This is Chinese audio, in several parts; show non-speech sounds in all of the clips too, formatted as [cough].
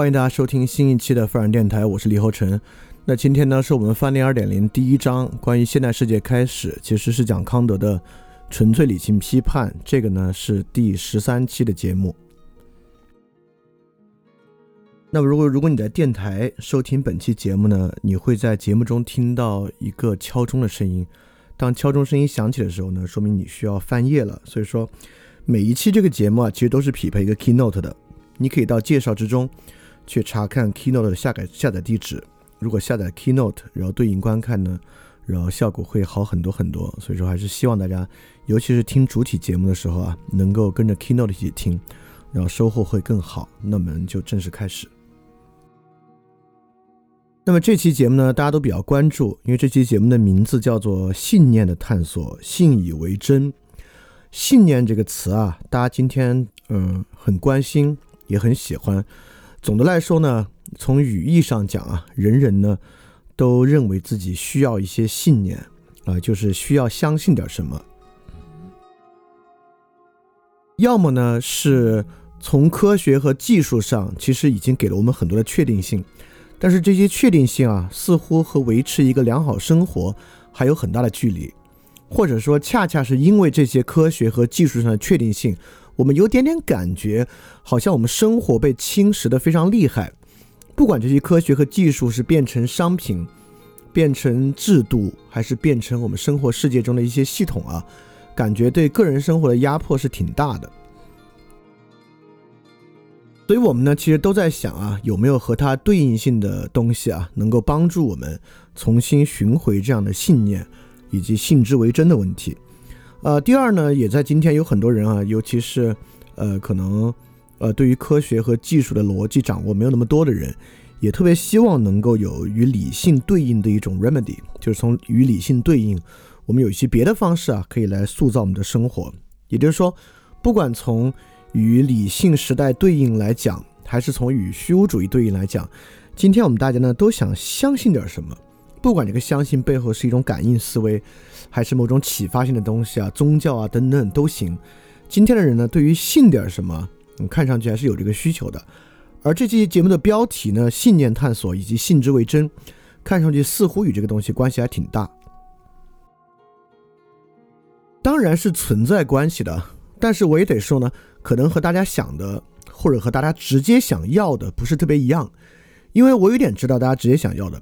欢迎大家收听新一期的富然电台，我是李厚成。那今天呢，是我们翻零二点零第一章，关于现代世界开始，其实是讲康德的纯粹理性批判。这个呢是第十三期的节目。那么，如果如果你在电台收听本期节目呢，你会在节目中听到一个敲钟的声音。当敲钟声音响起的时候呢，说明你需要翻页了。所以说，每一期这个节目啊，其实都是匹配一个 keynote 的。你可以到介绍之中。去查看 Keynote 的下载下载地址，如果下载 Keynote，然后对应观看呢，然后效果会好很多很多。所以说，还是希望大家，尤其是听主体节目的时候啊，能够跟着 Keynote 一起听，然后收获会更好。那我们就正式开始。那么这期节目呢，大家都比较关注，因为这期节目的名字叫做“信念的探索，信以为真”。信念这个词啊，大家今天嗯很关心，也很喜欢。总的来说呢，从语义上讲啊，人人呢都认为自己需要一些信念啊，就是需要相信点什么。要么呢是从科学和技术上，其实已经给了我们很多的确定性，但是这些确定性啊，似乎和维持一个良好生活还有很大的距离，或者说恰恰是因为这些科学和技术上的确定性。我们有点点感觉，好像我们生活被侵蚀的非常厉害。不管这些科学和技术是变成商品、变成制度，还是变成我们生活世界中的一些系统啊，感觉对个人生活的压迫是挺大的。所以，我们呢，其实都在想啊，有没有和它对应性的东西啊，能够帮助我们重新寻回这样的信念以及信之为真的问题。呃，第二呢，也在今天有很多人啊，尤其是，呃，可能，呃，对于科学和技术的逻辑掌握没有那么多的人，也特别希望能够有与理性对应的一种 remedy，就是从与理性对应，我们有一些别的方式啊，可以来塑造我们的生活。也就是说，不管从与理性时代对应来讲，还是从与虚无主义对应来讲，今天我们大家呢都想相信点什么，不管这个相信背后是一种感应思维。还是某种启发性的东西啊，宗教啊等等都行。今天的人呢，对于信点什么，看上去还是有这个需求的。而这期节目的标题呢，信念探索以及信之为真，看上去似乎与这个东西关系还挺大。当然是存在关系的，但是我也得说呢，可能和大家想的，或者和大家直接想要的不是特别一样，因为我有点知道大家直接想要的。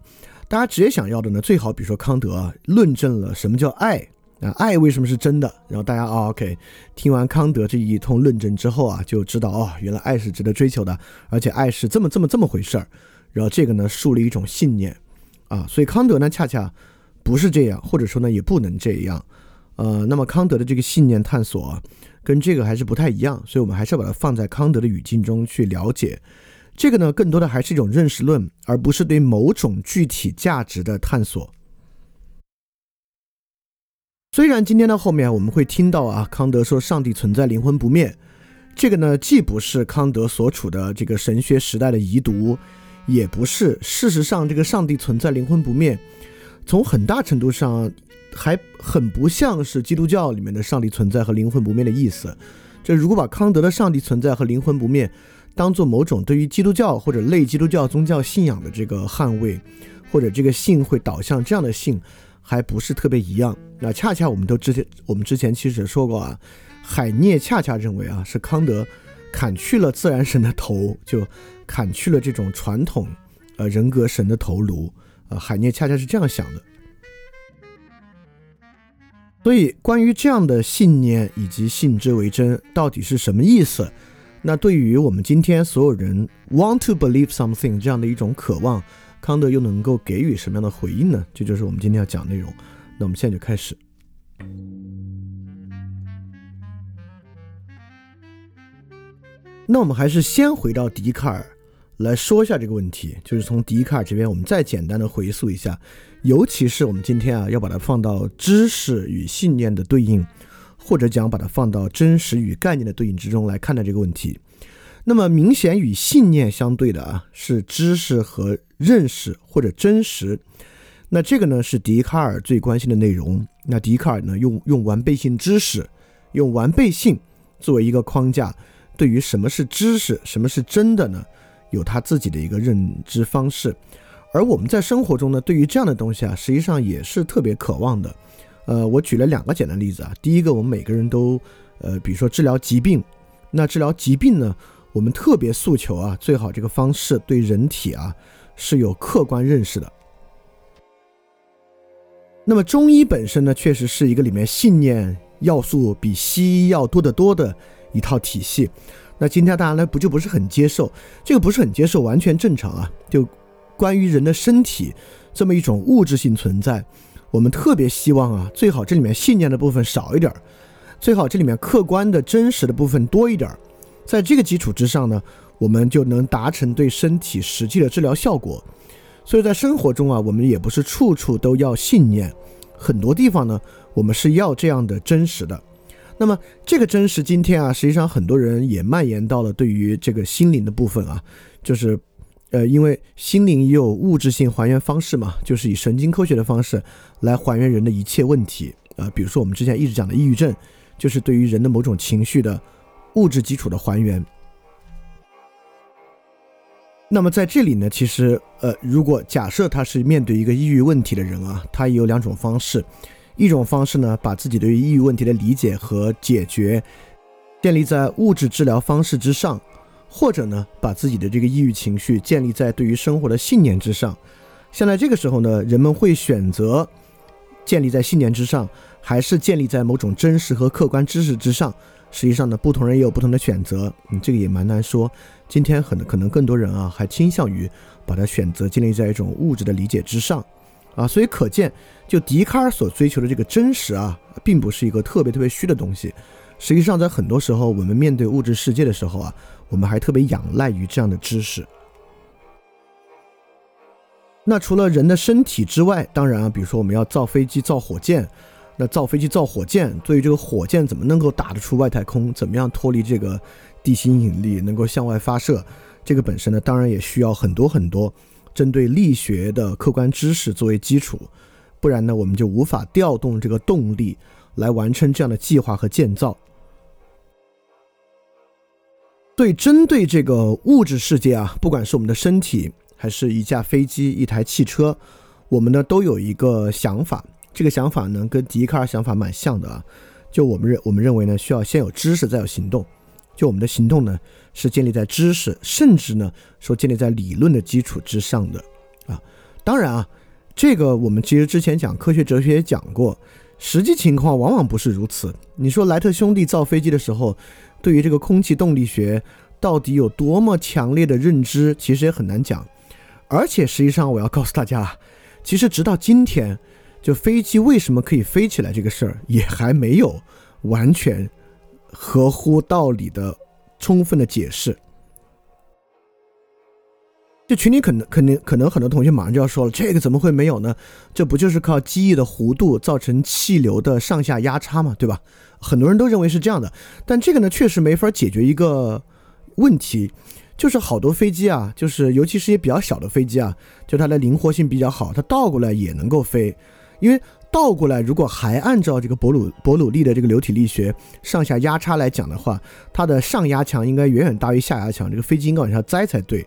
大家直接想要的呢，最好比如说康德啊，论证了什么叫爱啊，爱为什么是真的？然后大家啊，OK，听完康德这一通论证之后啊，就知道哦，原来爱是值得追求的，而且爱是这么这么这么回事儿。然后这个呢，树立一种信念啊，所以康德呢，恰恰不是这样，或者说呢，也不能这样。呃，那么康德的这个信念探索跟这个还是不太一样，所以我们还是要把它放在康德的语境中去了解。这个呢，更多的还是一种认识论，而不是对某种具体价值的探索。虽然今天的后面我们会听到啊，康德说上帝存在，灵魂不灭，这个呢既不是康德所处的这个神学时代的遗毒，也不是事实上这个上帝存在，灵魂不灭，从很大程度上还很不像是基督教里面的上帝存在和灵魂不灭的意思。这如果把康德的上帝存在和灵魂不灭当做某种对于基督教或者类基督教宗教信仰的这个捍卫，或者这个信会导向这样的信。还不是特别一样。那恰恰我们都之前，我们之前其实说过啊，海涅恰恰认为啊，是康德砍去了自然神的头，就砍去了这种传统呃人格神的头颅。呃，海涅恰恰是这样想的。所以，关于这样的信念以及信之为真到底是什么意思？那对于我们今天所有人 want to believe something 这样的一种渴望。康德又能够给予什么样的回应呢？这就是我们今天要讲内容。那我们现在就开始。那我们还是先回到笛卡尔来说一下这个问题，就是从笛卡尔这边，我们再简单的回溯一下，尤其是我们今天啊要把它放到知识与信念的对应，或者讲把它放到真实与概念的对应之中来看待这个问题。那么明显与信念相对的啊，是知识和认识或者真实。那这个呢是笛卡尔最关心的内容。那笛卡尔呢用用完备性知识，用完备性作为一个框架，对于什么是知识，什么是真的呢，有他自己的一个认知方式。而我们在生活中呢，对于这样的东西啊，实际上也是特别渴望的。呃，我举了两个简单例子啊。第一个，我们每个人都呃，比如说治疗疾病，那治疗疾病呢？我们特别诉求啊，最好这个方式对人体啊是有客观认识的。那么中医本身呢，确实是一个里面信念要素比西医要多得多的一套体系。那今天大家呢不就不是很接受？这个不是很接受，完全正常啊。就关于人的身体这么一种物质性存在，我们特别希望啊，最好这里面信念的部分少一点儿，最好这里面客观的真实的部分多一点儿。在这个基础之上呢，我们就能达成对身体实际的治疗效果。所以在生活中啊，我们也不是处处都要信念，很多地方呢，我们是要这样的真实的。那么这个真实，今天啊，实际上很多人也蔓延到了对于这个心灵的部分啊，就是，呃，因为心灵也有物质性还原方式嘛，就是以神经科学的方式来还原人的一切问题啊，比如说我们之前一直讲的抑郁症，就是对于人的某种情绪的。物质基础的还原。那么在这里呢，其实呃，如果假设他是面对一个抑郁问题的人啊，他也有两种方式。一种方式呢，把自己对于抑郁问题的理解和解决建立在物质治疗方式之上，或者呢，把自己的这个抑郁情绪建立在对于生活的信念之上。现在这个时候呢，人们会选择建立在信念之上，还是建立在某种真实和客观知识之上？实际上呢，不同人也有不同的选择，嗯，这个也蛮难说。今天很可能更多人啊，还倾向于把它选择建立在一种物质的理解之上，啊，所以可见，就笛卡尔所追求的这个真实啊，并不是一个特别特别虚的东西。实际上，在很多时候，我们面对物质世界的时候啊，我们还特别仰赖于这样的知识。那除了人的身体之外，当然啊，比如说我们要造飞机、造火箭。那造飞机、造火箭，对于这个火箭怎么能够打得出外太空，怎么样脱离这个地心引力，能够向外发射，这个本身呢，当然也需要很多很多针对力学的客观知识作为基础，不然呢，我们就无法调动这个动力来完成这样的计划和建造。对，针对这个物质世界啊，不管是我们的身体，还是一架飞机、一台汽车，我们呢都有一个想法。这个想法呢，跟笛卡尔想法蛮像的啊。就我们认，我们认为呢，需要先有知识，再有行动。就我们的行动呢，是建立在知识，甚至呢，说建立在理论的基础之上的啊。当然啊，这个我们其实之前讲科学哲学也讲过，实际情况往往不是如此。你说莱特兄弟造飞机的时候，对于这个空气动力学到底有多么强烈的认知，其实也很难讲。而且实际上，我要告诉大家，其实直到今天，就飞机为什么可以飞起来这个事儿，也还没有完全合乎道理的充分的解释。就群里可能肯定可能很多同学马上就要说了，这个怎么会没有呢？这不就是靠机翼的弧度造成气流的上下压差嘛，对吧？很多人都认为是这样的，但这个呢确实没法解决一个问题，就是好多飞机啊，就是尤其是一些比较小的飞机啊，就它的灵活性比较好，它倒过来也能够飞，因为倒过来如果还按照这个伯努伯努利的这个流体力学上下压差来讲的话，它的上压强应该远远大于下压强，这个飞机应该往下栽才对。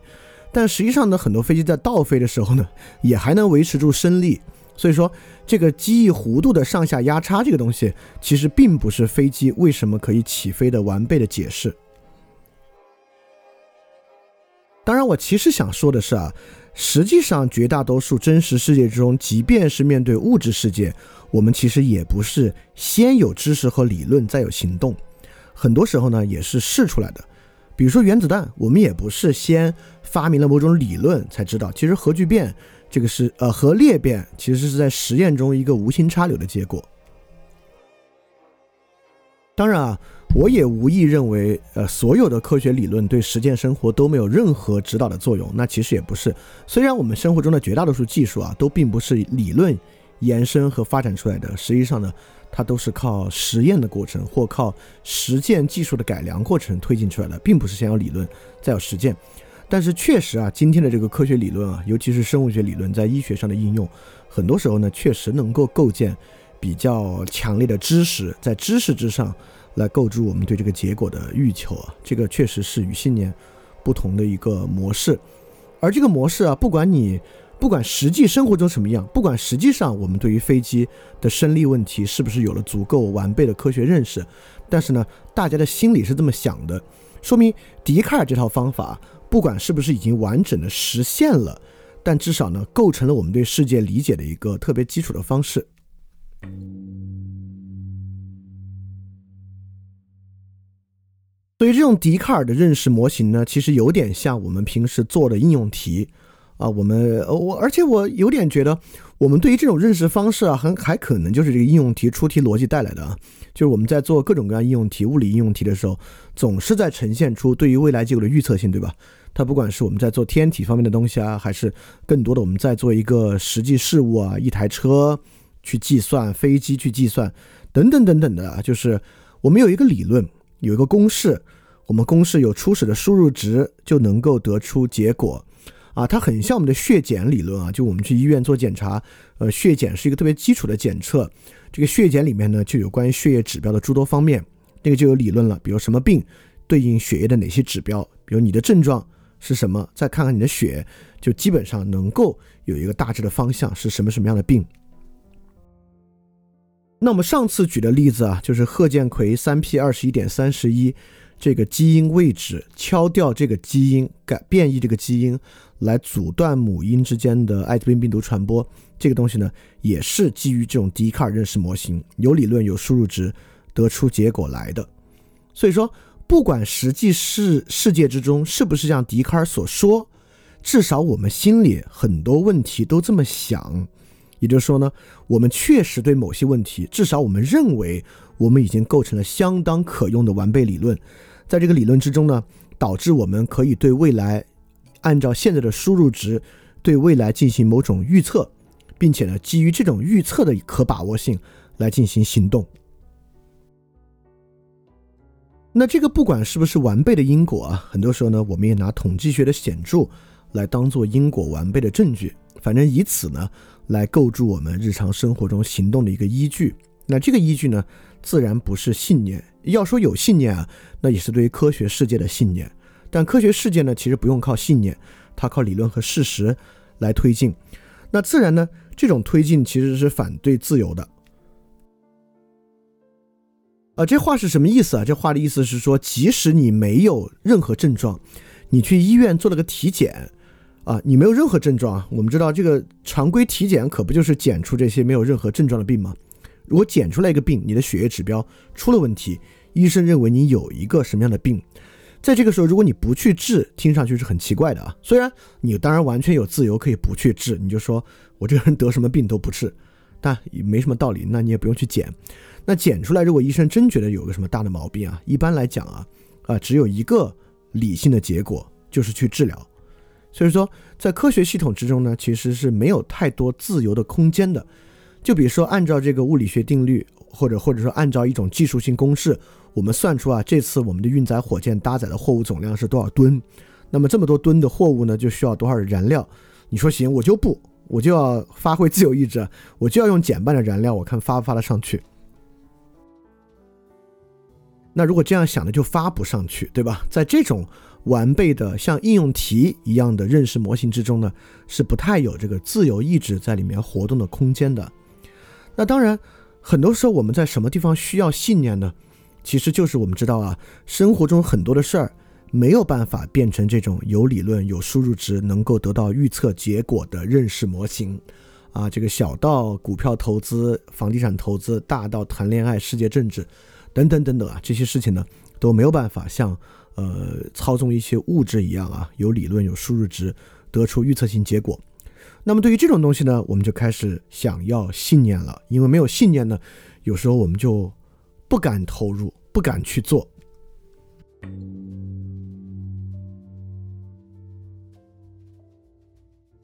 但实际上呢，很多飞机在倒飞的时候呢，也还能维持住升力。所以说，这个机翼弧度的上下压差这个东西，其实并不是飞机为什么可以起飞的完备的解释。当然，我其实想说的是啊，实际上绝大多数真实世界之中，即便是面对物质世界，我们其实也不是先有知识和理论再有行动，很多时候呢，也是试出来的。比如说原子弹，我们也不是先发明了某种理论才知道，其实核聚变这个是呃核裂变，其实是在实验中一个无心插柳的结果。当然啊，我也无意认为呃所有的科学理论对实践生活都没有任何指导的作用，那其实也不是。虽然我们生活中的绝大多数技术啊都并不是理论延伸和发展出来的，实际上呢。它都是靠实验的过程或靠实践技术的改良过程推进出来的，并不是先有理论再有实践。但是确实啊，今天的这个科学理论啊，尤其是生物学理论在医学上的应用，很多时候呢，确实能够构建比较强烈的知识，在知识之上来构筑我们对这个结果的欲求啊，这个确实是与信念不同的一个模式。而这个模式啊，不管你。不管实际生活中什么样，不管实际上我们对于飞机的升力问题是不是有了足够完备的科学认识，但是呢，大家的心里是这么想的，说明笛卡尔这套方法，不管是不是已经完整的实现了，但至少呢，构成了我们对世界理解的一个特别基础的方式。所以这种笛卡尔的认识模型呢，其实有点像我们平时做的应用题。啊，我们我而且我有点觉得，我们对于这种认识方式啊，很还可能就是这个应用题出题逻辑带来的啊，就是我们在做各种各样应用题、物理应用题的时候，总是在呈现出对于未来结果的预测性，对吧？它不管是我们在做天体方面的东西啊，还是更多的我们在做一个实际事物啊，一台车去计算，飞机去计算，等等等等的，就是我们有一个理论，有一个公式，我们公式有初始的输入值，就能够得出结果。啊，它很像我们的血检理论啊，就我们去医院做检查，呃，血检是一个特别基础的检测。这个血检里面呢，就有关于血液指标的诸多方面，那个就有理论了。比如什么病对应血液的哪些指标，比如你的症状是什么，再看看你的血，就基本上能够有一个大致的方向是什么什么样的病。那我们上次举的例子啊，就是贺建奎三 P 二十一点三十一这个基因位置敲掉这个基因，改变异这个基因。来阻断母婴之间的艾滋病病毒传播，这个东西呢，也是基于这种笛卡尔认识模型，有理论有输入值得出结果来的。所以说，不管实际世世界之中是不是像笛卡尔所说，至少我们心里很多问题都这么想。也就是说呢，我们确实对某些问题，至少我们认为我们已经构成了相当可用的完备理论，在这个理论之中呢，导致我们可以对未来。按照现在的输入值对未来进行某种预测，并且呢，基于这种预测的可把握性来进行行动。那这个不管是不是完备的因果啊，很多时候呢，我们也拿统计学的显著来当做因果完备的证据，反正以此呢来构筑我们日常生活中行动的一个依据。那这个依据呢，自然不是信念。要说有信念啊，那也是对于科学世界的信念。但科学世界呢，其实不用靠信念，它靠理论和事实来推进。那自然呢，这种推进其实是反对自由的。啊，这话是什么意思啊？这话的意思是说，即使你没有任何症状，你去医院做了个体检，啊，你没有任何症状啊。我们知道，这个常规体检可不就是检出这些没有任何症状的病吗？如果检出来一个病，你的血液指标出了问题，医生认为你有一个什么样的病，在这个时候，如果你不去治，听上去是很奇怪的啊。虽然你当然完全有自由可以不去治，你就说我这个人得什么病都不治，但也没什么道理，那你也不用去检。那检出来，如果医生真觉得有个什么大的毛病啊，一般来讲啊，啊，只有一个理性的结果，就是去治疗。所以说，在科学系统之中呢，其实是没有太多自由的空间的。就比如说，按照这个物理学定律，或者或者说按照一种技术性公式，我们算出啊，这次我们的运载火箭搭载的货物总量是多少吨？那么这么多吨的货物呢，就需要多少燃料？你说行，我就不，我就要发挥自由意志，我就要用减半的燃料，我看发不发得上去。那如果这样想的，就发不上去，对吧？在这种完备的像应用题一样的认识模型之中呢，是不太有这个自由意志在里面活动的空间的。那当然，很多时候我们在什么地方需要信念呢？其实就是我们知道啊，生活中很多的事儿没有办法变成这种有理论、有输入值、能够得到预测结果的认识模型啊。这个小到股票投资、房地产投资，大到谈恋爱、世界政治。等等等等啊，这些事情呢都没有办法像呃操纵一些物质一样啊，有理论有输入值得出预测性结果。那么对于这种东西呢，我们就开始想要信念了，因为没有信念呢，有时候我们就不敢投入，不敢去做。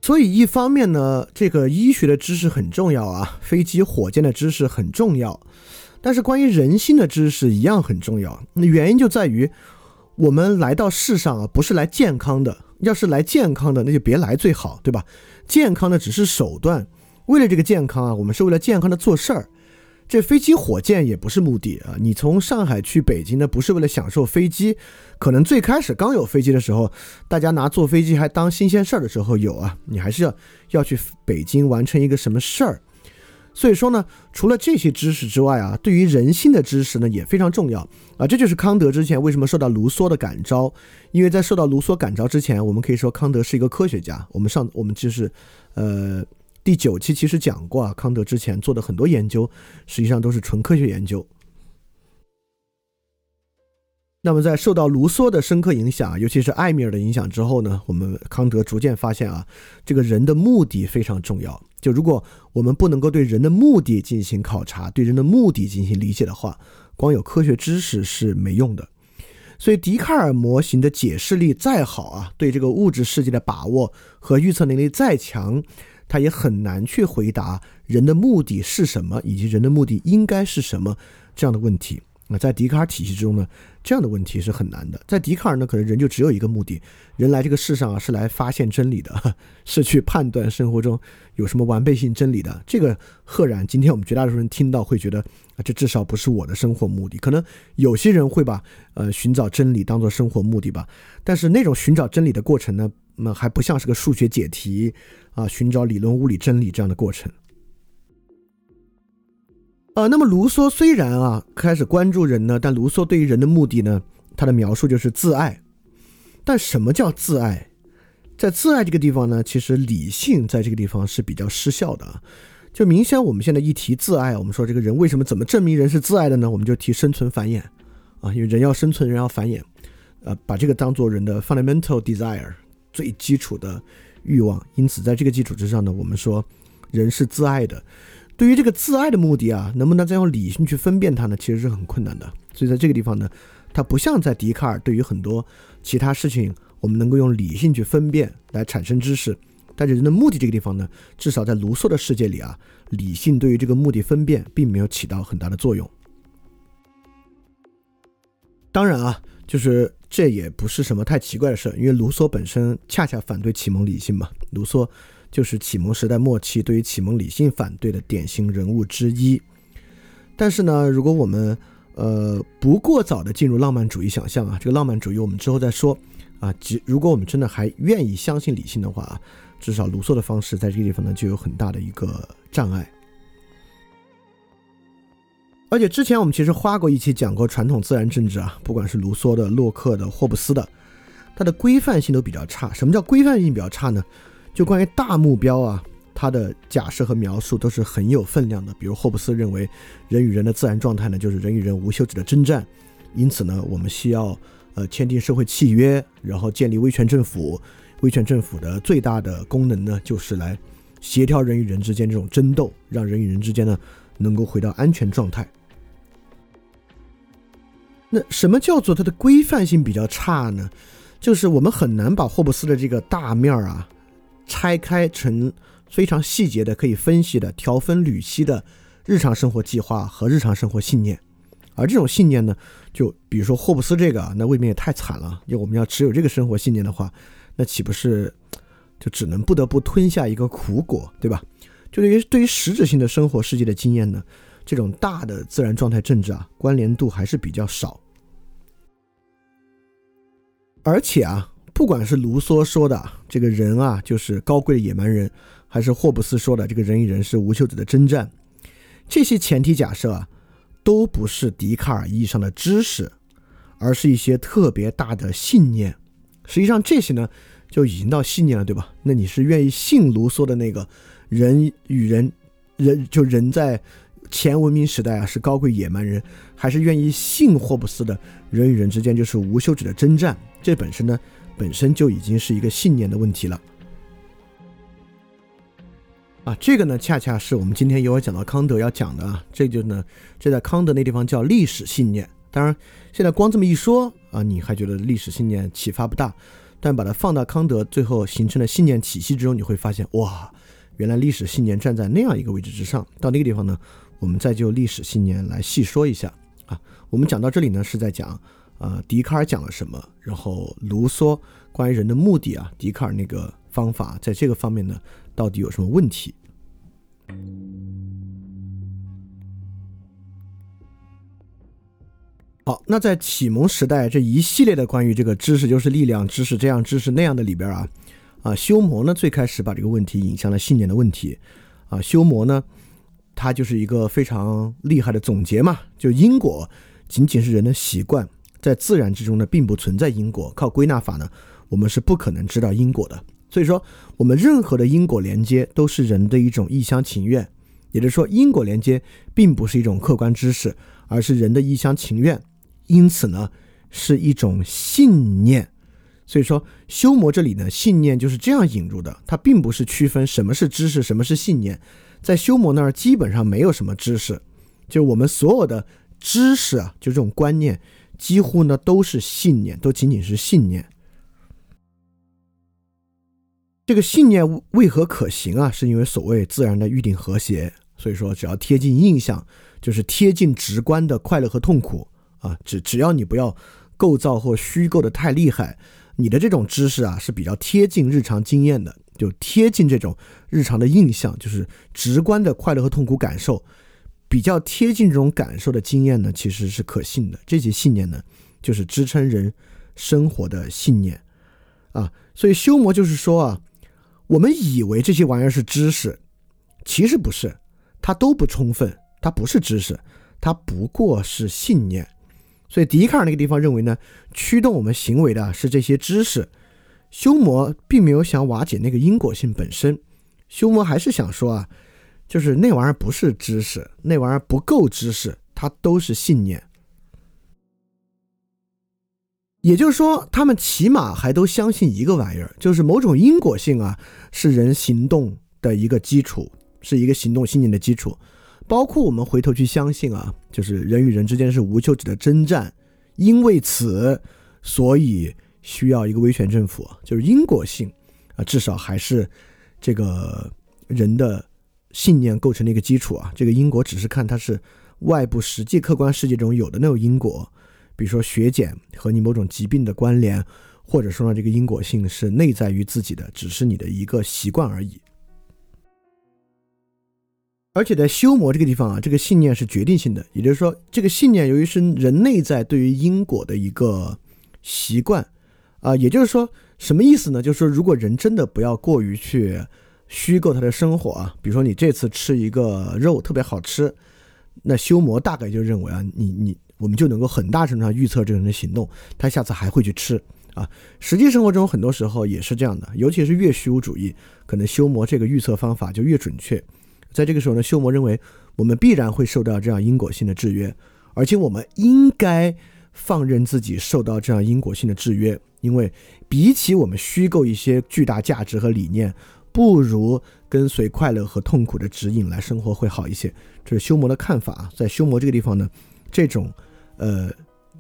所以一方面呢，这个医学的知识很重要啊，飞机、火箭的知识很重要。但是关于人心的知识一样很重要。那原因就在于，我们来到世上啊，不是来健康的。要是来健康的，那就别来最好，对吧？健康的只是手段。为了这个健康啊，我们是为了健康的做事儿。这飞机、火箭也不是目的啊。你从上海去北京呢，不是为了享受飞机。可能最开始刚有飞机的时候，大家拿坐飞机还当新鲜事儿的时候有啊。你还是要要去北京完成一个什么事儿。所以说呢，除了这些知识之外啊，对于人性的知识呢也非常重要啊。这就是康德之前为什么受到卢梭的感召，因为在受到卢梭感召之前，我们可以说康德是一个科学家。我们上我们就是，呃，第九期其实讲过啊，康德之前做的很多研究，实际上都是纯科学研究。那么，在受到卢梭的深刻影响，尤其是艾米尔的影响之后呢，我们康德逐渐发现啊，这个人的目的非常重要。就如果我们不能够对人的目的进行考察，对人的目的进行理解的话，光有科学知识是没用的。所以，笛卡尔模型的解释力再好啊，对这个物质世界的把握和预测能力再强，他也很难去回答人的目的是什么，以及人的目的应该是什么这样的问题。那在笛卡尔体系之中呢，这样的问题是很难的。在笛卡尔呢，可能人就只有一个目的，人来这个世上啊是来发现真理的，[laughs] 是去判断生活中有什么完备性真理的。这个赫然，今天我们绝大多数人听到会觉得啊，这至少不是我的生活目的。可能有些人会把呃寻找真理当做生活目的吧，但是那种寻找真理的过程呢，那还不像是个数学解题啊，寻找理论物理真理这样的过程。呃，那么卢梭虽然啊开始关注人呢，但卢梭对于人的目的呢，他的描述就是自爱。但什么叫自爱？在自爱这个地方呢，其实理性在这个地方是比较失效的啊。就明显我们现在一提自爱，我们说这个人为什么怎么证明人是自爱的呢？我们就提生存繁衍啊，因为人要生存，人要繁衍，呃，把这个当做人的 fundamental desire 最基础的欲望。因此，在这个基础之上呢，我们说人是自爱的。对于这个自爱的目的啊，能不能再用理性去分辨它呢？其实是很困难的。所以在这个地方呢，它不像在笛卡尔对于很多其他事情，我们能够用理性去分辨来产生知识。但是人的目的这个地方呢，至少在卢梭的世界里啊，理性对于这个目的分辨并没有起到很大的作用。当然啊，就是这也不是什么太奇怪的事，因为卢梭本身恰恰反对启蒙理性嘛。卢梭。就是启蒙时代末期对于启蒙理性反对的典型人物之一。但是呢，如果我们呃不过早的进入浪漫主义想象啊，这个浪漫主义我们之后再说啊。即如果我们真的还愿意相信理性的话啊，至少卢梭的方式在这个地方呢就有很大的一个障碍。而且之前我们其实花过一期讲过传统自然政治啊，不管是卢梭的、洛克的、霍布斯的，它的规范性都比较差。什么叫规范性比较差呢？就关于大目标啊，他的假设和描述都是很有分量的。比如霍布斯认为，人与人的自然状态呢，就是人与人无休止的征战，因此呢，我们需要呃签订社会契约，然后建立威权政府。威权政府的最大的功能呢，就是来协调人与人之间这种争斗，让人与人之间呢能够回到安全状态。那什么叫做它的规范性比较差呢？就是我们很难把霍布斯的这个大面儿啊拆开成非常细节的、可以分析的、条分缕析的日常生活计划和日常生活信念。而这种信念呢，就比如说霍布斯这个，那未免也太惨了。因为我们要持有这个生活信念的话，那岂不是就只能不得不吞下一个苦果，对吧？就对于对于实质性的生活世界的经验呢？这种大的自然状态政治啊，关联度还是比较少。而且啊，不管是卢梭说的这个人啊就是高贵的野蛮人，还是霍布斯说的这个人与人是无休止的征战，这些前提假设啊，都不是笛卡尔意义上的知识，而是一些特别大的信念。实际上这些呢，就已经到信念了，对吧？那你是愿意信卢梭的那个人与人，人就人在。前文明时代啊，是高贵野蛮人，还是愿意信霍布斯的人与人之间就是无休止的征战？这本身呢，本身就已经是一个信念的问题了。啊，这个呢，恰恰是我们今天一会儿讲到康德要讲的啊。这就呢，这在康德那地方叫历史信念。当然，现在光这么一说啊，你还觉得历史信念启发不大，但把它放到康德最后形成的信念体系之中，你会发现，哇，原来历史信念站在那样一个位置之上。到那个地方呢？我们再就历史信念来细说一下啊。我们讲到这里呢，是在讲啊，笛卡尔讲了什么，然后卢梭关于人的目的啊，笛卡尔那个方法在这个方面呢，到底有什么问题？好，那在启蒙时代这一系列的关于这个知识就是力量，知识这样，知识那样的里边啊，啊，修魔呢最开始把这个问题引向了信念的问题啊，修魔呢。它就是一个非常厉害的总结嘛，就因果仅仅是人的习惯，在自然之中呢，并不存在因果。靠归纳法呢，我们是不可能知道因果的。所以说，我们任何的因果连接都是人的一种一厢情愿，也就是说，因果连接并不是一种客观知识，而是人的一厢情愿。因此呢，是一种信念。所以说，修魔这里呢，信念就是这样引入的，它并不是区分什么是知识，什么是信念。在修魔那儿基本上没有什么知识，就我们所有的知识啊，就这种观念，几乎呢都是信念，都仅仅是信念。这个信念为何可行啊？是因为所谓自然的预定和谐，所以说只要贴近印象，就是贴近直观的快乐和痛苦啊，只只要你不要构造或虚构的太厉害，你的这种知识啊是比较贴近日常经验的。就贴近这种日常的印象，就是直观的快乐和痛苦感受，比较贴近这种感受的经验呢，其实是可信的。这些信念呢，就是支撑人生活的信念啊。所以修魔就是说啊，我们以为这些玩意儿是知识，其实不是，它都不充分，它不是知识，它不过是信念。所以笛卡尔那个地方认为呢，驱动我们行为的是这些知识。修魔并没有想瓦解那个因果性本身，修魔还是想说啊，就是那玩意儿不是知识，那玩意儿不够知识，它都是信念。也就是说，他们起码还都相信一个玩意儿，就是某种因果性啊，是人行动的一个基础，是一个行动信念的基础。包括我们回头去相信啊，就是人与人之间是无休止的征战，因为此，所以。需要一个威权政府，就是因果性啊，至少还是这个人的信念构成的一个基础啊。这个因果只是看它是外部实际客观世界中有的那种因果，比如说血检和你某种疾病的关联，或者说呢，这个因果性是内在于自己的，只是你的一个习惯而已。而且在修魔这个地方啊，这个信念是决定性的，也就是说，这个信念由于是人内在对于因果的一个习惯。啊，也就是说，什么意思呢？就是说，如果人真的不要过于去虚构他的生活啊，比如说你这次吃一个肉特别好吃，那修魔大概就认为啊，你你我们就能够很大程度上预测这个人的行动，他下次还会去吃啊。实际生活中很多时候也是这样的，尤其是越虚无主义，可能修魔这个预测方法就越准确。在这个时候呢，修魔认为我们必然会受到这样因果性的制约，而且我们应该放任自己受到这样因果性的制约，因为比起我们虚构一些巨大价值和理念，不如跟随快乐和痛苦的指引来生活会好一些。这是修魔的看法啊。在修魔这个地方呢，这种。呃，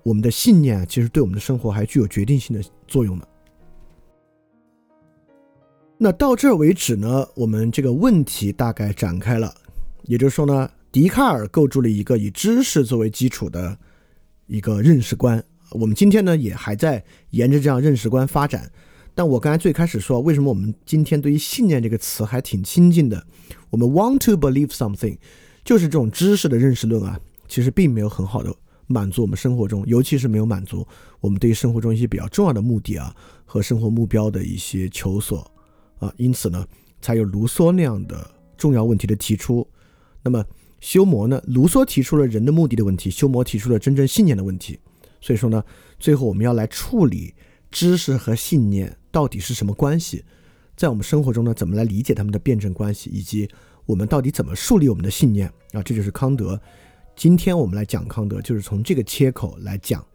我们的信念其实对我们的生活还具有决定性的作用的。那到这儿为止呢，我们这个问题大概展开了。也就是说呢，笛卡尔构筑了一个以知识作为基础的一个认识观。我们今天呢，也还在沿着这样认识观发展。但我刚才最开始说，为什么我们今天对于信念这个词还挺亲近的？我们 want to believe something，就是这种知识的认识论啊，其实并没有很好的。满足我们生活中，尤其是没有满足我们对于生活中一些比较重要的目的啊和生活目标的一些求索啊，因此呢，才有卢梭那样的重要问题的提出。那么修魔呢？卢梭提出了人的目的的问题，修魔提出了真正信念的问题。所以说呢，最后我们要来处理知识和信念到底是什么关系，在我们生活中呢，怎么来理解他们的辩证关系，以及我们到底怎么树立我们的信念啊？这就是康德。今天我们来讲康德，就是从这个切口来讲。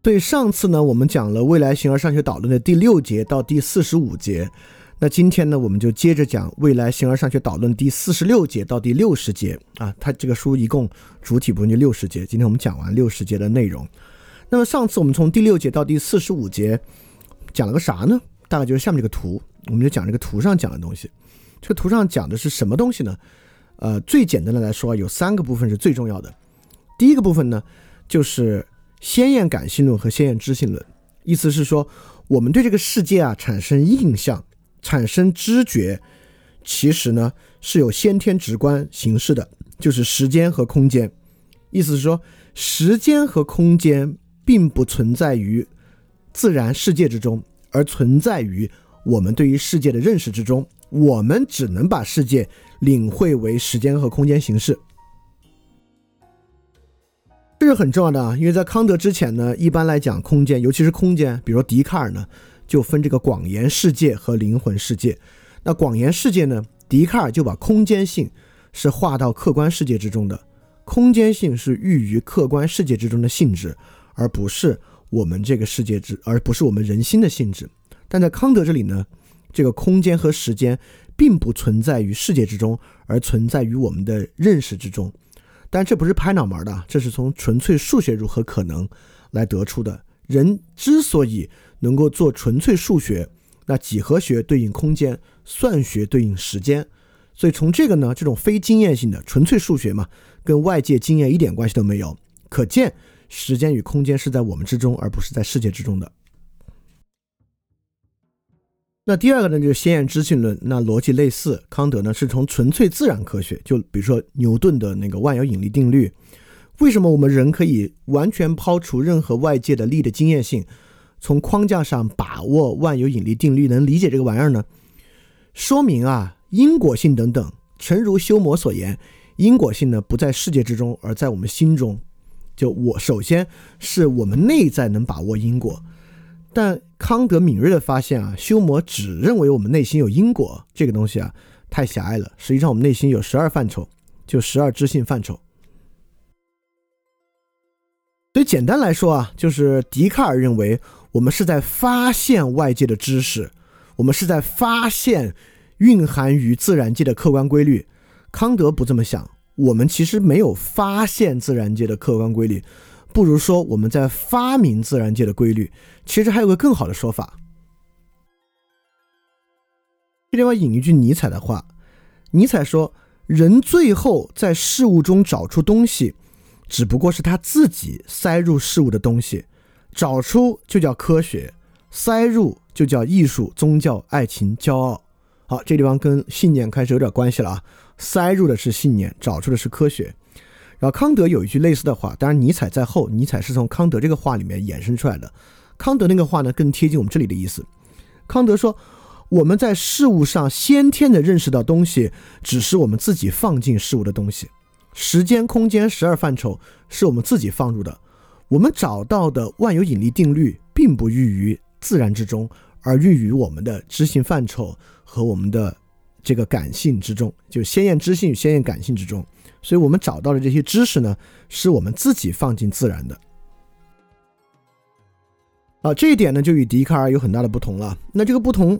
对，上次呢，我们讲了未来形而上学导论的第六节到第四十五节，那今天呢，我们就接着讲未来形而上学导论第四十六节到第六十节啊。它这个书一共主体部分就六十节，今天我们讲完六十节的内容。那么上次我们从第六节到第四十五节讲了个啥呢？大概就是下面这个图。我们就讲这个图上讲的东西，这个图上讲的是什么东西呢？呃，最简单的来说，有三个部分是最重要的。第一个部分呢，就是先验感性论和先验知性论，意思是说，我们对这个世界啊产生印象、产生知觉，其实呢是有先天直观形式的，就是时间和空间。意思是说，时间和空间并不存在于自然世界之中，而存在于。我们对于世界的认识之中，我们只能把世界领会为时间和空间形式，这是很重要的啊！因为在康德之前呢，一般来讲，空间，尤其是空间，比如笛卡尔呢，就分这个广言世界和灵魂世界。那广言世界呢，笛卡尔就把空间性是划到客观世界之中的，空间性是寓于客观世界之中的性质，而不是我们这个世界之，而不是我们人心的性质。但在康德这里呢，这个空间和时间并不存在于世界之中，而存在于我们的认识之中。但这不是拍脑门的，这是从纯粹数学如何可能来得出的。人之所以能够做纯粹数学，那几何学对应空间，算学对应时间，所以从这个呢，这种非经验性的纯粹数学嘛，跟外界经验一点关系都没有。可见时间与空间是在我们之中，而不是在世界之中的。那第二个呢，就是先验知性论。那逻辑类似，康德呢是从纯粹自然科学，就比如说牛顿的那个万有引力定律。为什么我们人可以完全抛除任何外界的力的经验性，从框架上把握万有引力定律，能理解这个玩意儿呢？说明啊，因果性等等，诚如修谟所言，因果性呢不在世界之中，而在我们心中。就我首先是我们内在能把握因果。但康德敏锐的发现啊，修谟只认为我们内心有因果这个东西啊，太狭隘了。实际上，我们内心有十二范畴，就十二知性范畴。所以简单来说啊，就是笛卡尔认为我们是在发现外界的知识，我们是在发现蕴含于自然界的客观规律。康德不这么想，我们其实没有发现自然界的客观规律。不如说我们在发明自然界的规律。其实还有个更好的说法。这地方引一句尼采的话：尼采说，人最后在事物中找出东西，只不过是他自己塞入事物的东西。找出就叫科学，塞入就叫艺术、宗教、爱情、骄傲。好，这地方跟信念开始有点关系了啊。塞入的是信念，找出的是科学。然后康德有一句类似的话，当然尼采在后，尼采是从康德这个话里面衍生出来的。康德那个话呢，更贴近我们这里的意思。康德说，我们在事物上先天的认识到东西，只是我们自己放进事物的东西。时间、空间十二范畴是我们自己放入的。我们找到的万有引力定律并不寓于自然之中，而寓于我们的知性范畴和我们的这个感性之中，就先验知性与先验感性之中。所以，我们找到的这些知识呢，是我们自己放进自然的。啊，这一点呢，就与笛卡尔有很大的不同了。那这个不同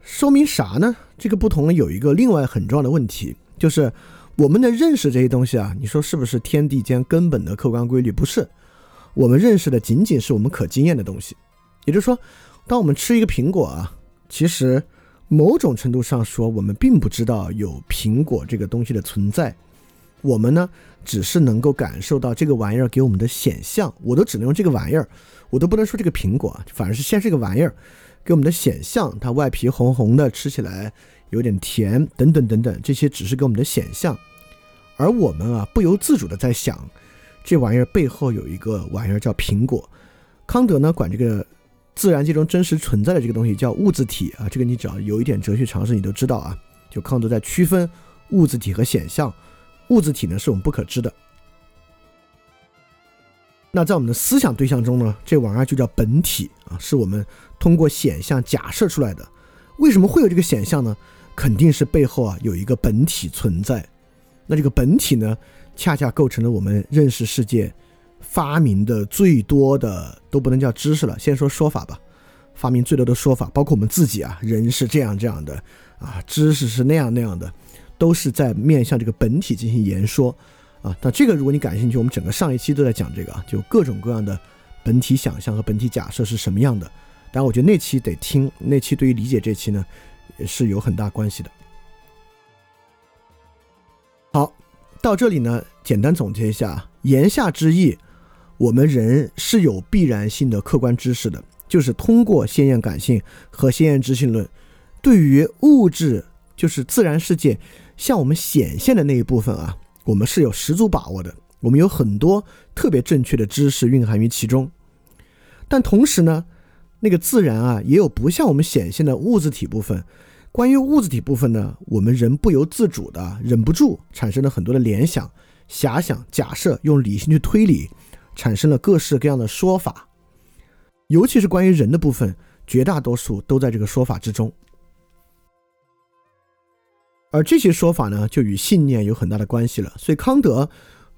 说明啥呢？这个不同有一个另外很重要的问题，就是我们的认识这些东西啊，你说是不是天地间根本的客观规律？不是。我们认识的仅仅是我们可经验的东西，也就是说，当我们吃一个苹果啊，其实某种程度上说，我们并不知道有苹果这个东西的存在，我们呢只是能够感受到这个玩意儿给我们的显象，我都只能用这个玩意儿，我都不能说这个苹果，反而是先是个玩意儿给我们的显象，它外皮红红的，吃起来有点甜，等等等等，这些只是给我们的显象，而我们啊不由自主的在想。这玩意儿背后有一个玩意儿叫苹果，康德呢管这个自然界中真实存在的这个东西叫物质体啊，这个你只要有一点哲学常识你都知道啊。就康德在区分物质体和显象，物质体呢是我们不可知的。那在我们的思想对象中呢，这玩意儿就叫本体啊，是我们通过显象假设出来的。为什么会有这个显象呢？肯定是背后啊有一个本体存在。那这个本体呢？恰恰构成了我们认识世界、发明的最多的都不能叫知识了，先说说法吧。发明最多的说法，包括我们自己啊，人是这样这样的啊，知识是那样那样的，都是在面向这个本体进行言说啊。那这个如果你感兴趣，我们整个上一期都在讲这个啊，就各种各样的本体想象和本体假设是什么样的。当然，我觉得那期得听，那期对于理解这期呢，也是有很大关系的。到这里呢，简单总结一下，言下之意，我们人是有必然性的客观知识的，就是通过先验感性和先验知性论，对于物质，就是自然世界向我们显现的那一部分啊，我们是有十足把握的，我们有很多特别正确的知识蕴含于其中。但同时呢，那个自然啊，也有不向我们显现的物质体部分。关于物质体部分呢，我们人不由自主的忍不住产生了很多的联想、遐想、假设，用理性去推理，产生了各式各样的说法。尤其是关于人的部分，绝大多数都在这个说法之中。而这些说法呢，就与信念有很大的关系了。所以康德，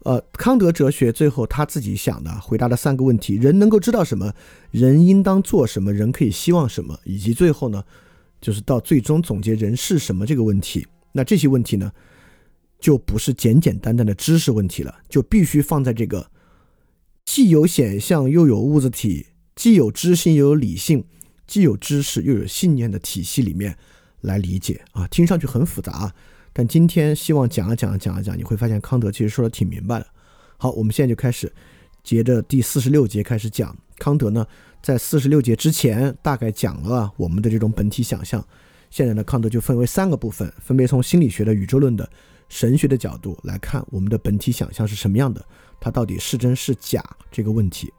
呃，康德哲学最后他自己想的回答了三个问题：人能够知道什么？人应当做什么？人可以希望什么？以及最后呢？就是到最终总结人是什么这个问题，那这些问题呢，就不是简简单单的知识问题了，就必须放在这个既有显象又有物质体，既有知性又有理性，既有知识又有信念的体系里面来理解啊。听上去很复杂，但今天希望讲啊讲啊讲啊讲，你会发现康德其实说的挺明白的。好，我们现在就开始接着第四十六节开始讲康德呢。在四十六节之前，大概讲了我们的这种本体想象。现在呢，康德就分为三个部分，分别从心理学的、宇宙论的、神学的角度来看我们的本体想象是什么样的，它到底是真是假这个问题。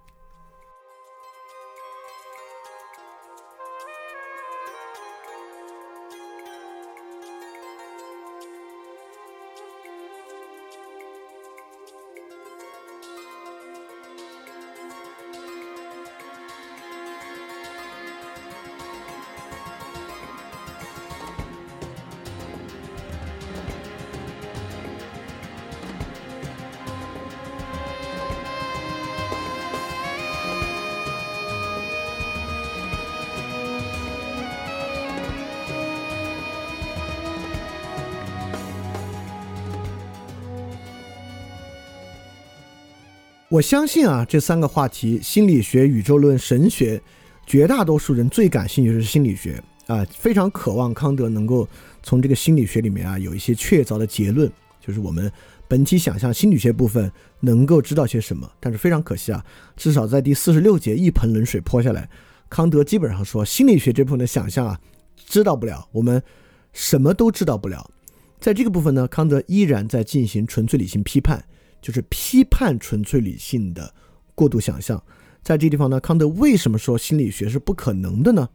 我相信啊，这三个话题——心理学、宇宙论、神学，绝大多数人最感兴趣的是心理学啊，非常渴望康德能够从这个心理学里面啊有一些确凿的结论，就是我们本体想象心理学部分能够知道些什么。但是非常可惜啊，至少在第四十六节一盆冷水泼下来，康德基本上说心理学这部分的想象啊，知道不了，我们什么都知道不了。在这个部分呢，康德依然在进行纯粹理性批判。就是批判纯粹理性的过度想象，在这地方呢，康德为什么说心理学是不可能的呢？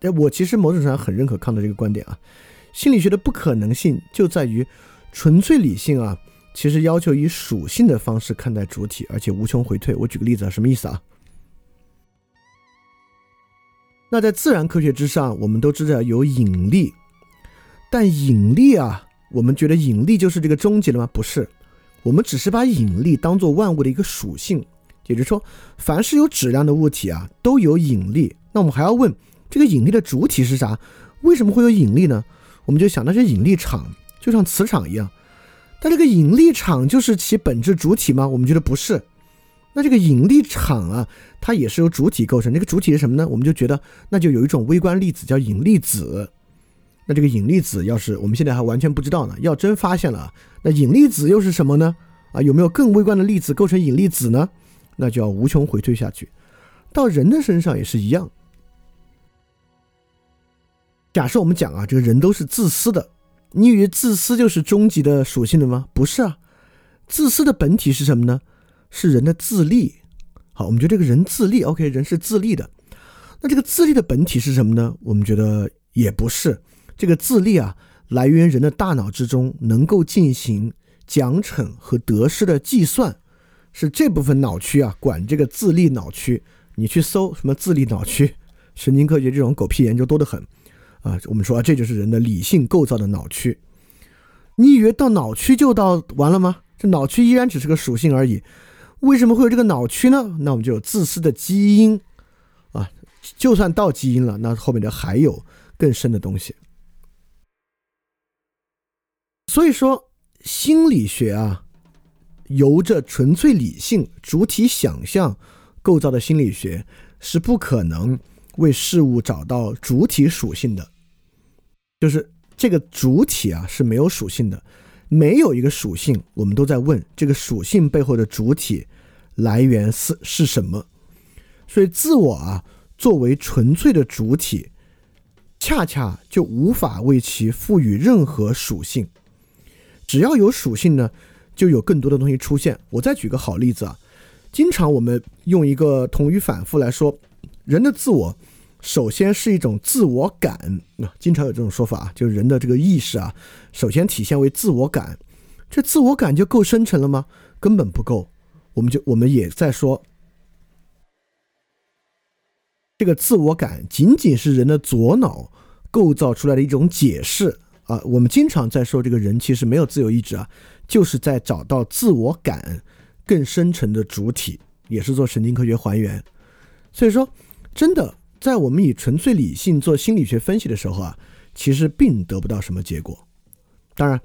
呃，我其实某种程度上很认可康德这个观点啊。心理学的不可能性就在于纯粹理性啊，其实要求以属性的方式看待主体，而且无穷回退。我举个例子啊，什么意思啊？那在自然科学之上，我们都知道有引力，但引力啊，我们觉得引力就是这个终极了吗？不是，我们只是把引力当做万物的一个属性，也就是说，凡是有质量的物体啊，都有引力。那我们还要问，这个引力的主体是啥？为什么会有引力呢？我们就想，那是引力场，就像磁场一样。但这个引力场就是其本质主体吗？我们觉得不是。那这个引力场啊，它也是由主体构成。这个主体是什么呢？我们就觉得那就有一种微观粒子叫引力子。这个引力子要是我们现在还完全不知道呢，要真发现了，那引力子又是什么呢？啊，有没有更微观的粒子构成引力子呢？那就要无穷回推下去。到人的身上也是一样。假设我们讲啊，这个人都是自私的，你以为自私就是终极的属性的吗？不是啊，自私的本体是什么呢？是人的自利，好，我们觉得这个人自利，OK，人是自利的。那这个自利的本体是什么呢？我们觉得也不是。这个自立啊，来源人的大脑之中能够进行奖惩和得失的计算，是这部分脑区啊管这个自立脑区。你去搜什么自立脑区，神经科学这种狗屁研究多得很啊。我们说这就是人的理性构造的脑区。你以为到脑区就到完了吗？这脑区依然只是个属性而已。为什么会有这个脑区呢？那我们就有自私的基因啊！就算到基因了，那后面的还有更深的东西。所以说，心理学啊，由着纯粹理性主体想象构造的心理学是不可能为事物找到主体属性的，就是这个主体啊是没有属性的。没有一个属性，我们都在问这个属性背后的主体来源是是什么。所以，自我啊，作为纯粹的主体，恰恰就无法为其赋予任何属性。只要有属性呢，就有更多的东西出现。我再举个好例子啊，经常我们用一个同语反复来说，人的自我。首先是一种自我感，啊，经常有这种说法，就是人的这个意识啊，首先体现为自我感，这自我感就够深沉了吗？根本不够。我们就我们也在说，这个自我感仅仅是人的左脑构造出来的一种解释啊。我们经常在说，这个人其实没有自由意志啊，就是在找到自我感更深沉的主体，也是做神经科学还原。所以说，真的。在我们以纯粹理性做心理学分析的时候啊，其实并得不到什么结果。当然，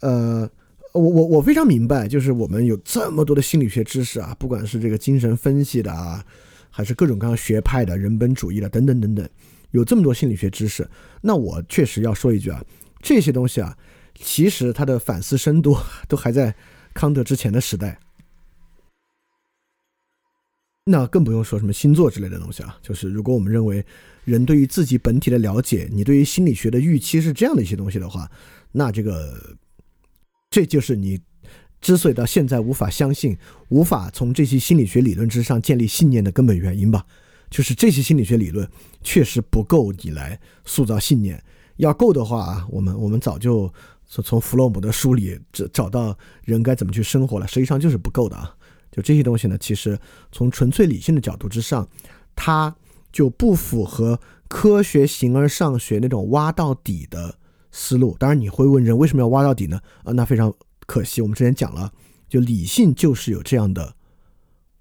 呃，我我我非常明白，就是我们有这么多的心理学知识啊，不管是这个精神分析的啊，还是各种各样学派的人本主义的等等等等，有这么多心理学知识。那我确实要说一句啊，这些东西啊，其实它的反思深度 [laughs] 都还在康德之前的时代。那更不用说什么星座之类的东西啊，就是如果我们认为人对于自己本体的了解，你对于心理学的预期是这样的一些东西的话，那这个这就是你之所以到现在无法相信、无法从这些心理学理论之上建立信念的根本原因吧？就是这些心理学理论确实不够你来塑造信念，要够的话啊，我们我们早就从弗洛姆的书里找找到人该怎么去生活了，实际上就是不够的啊。就这些东西呢，其实从纯粹理性的角度之上，它就不符合科学形而上学那种挖到底的思路。当然，你会问人为什么要挖到底呢？啊，那非常可惜，我们之前讲了，就理性就是有这样的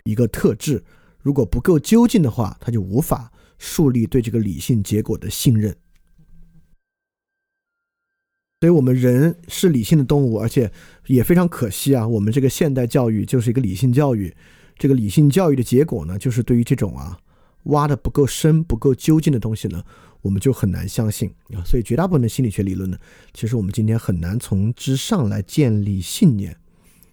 一个特质，如果不够究竟的话，它就无法树立对这个理性结果的信任。所以，我们人是理性的动物，而且也非常可惜啊。我们这个现代教育就是一个理性教育，这个理性教育的结果呢，就是对于这种啊挖的不够深、不够究竟的东西呢，我们就很难相信啊。所以，绝大部分的心理学理论呢，其实我们今天很难从之上来建立信念。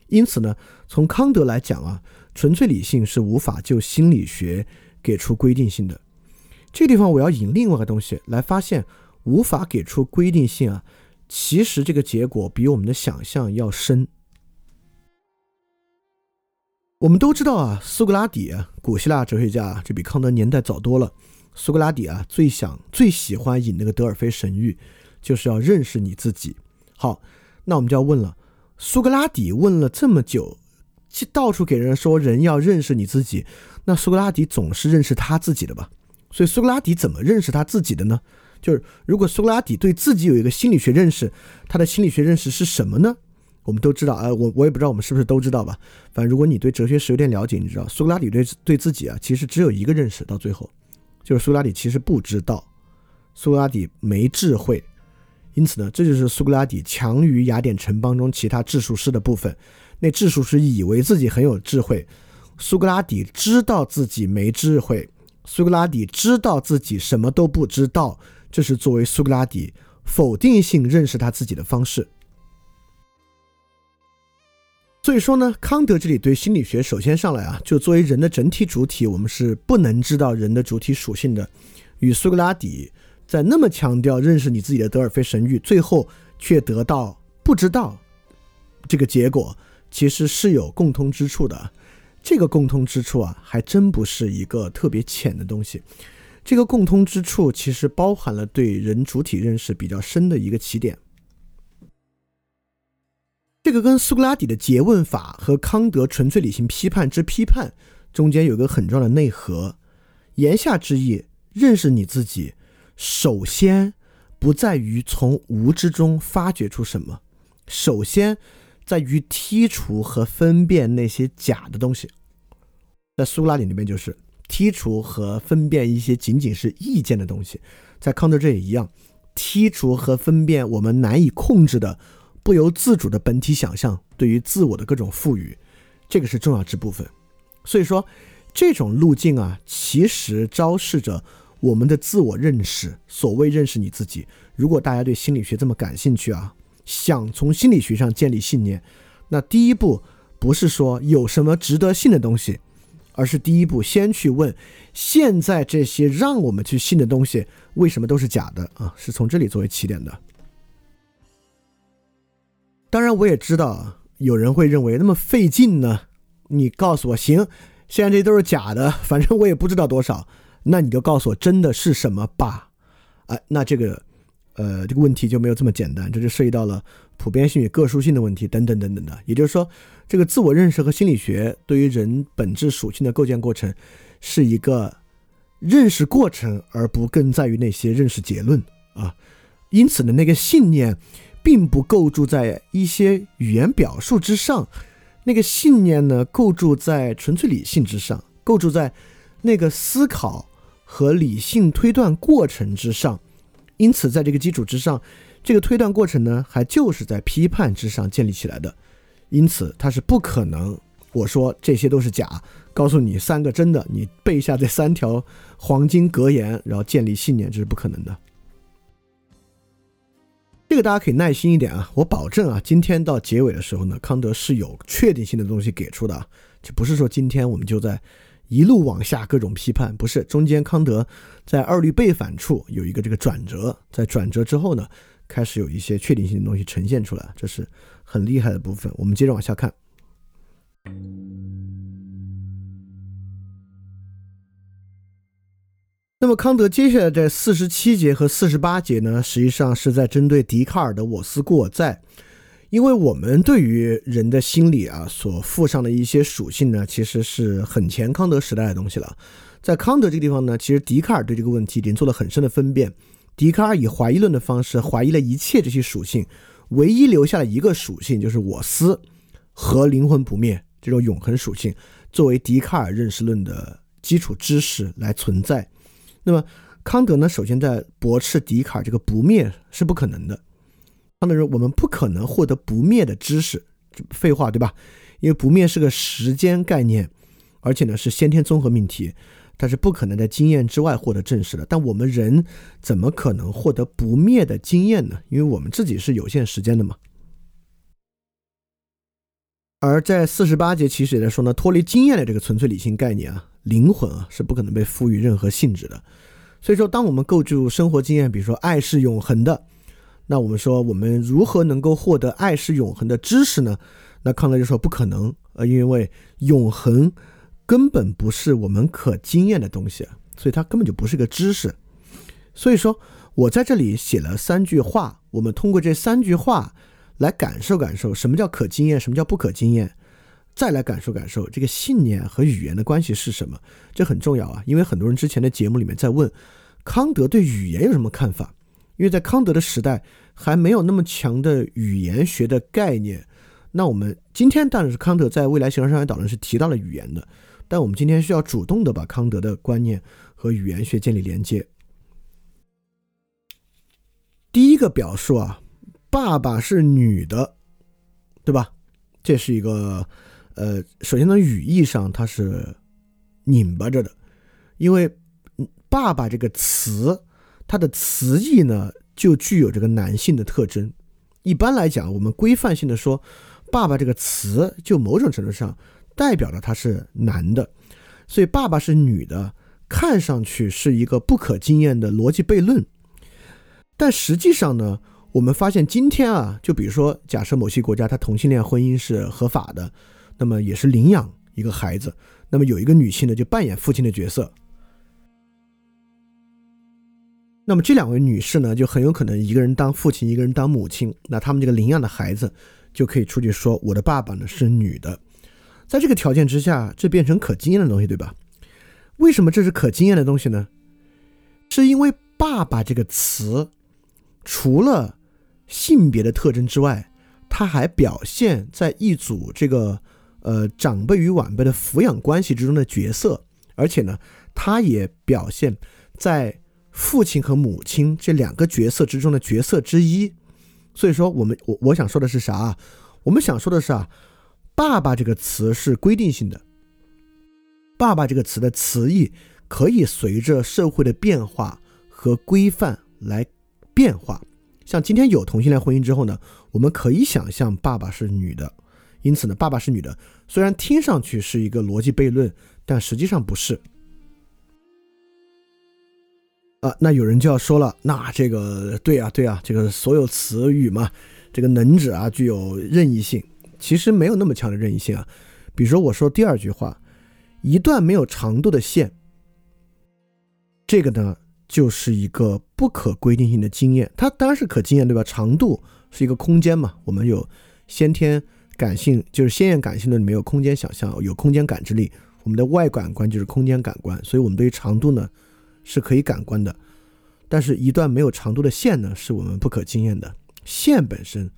因此呢，从康德来讲啊，纯粹理性是无法就心理学给出规定性的。这个地方我要引另外一个东西来发现，无法给出规定性啊。其实这个结果比我们的想象要深。我们都知道啊，苏格拉底，古希腊哲学家，这比康德年代早多了。苏格拉底啊，最想、最喜欢引那个德尔菲神谕，就是要认识你自己。好，那我们就要问了：苏格拉底问了这么久，到处给人说人要认识你自己，那苏格拉底总是认识他自己的吧？所以苏格拉底怎么认识他自己的呢？就是如果苏格拉底对自己有一个心理学认识，他的心理学认识是什么呢？我们都知道，呃，我我也不知道我们是不是都知道吧。反正如果你对哲学史有点了解，你知道苏格拉底对对自己啊，其实只有一个认识，到最后就是苏格拉底其实不知道，苏格拉底没智慧。因此呢，这就是苏格拉底强于雅典城邦中其他智术师的部分。那智术师以为自己很有智慧，苏格拉底知道自己没智慧，苏格拉底知道自己什么都不知道。这是作为苏格拉底否定性认识他自己的方式。所以说呢，康德这里对心理学首先上来啊，就作为人的整体主体，我们是不能知道人的主体属性的。与苏格拉底在那么强调认识你自己的德尔菲神谕，最后却得到不知道这个结果，其实是有共通之处的。这个共通之处啊，还真不是一个特别浅的东西。这个共通之处其实包含了对人主体认识比较深的一个起点。这个跟苏格拉底的诘问法和康德纯粹理性批判之批判中间有个很重要的内核。言下之意，认识你自己，首先不在于从无之中发掘出什么，首先在于剔除和分辨那些假的东西。在苏格拉底那边就是。剔除和分辨一些仅仅是意见的东西，在康德这也一样，剔除和分辨我们难以控制的、不由自主的本体想象对于自我的各种赋予，这个是重要之部分。所以说，这种路径啊，其实昭示着我们的自我认识。所谓认识你自己，如果大家对心理学这么感兴趣啊，想从心理学上建立信念，那第一步不是说有什么值得信的东西。而是第一步，先去问，现在这些让我们去信的东西为什么都是假的啊？是从这里作为起点的。当然，我也知道有人会认为那么费劲呢。你告诉我，行，现在这些都是假的，反正我也不知道多少，那你就告诉我真的是什么吧。哎，那这个，呃，这个问题就没有这么简单，这就涉及到了普遍性与个殊性的问题，等等等等的。也就是说。这个自我认识和心理学对于人本质属性的构建过程，是一个认识过程，而不更在于那些认识结论啊。因此呢，那个信念并不构筑在一些语言表述之上，那个信念呢构筑在纯粹理性之上，构筑在那个思考和理性推断过程之上。因此，在这个基础之上，这个推断过程呢，还就是在批判之上建立起来的。因此，它是不可能。我说这些都是假，告诉你三个真的，你背下这三条黄金格言，然后建立信念，这是不可能的。这个大家可以耐心一点啊，我保证啊，今天到结尾的时候呢，康德是有确定性的东西给出的，就不是说今天我们就在一路往下各种批判，不是。中间康德在二律背反处有一个这个转折，在转折之后呢，开始有一些确定性的东西呈现出来，这是。很厉害的部分，我们接着往下看。那么康德接下来在四十七节和四十八节呢，实际上是在针对笛卡尔的“我思故我在”，因为我们对于人的心理啊所附上的一些属性呢，其实是很前康德时代的东西了。在康德这个地方呢，其实笛卡尔对这个问题已经做了很深的分辨。笛卡尔以怀疑论的方式怀疑了一切这些属性。唯一留下了一个属性，就是我思和灵魂不灭这种永恒属性，作为笛卡尔认识论的基础知识来存在。那么康德呢？首先在驳斥笛卡尔这个不灭是不可能的。康德说，我们不可能获得不灭的知识，废话对吧？因为不灭是个时间概念，而且呢是先天综合命题。它是不可能在经验之外获得证实的，但我们人怎么可能获得不灭的经验呢？因为我们自己是有限时间的嘛。而在四十八节其实也在说呢，脱离经验的这个纯粹理性概念啊，灵魂啊是不可能被赋予任何性质的。所以说，当我们构筑生活经验，比如说爱是永恒的，那我们说我们如何能够获得爱是永恒的知识呢？那康德就说不可能，呃，因为永恒。根本不是我们可经验的东西，所以它根本就不是个知识。所以说我在这里写了三句话，我们通过这三句话来感受感受什么叫可经验，什么叫不可经验，再来感受感受这个信念和语言的关系是什么，这很重要啊！因为很多人之前的节目里面在问康德对语言有什么看法，因为在康德的时代还没有那么强的语言学的概念。那我们今天当然是康德在未来形而上学导论是提到了语言的，但我们今天需要主动的把康德的观念和语言学建立连接。第一个表述啊。爸爸是女的，对吧？这是一个，呃，首先从语义上它是拧巴着的，因为“爸爸”这个词，它的词义呢就具有这个男性的特征。一般来讲，我们规范性的说“爸爸”这个词，就某种程度上代表了他是男的，所以“爸爸是女的”看上去是一个不可经验的逻辑悖论，但实际上呢？我们发现今天啊，就比如说，假设某些国家它同性恋婚姻是合法的，那么也是领养一个孩子，那么有一个女性呢就扮演父亲的角色，那么这两位女士呢就很有可能一个人当父亲，一个人当母亲，那他们这个领养的孩子就可以出去说我的爸爸呢是女的，在这个条件之下，这变成可经验的东西，对吧？为什么这是可经验的东西呢？是因为“爸爸”这个词除了性别的特征之外，它还表现在一组这个呃长辈与晚辈的抚养关系之中的角色，而且呢，它也表现在父亲和母亲这两个角色之中的角色之一。所以说，我们我我想说的是啥？我们想说的是啊，爸爸这个词是规定性的，爸爸这个词的词义可以随着社会的变化和规范来变化。像今天有同性恋婚姻之后呢，我们可以想象爸爸是女的，因此呢，爸爸是女的，虽然听上去是一个逻辑悖论，但实际上不是。啊，那有人就要说了，那这个对啊，对啊，这个所有词语嘛，这个能指啊具有任意性，其实没有那么强的任意性啊。比如说我说第二句话，一段没有长度的线，这个呢？就是一个不可规定性的经验，它当然是可经验，对吧？长度是一个空间嘛，我们有先天感性，就是先验感性的里面有空间想象，有空间感知力。我们的外感官就是空间感官，所以我们对于长度呢是可以感官的。但是，一段没有长度的线呢，是我们不可经验的。线本身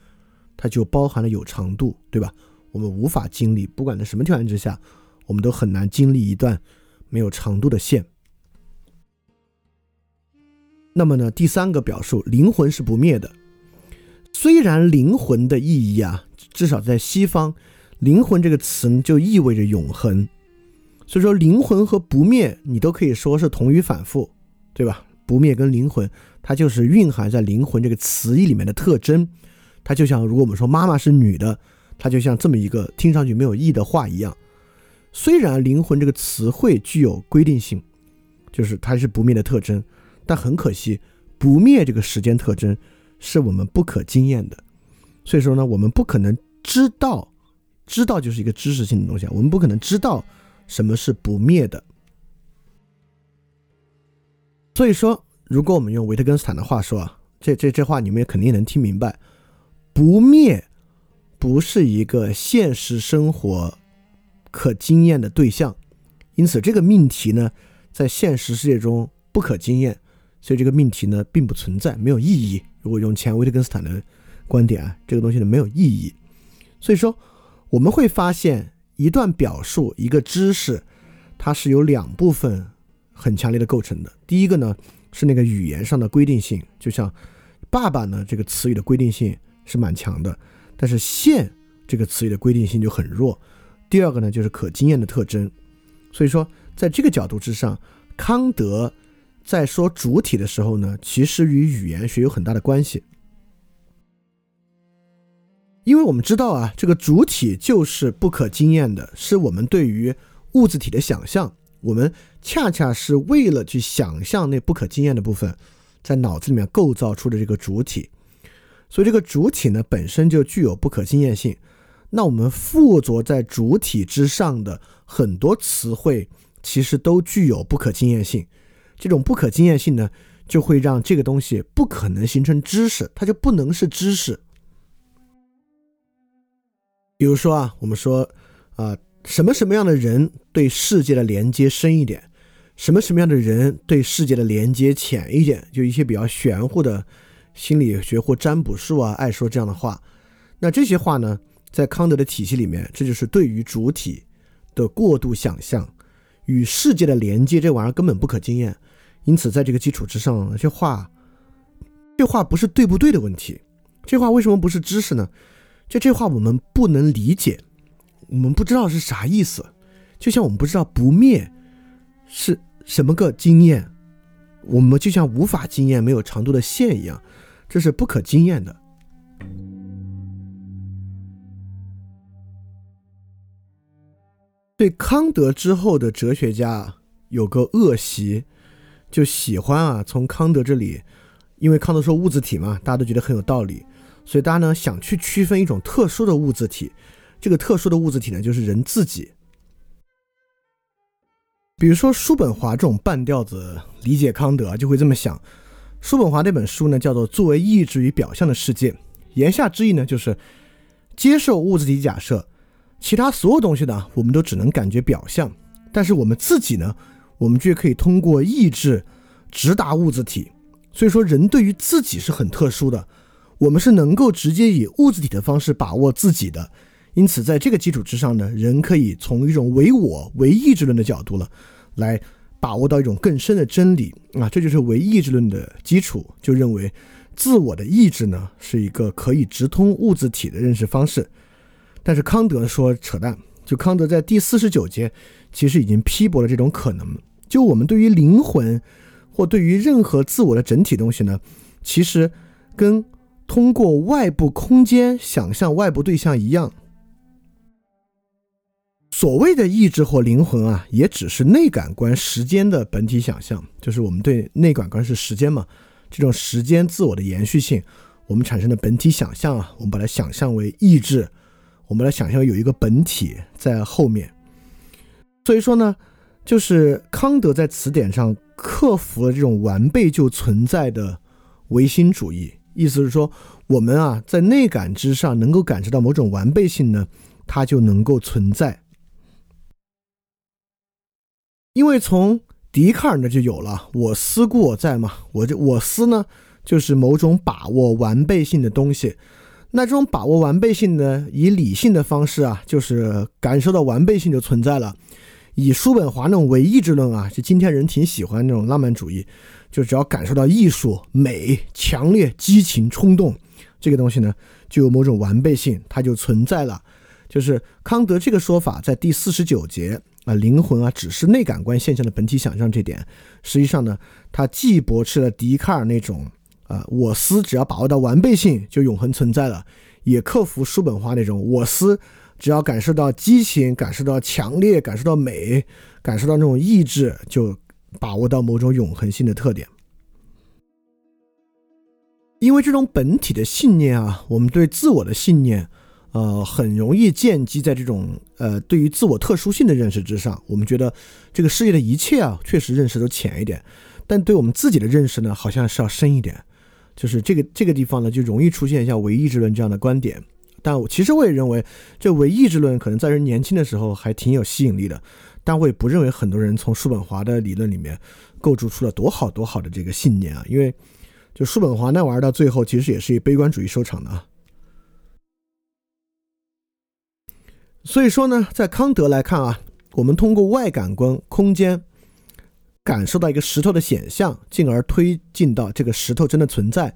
它就包含了有长度，对吧？我们无法经历，不管在什么条件之下，我们都很难经历一段没有长度的线。那么呢，第三个表述，灵魂是不灭的。虽然灵魂的意义啊，至少在西方，灵魂这个词就意味着永恒。所以说，灵魂和不灭，你都可以说是同语反复，对吧？不灭跟灵魂，它就是蕴含在灵魂这个词义里面的特征。它就像如果我们说妈妈是女的，它就像这么一个听上去没有意义的话一样。虽然灵魂这个词汇具有规定性，就是它是不灭的特征。但很可惜，不灭这个时间特征是我们不可经验的，所以说呢，我们不可能知道，知道就是一个知识性的东西，我们不可能知道什么是不灭的。所以说，如果我们用维特根斯坦的话说啊，这这这话你们也肯定能听明白，不灭不是一个现实生活可经验的对象，因此这个命题呢，在现实世界中不可经验。所以这个命题呢，并不存在，没有意义。如果用前维特根斯坦的观点啊，这个东西呢没有意义。所以说，我们会发现一段表述、一个知识，它是由两部分很强烈的构成的。第一个呢是那个语言上的规定性，就像“爸爸”呢这个词语的规定性是蛮强的，但是“线”这个词语的规定性就很弱。第二个呢就是可经验的特征。所以说，在这个角度之上，康德。在说主体的时候呢，其实与语言学有很大的关系，因为我们知道啊，这个主体就是不可经验的，是我们对于物质体的想象。我们恰恰是为了去想象那不可经验的部分，在脑子里面构造出的这个主体。所以这个主体呢，本身就具有不可经验性。那我们附着在主体之上的很多词汇，其实都具有不可经验性。这种不可经验性呢，就会让这个东西不可能形成知识，它就不能是知识。比如说啊，我们说啊，什么什么样的人对世界的连接深一点，什么什么样的人对世界的连接浅一点，就一些比较玄乎的心理学或占卜术啊，爱说这样的话。那这些话呢，在康德的体系里面，这就是对于主体的过度想象，与世界的连接这玩意儿根本不可经验。因此，在这个基础之上，这话，这话不是对不对的问题，这话为什么不是知识呢？就这话我们不能理解，我们不知道是啥意思，就像我们不知道不灭是什么个经验，我们就像无法经验没有长度的线一样，这是不可经验的。对康德之后的哲学家有个恶习，就喜欢啊从康德这里，因为康德说物自体嘛，大家都觉得很有道理。所以大家呢想去区分一种特殊的物质体，这个特殊的物质体呢就是人自己。比如说叔本华这种半吊子理解康德就会这么想：叔本华那本书呢叫做《作为意志与表象的世界》，言下之意呢就是接受物质体假设，其他所有东西呢我们都只能感觉表象，但是我们自己呢，我们却可以通过意志直达物质体。所以说人对于自己是很特殊的。我们是能够直接以物质体的方式把握自己的，因此在这个基础之上呢，人可以从一种唯我、唯意志论的角度呢，来把握到一种更深的真理啊，这就是唯意志论的基础，就认为自我的意志呢是一个可以直通物质体的认识方式。但是康德说扯淡，就康德在第四十九节其实已经批驳了这种可能，就我们对于灵魂或对于任何自我的整体东西呢，其实跟通过外部空间想象外部对象一样，所谓的意志或灵魂啊，也只是内感官时间的本体想象，就是我们对内感官是时间嘛，这种时间自我的延续性，我们产生的本体想象啊，我们把它想象为意志，我们来想象有一个本体在后面。所以说呢，就是康德在词典上克服了这种完备就存在的唯心主义。意思是说，我们啊，在内感之上能够感知到某种完备性呢，它就能够存在。因为从笛卡尔那就有了“我思故我在”嘛，我这我思呢，就是某种把握完备性的东西。那这种把握完备性呢，以理性的方式啊，就是感受到完备性就存在了。以叔本华那种唯意志论啊，就今天人挺喜欢那种浪漫主义。就只要感受到艺术美、强烈激情、冲动，这个东西呢，就有某种完备性，它就存在了。就是康德这个说法，在第四十九节啊，灵魂啊，只是内感官现象的本体想象这点，实际上呢，它既驳斥了笛卡尔那种啊，我思只要把握到完备性就永恒存在了，也克服叔本华那种我思只要感受到激情、感受到强烈、感受到美、感受到那种意志就。把握到某种永恒性的特点，因为这种本体的信念啊，我们对自我的信念，呃，很容易建基在这种呃对于自我特殊性的认识之上。我们觉得这个世界的一切啊，确实认识都浅一点，但对我们自己的认识呢，好像是要深一点。就是这个这个地方呢，就容易出现像唯意志论这样的观点。但我其实我也认为，这唯意志论可能在人年轻的时候还挺有吸引力的。但我也不认为很多人从叔本华的理论里面构筑出了多好多好的这个信念啊，因为就叔本华那玩意儿到最后其实也是以悲观主义收场的啊。所以说呢，在康德来看啊，我们通过外感官空间感受到一个石头的显象，进而推进到这个石头真的存在，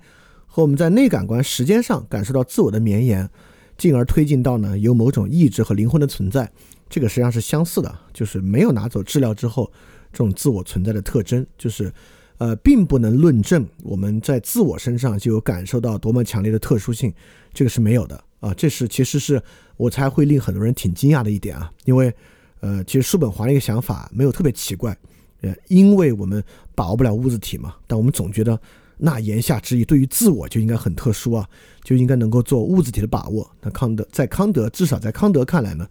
和我们在内感官时间上感受到自我的绵延，进而推进到呢有某种意志和灵魂的存在。这个实际上是相似的，就是没有拿走治疗之后，这种自我存在的特征，就是，呃，并不能论证我们在自我身上就有感受到多么强烈的特殊性，这个是没有的啊。这是其实是我才会令很多人挺惊讶的一点啊，因为，呃，其实叔本华的一个想法没有特别奇怪，呃，因为我们把握不了物质体嘛，但我们总觉得那言下之意，对于自我就应该很特殊啊，就应该能够做物质体的把握。那康德在康德至少在康德看来呢？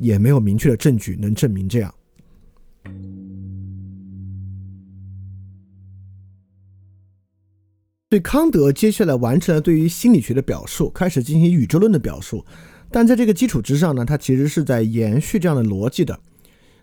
也没有明确的证据能证明这样。对康德接下来完成了对于心理学的表述，开始进行宇宙论的表述。但在这个基础之上呢，它其实是在延续这样的逻辑的。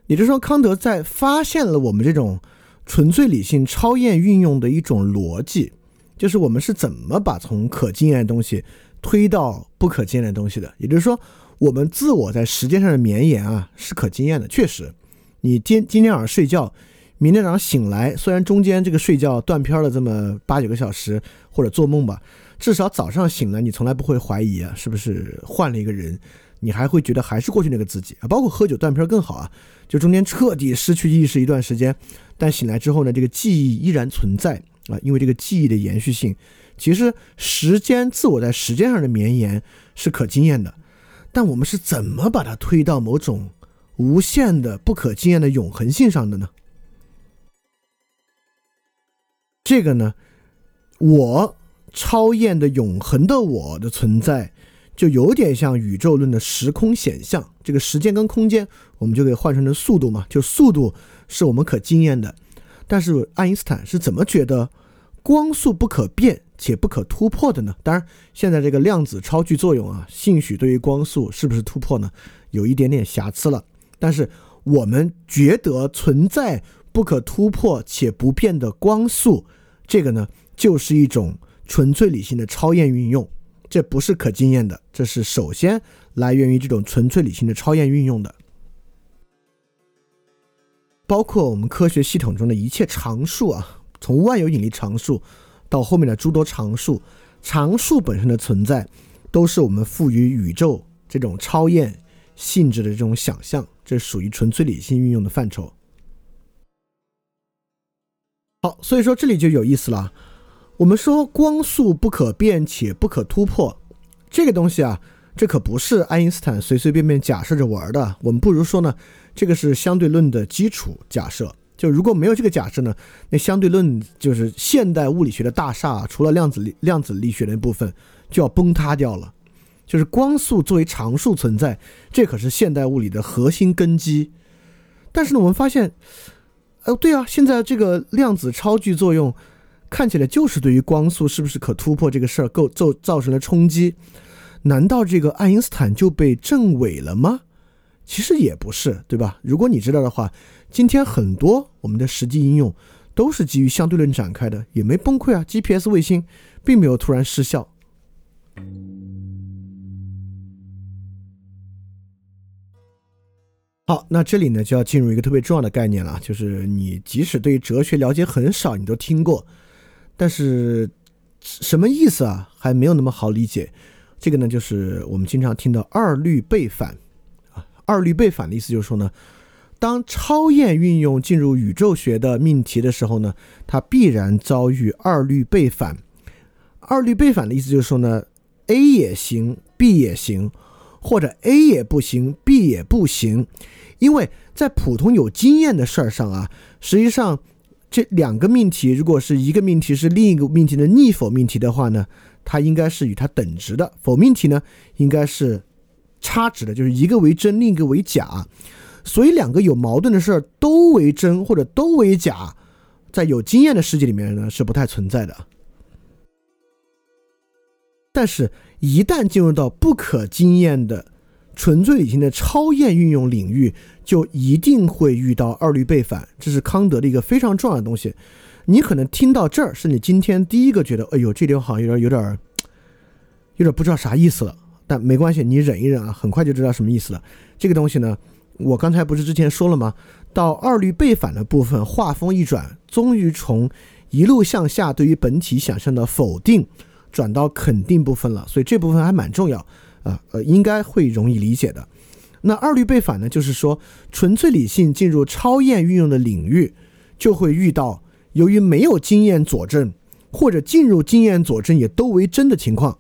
也就是说，康德在发现了我们这种纯粹理性超验运用的一种逻辑，就是我们是怎么把从可经验的东西推到不可经验的东西的。也就是说，我们自我在时间上的绵延啊是可经验的。确实，你今今天晚上睡觉，明天早上醒来，虽然中间这个睡觉断片了这么八九个小时，或者做梦吧。至少早上醒来，你从来不会怀疑啊，是不是换了一个人？你还会觉得还是过去那个自己啊？包括喝酒断片更好啊，就中间彻底失去意识一段时间，但醒来之后呢，这个记忆依然存在啊，因为这个记忆的延续性。其实时间自我在时间上的绵延是可经验的，但我们是怎么把它推到某种无限的不可经验的永恒性上的呢？这个呢，我。超验的永恒的我的存在，就有点像宇宙论的时空显象。这个时间跟空间，我们就给换成成速度嘛？就速度是我们可经验的。但是爱因斯坦是怎么觉得光速不可变且不可突破的呢？当然，现在这个量子超距作用啊，兴许对于光速是不是突破呢，有一点点瑕疵了。但是我们觉得存在不可突破且不变的光速，这个呢，就是一种。纯粹理性的超验运用，这不是可经验的，这是首先来源于这种纯粹理性的超验运用的。包括我们科学系统中的一切常数啊，从万有引力常数到后面的诸多常数，常数本身的存在，都是我们赋予宇宙这种超验性质的这种想象，这属于纯粹理性运用的范畴。好，所以说这里就有意思了。我们说光速不可变且不可突破，这个东西啊，这可不是爱因斯坦随随便便假设着玩的。我们不如说呢，这个是相对论的基础假设。就如果没有这个假设呢，那相对论就是现代物理学的大厦，除了量子力量子力学那部分就要崩塌掉了。就是光速作为常数存在，这可是现代物理的核心根基。但是呢，我们发现，哦，对啊，现在这个量子超距作用。看起来就是对于光速是不是可突破这个事儿构造造成了冲击，难道这个爱因斯坦就被证伪了吗？其实也不是，对吧？如果你知道的话，今天很多我们的实际应用都是基于相对论展开的，也没崩溃啊。GPS 卫星并没有突然失效。好，那这里呢就要进入一个特别重要的概念了，就是你即使对哲学了解很少，你都听过。但是什么意思啊？还没有那么好理解。这个呢，就是我们经常听到二律背反啊。二律背反的意思就是说呢，当超验运用进入宇宙学的命题的时候呢，它必然遭遇二律背反。二律背反的意思就是说呢，A 也行，B 也行，或者 A 也不行，B 也不行。因为在普通有经验的事儿上啊，实际上。这两个命题，如果是一个命题是另一个命题的逆否命题的话呢，它应该是与它等值的。否命题呢，应该是差值的，就是一个为真，另一个为假。所以两个有矛盾的事儿都为真或者都为假，在有经验的世界里面呢是不太存在的。但是，一旦进入到不可经验的纯粹理性的超验运用领域。就一定会遇到二律背反，这是康德的一个非常重要的东西。你可能听到这儿，是你今天第一个觉得，哎呦，这地方好像有点、有点、有点不知道啥意思了。但没关系，你忍一忍啊，很快就知道什么意思了。这个东西呢，我刚才不是之前说了吗？到二律背反的部分，画风一转，终于从一路向下对于本体想象的否定，转到肯定部分了。所以这部分还蛮重要啊，呃，应该会容易理解的。那二律背反呢？就是说，纯粹理性进入超验运用的领域，就会遇到由于没有经验佐证，或者进入经验佐证也都为真的情况，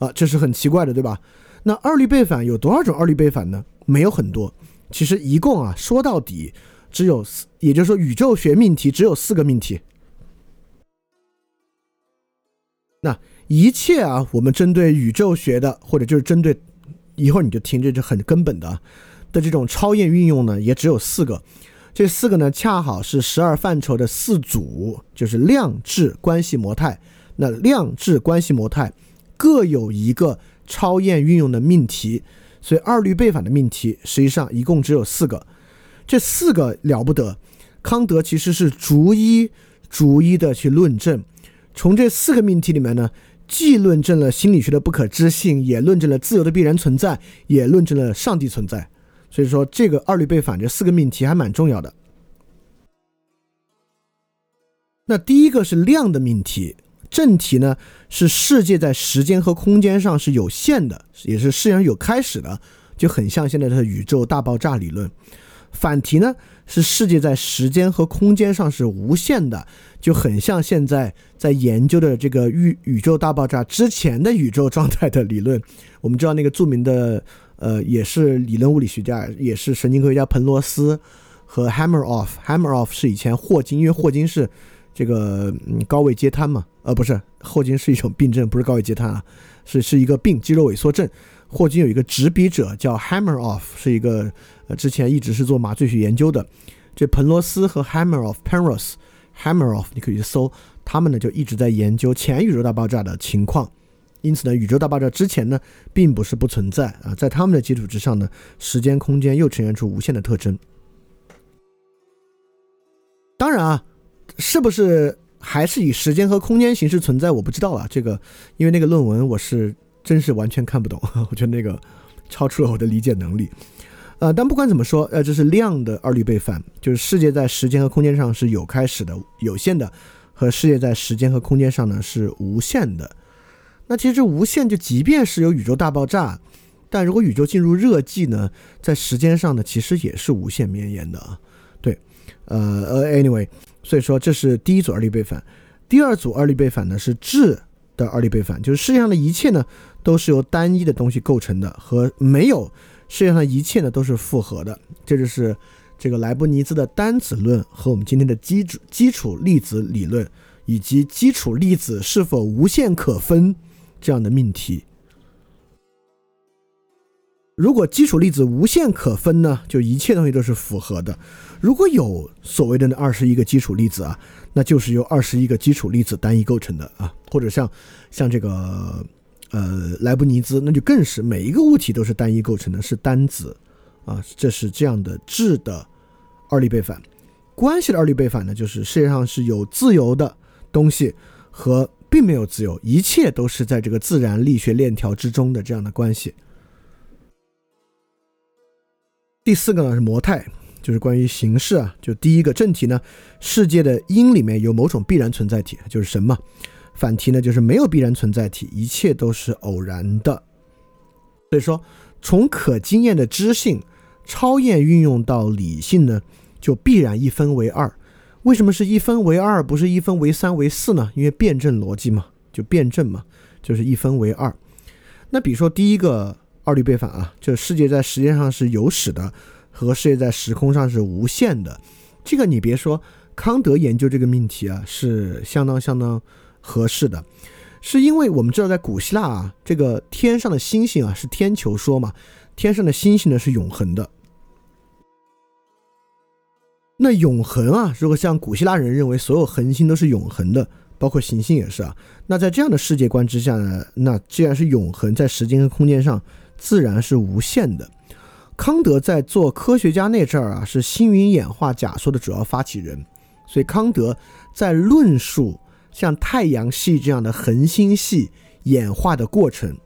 啊，这是很奇怪的，对吧？那二律背反有多少种二律背反呢？没有很多，其实一共啊，说到底只有四，也就是说，宇宙学命题只有四个命题。那一切啊，我们针对宇宙学的，或者就是针对。一会儿你就听，这是很根本的的这种超验运用呢，也只有四个。这四个呢，恰好是十二范畴的四组，就是量质关系模态。那量质关系模态各有一个超验运用的命题。所以二律背反的命题实际上一共只有四个，这四个了不得。康德其实是逐一逐一的去论证，从这四个命题里面呢，既论证了心理学的不可知性，也论证了自由的必然存在，也论证了上帝存在。所以说，这个二律背反这四个命题还蛮重要的。那第一个是量的命题，正题呢是世界在时间和空间上是有限的，也是世界上有开始的，就很像现在的宇宙大爆炸理论。反题呢是世界在时间和空间上是无限的，就很像现在在研究的这个宇宇宙大爆炸之前的宇宙状态的理论。我们知道那个著名的呃也是理论物理学家，也是神经科学家彭罗斯和 Hammeroff，Hammeroff 是以前霍金，因为霍金是。这个嗯高位截瘫嘛，呃不是，霍金是一种病症，不是高位截瘫啊，是是一个病，肌肉萎缩症。霍金有一个执笔者叫 Hammeroff，是一个呃之前一直是做麻醉学研究的。这彭罗斯和 Hammeroff，Penrose，Hammeroff，你可以去搜，他们呢就一直在研究前宇宙大爆炸的情况。因此呢，宇宙大爆炸之前呢，并不是不存在啊，在他们的基础之上呢，时间空间又呈现出无限的特征。当然啊。是不是还是以时间和空间形式存在？我不知道啊。这个，因为那个论文我是真是完全看不懂，[laughs] 我觉得那个超出了我的理解能力。呃，但不管怎么说，呃，这是量的二律背反，就是世界在时间和空间上是有开始的、有限的，和世界在时间和空间上呢是无限的。那其实无限就即便是有宇宙大爆炸，但如果宇宙进入热寂呢，在时间上呢其实也是无限绵延的啊。对，呃呃，anyway。所以说，这是第一组二律背反。第二组二律背反呢，是质的二律背反，就是世界上的一切呢，都是由单一的东西构成的，和没有世界上的一切呢，都是复合的。这就是这个莱布尼兹的单子论和我们今天的基础基础粒子理论，以及基础粒子是否无限可分这样的命题。如果基础粒子无限可分呢，就一切东西都是符合的。如果有所谓的那二十一个基础粒子啊，那就是由二十一个基础粒子单一构成的啊。或者像像这个呃莱布尼兹，那就更是每一个物体都是单一构成的，是单子啊。这是这样的质的二律背反。关系的二律背反呢，就是世界上是有自由的东西和并没有自由，一切都是在这个自然力学链条之中的这样的关系。第四个呢是模态，就是关于形式啊。就第一个正题呢，世界的因里面有某种必然存在体，就是神嘛。反题呢就是没有必然存在体，一切都是偶然的。所以说，从可经验的知性超验运用到理性呢，就必然一分为二。为什么是一分为二，不是一分为三为四呢？因为辩证逻辑嘛，就辩证嘛，就是一分为二。那比如说第一个。二律背反啊，就世界在时间上是有史的，和世界在时空上是无限的。这个你别说，康德研究这个命题啊，是相当相当合适的。是因为我们知道，在古希腊啊，这个天上的星星啊是天球说嘛，天上的星星呢是永恒的。那永恒啊，如果像古希腊人认为所有恒星都是永恒的。包括行星也是啊。那在这样的世界观之下呢？那既然是永恒，在时间和空间上自然是无限的。康德在做科学家那阵儿啊，是星云演化假说的主要发起人。所以康德在论述像太阳系这样的恒星系演化的过程。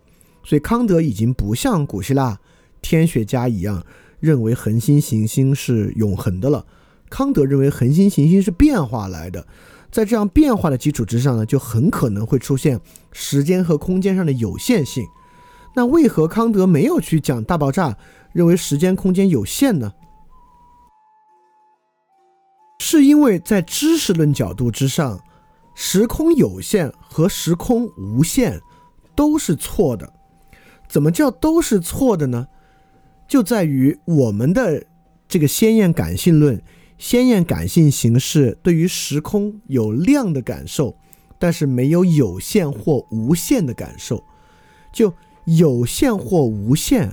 所以康德已经不像古希腊天学家一样认为恒星行星是永恒的了。康德认为恒星行星是变化来的。在这样变化的基础之上呢，就很可能会出现时间和空间上的有限性。那为何康德没有去讲大爆炸，认为时间空间有限呢？是因为在知识论角度之上，时空有限和时空无限都是错的。怎么叫都是错的呢？就在于我们的这个先验感性论。鲜艳感性形式对于时空有量的感受，但是没有有限或无限的感受。就有限或无限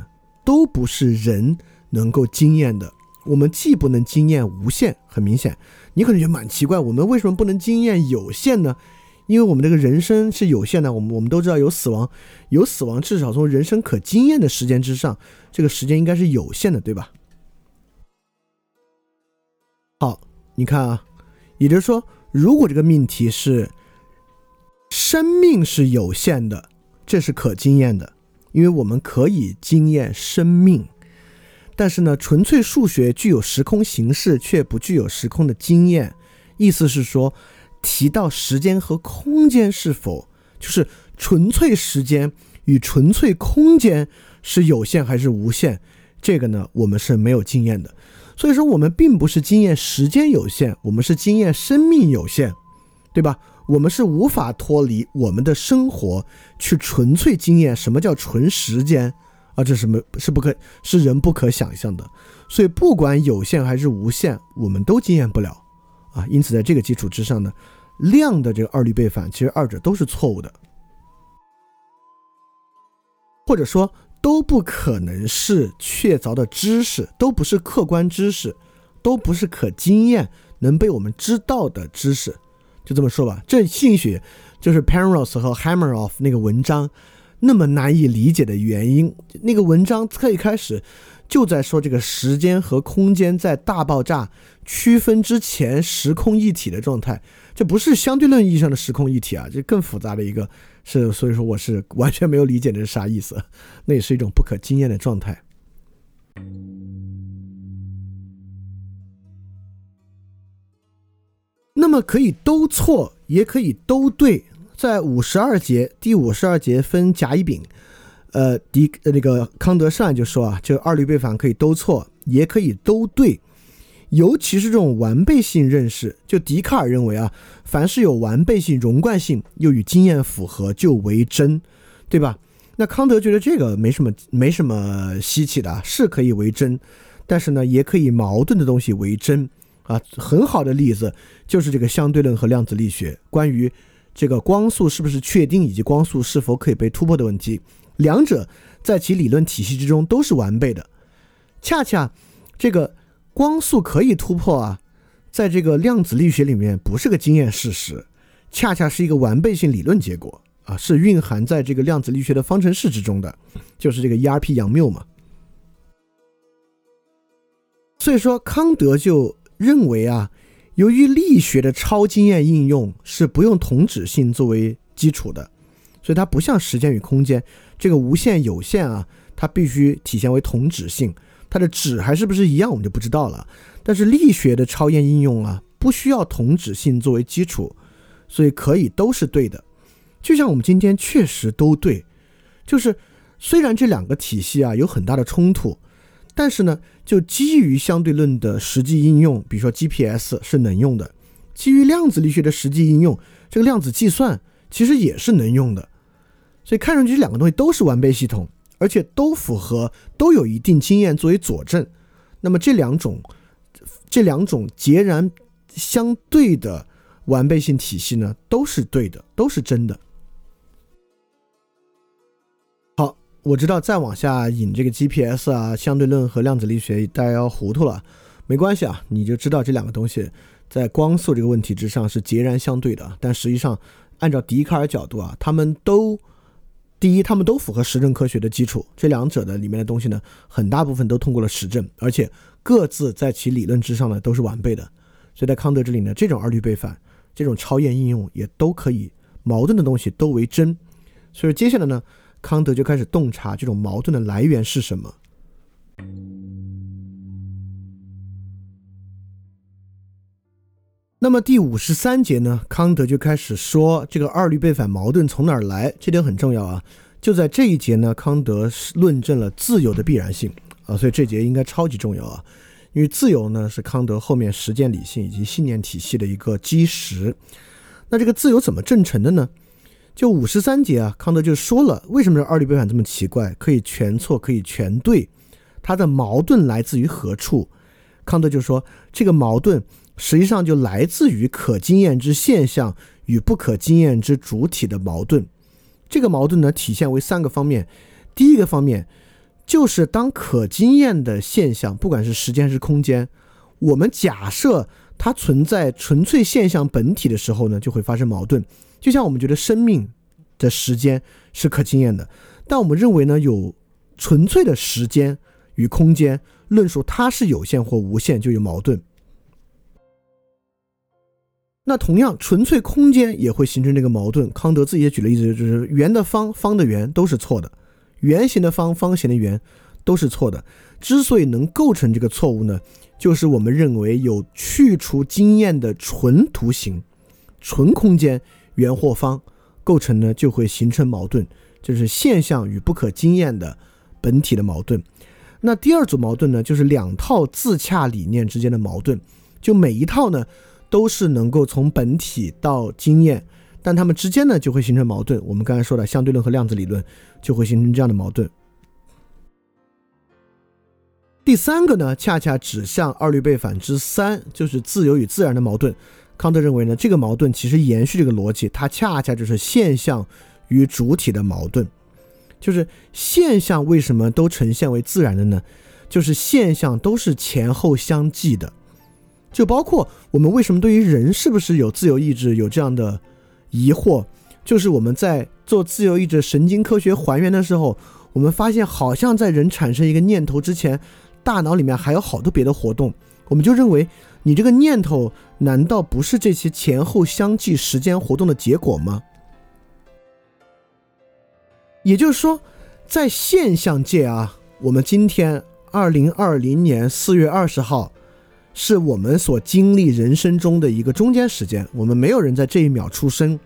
都不是人能够经验的。我们既不能经验无限，很明显，你可能觉得蛮奇怪，我们为什么不能经验有限呢？因为我们这个人生是有限的，我们我们都知道有死亡，有死亡，至少从人生可经验的时间之上，这个时间应该是有限的，对吧？好，你看啊，也就是说，如果这个命题是生命是有限的，这是可经验的，因为我们可以经验生命。但是呢，纯粹数学具有时空形式，却不具有时空的经验。意思是说，提到时间和空间是否就是纯粹时间与纯粹空间是有限还是无限，这个呢，我们是没有经验的。所以说，我们并不是经验时间有限，我们是经验生命有限，对吧？我们是无法脱离我们的生活去纯粹经验什么叫纯时间。啊，这什么是不可是人不可想象的，所以不管有限还是无限，我们都经验不了啊。因此，在这个基础之上呢，量的这个二律背反，其实二者都是错误的，或者说都不可能是确凿的知识，都不是客观知识，都不是可经验能被我们知道的知识。就这么说吧，这兴许就是 Penrose 和 Hammeroff 那个文章。那么难以理解的原因，那个文章最一开始就在说这个时间和空间在大爆炸区分之前时空一体的状态，这不是相对论意义上的时空一体啊，这更复杂的一个是，所以说我是完全没有理解这是啥意思，那也是一种不可经验的状态。那么可以都错，也可以都对。在五十二节，第五十二节分甲乙丙，呃，迪呃那个康德上来就说啊，就二律背反可以都错，也可以都对，尤其是这种完备性认识，就笛卡尔认为啊，凡是有完备性、融贯性又与经验符合，就为真，对吧？那康德觉得这个没什么没什么稀奇的，是可以为真，但是呢，也可以矛盾的东西为真啊。很好的例子就是这个相对论和量子力学，关于。这个光速是不是确定，以及光速是否可以被突破的问题，两者在其理论体系之中都是完备的。恰恰这个光速可以突破啊，在这个量子力学里面不是个经验事实，恰恰是一个完备性理论结果啊，是蕴含在这个量子力学的方程式之中的，就是这个 ERP 杨谬嘛。所以说康德就认为啊。由于力学的超经验应用是不用同质性作为基础的，所以它不像时间与空间这个无限有限啊，它必须体现为同质性。它的质还是不是一样，我们就不知道了。但是力学的超验应用啊，不需要同质性作为基础，所以可以都是对的。就像我们今天确实都对，就是虽然这两个体系啊有很大的冲突。但是呢，就基于相对论的实际应用，比如说 GPS 是能用的；基于量子力学的实际应用，这个量子计算其实也是能用的。所以看上去这两个东西都是完备系统，而且都符合，都有一定经验作为佐证。那么这两种，这两种截然相对的完备性体系呢，都是对的，都是真的。我知道再往下引这个 GPS 啊，相对论和量子力学，大家要糊涂了。没关系啊，你就知道这两个东西在光速这个问题之上是截然相对的。但实际上，按照笛卡尔角度啊，他们都第一，他们都符合实证科学的基础。这两者的里面的东西呢，很大部分都通过了实证，而且各自在其理论之上呢都是完备的。所以在康德这里呢，这种二律背反，这种超验应用也都可以，矛盾的东西都为真。所以接下来呢？康德就开始洞察这种矛盾的来源是什么。那么第五十三节呢？康德就开始说这个二律背反矛盾从哪儿来，这点很重要啊！就在这一节呢，康德论证了自由的必然性啊，所以这节应该超级重要啊，因为自由呢是康德后面实践理性以及信念体系的一个基石。那这个自由怎么证成的呢？就五十三节啊，康德就说了，为什么这二律背反这么奇怪，可以全错，可以全对，它的矛盾来自于何处？康德就说，这个矛盾实际上就来自于可经验之现象与不可经验之主体的矛盾。这个矛盾呢，体现为三个方面。第一个方面，就是当可经验的现象，不管是时间还是空间，我们假设它存在纯粹现象本体的时候呢，就会发生矛盾。就像我们觉得生命的时间是可经验的，但我们认为呢，有纯粹的时间与空间论述它是有限或无限，就有矛盾。那同样，纯粹空间也会形成这个矛盾。康德自己也举了例子，就是圆的方，方的圆都是错的；圆形的方，方形的圆都是错的。之所以能构成这个错误呢，就是我们认为有去除经验的纯图形、纯空间，圆或方构成呢，就会形成矛盾，就是现象与不可经验的本体的矛盾。那第二组矛盾呢，就是两套自洽理念之间的矛盾，就每一套呢。都是能够从本体到经验，但它们之间呢就会形成矛盾。我们刚才说的相对论和量子理论就会形成这样的矛盾。第三个呢，恰恰指向二律背反之三，就是自由与自然的矛盾。康德认为呢，这个矛盾其实延续这个逻辑，它恰恰就是现象与主体的矛盾。就是现象为什么都呈现为自然的呢？就是现象都是前后相继的。就包括我们为什么对于人是不是有自由意志有这样的疑惑，就是我们在做自由意志神经科学还原的时候，我们发现好像在人产生一个念头之前，大脑里面还有好多别的活动，我们就认为你这个念头难道不是这些前后相继时间活动的结果吗？也就是说，在现象界啊，我们今天二零二零年四月二十号。是我们所经历人生中的一个中间时间，我们没有人在这一秒出生，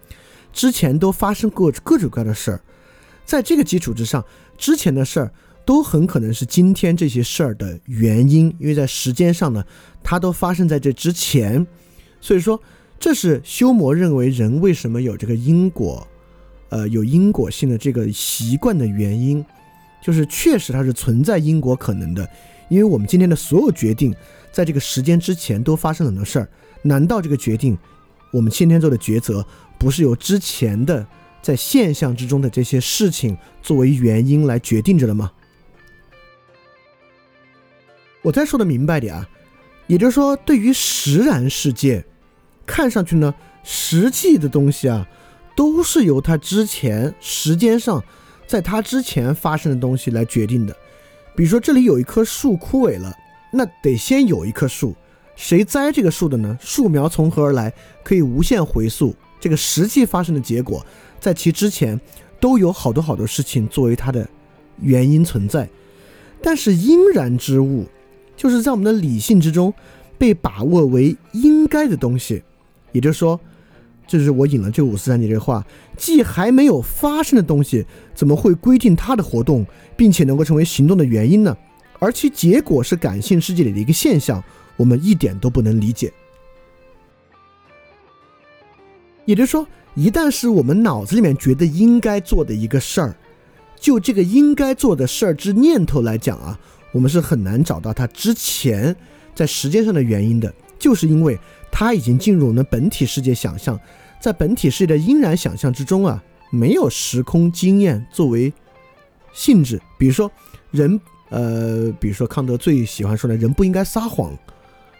之前都发生过各种各样的事儿，在这个基础之上，之前的事儿都很可能是今天这些事儿的原因，因为在时间上呢，它都发生在这之前，所以说这是修魔认为人为什么有这个因果，呃，有因果性的这个习惯的原因，就是确实它是存在因果可能的，因为我们今天的所有决定。在这个时间之前都发生了很多事儿，难道这个决定，我们今天做的抉择，不是由之前的在现象之中的这些事情作为原因来决定着的吗？我再说的明白点啊，也就是说，对于实然世界，看上去呢，实际的东西啊，都是由它之前时间上，在它之前发生的东西来决定的。比如说，这里有一棵树枯萎了。那得先有一棵树，谁栽这个树的呢？树苗从何而来？可以无限回溯这个实际发生的结果，在其之前都有好多好多事情作为它的原因存在。但是因然之物，就是在我们的理性之中被把握为应该的东西。也就是说，这是我引了这五四三节这话：既还没有发生的东西，怎么会规定它的活动，并且能够成为行动的原因呢？而其结果是感性世界里的一个现象，我们一点都不能理解。也就是说，一旦是我们脑子里面觉得应该做的一个事儿，就这个应该做的事儿之念头来讲啊，我们是很难找到它之前在时间上的原因的，就是因为它已经进入我们本体世界想象，在本体世界的应然想象之中啊，没有时空经验作为性质，比如说人。呃，比如说康德最喜欢说的，人不应该撒谎，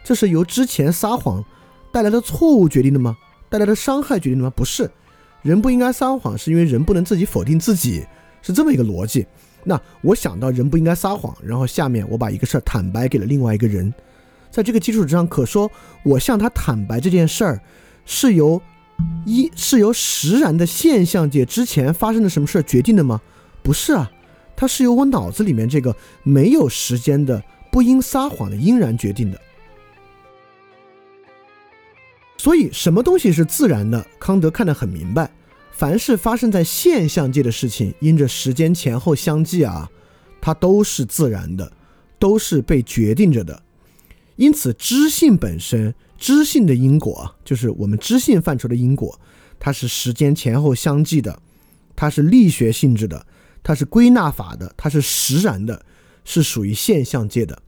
这是由之前撒谎带来的错误决定的吗？带来的伤害决定的吗？不是，人不应该撒谎，是因为人不能自己否定自己，是这么一个逻辑。那我想到人不应该撒谎，然后下面我把一个事儿坦白给了另外一个人，在这个基础之上，可说我向他坦白这件事儿是由一是由实然的现象界之前发生的什么事儿决定的吗？不是啊。它是由我脑子里面这个没有时间的不应撒谎的应然决定的。所以，什么东西是自然的？康德看得很明白，凡是发生在现象界的事情，因着时间前后相继啊，它都是自然的，都是被决定着的。因此，知性本身，知性的因果，就是我们知性范畴的因果，它是时间前后相继的，它是力学性质的。它是归纳法的，它是实然的，是属于现象界的。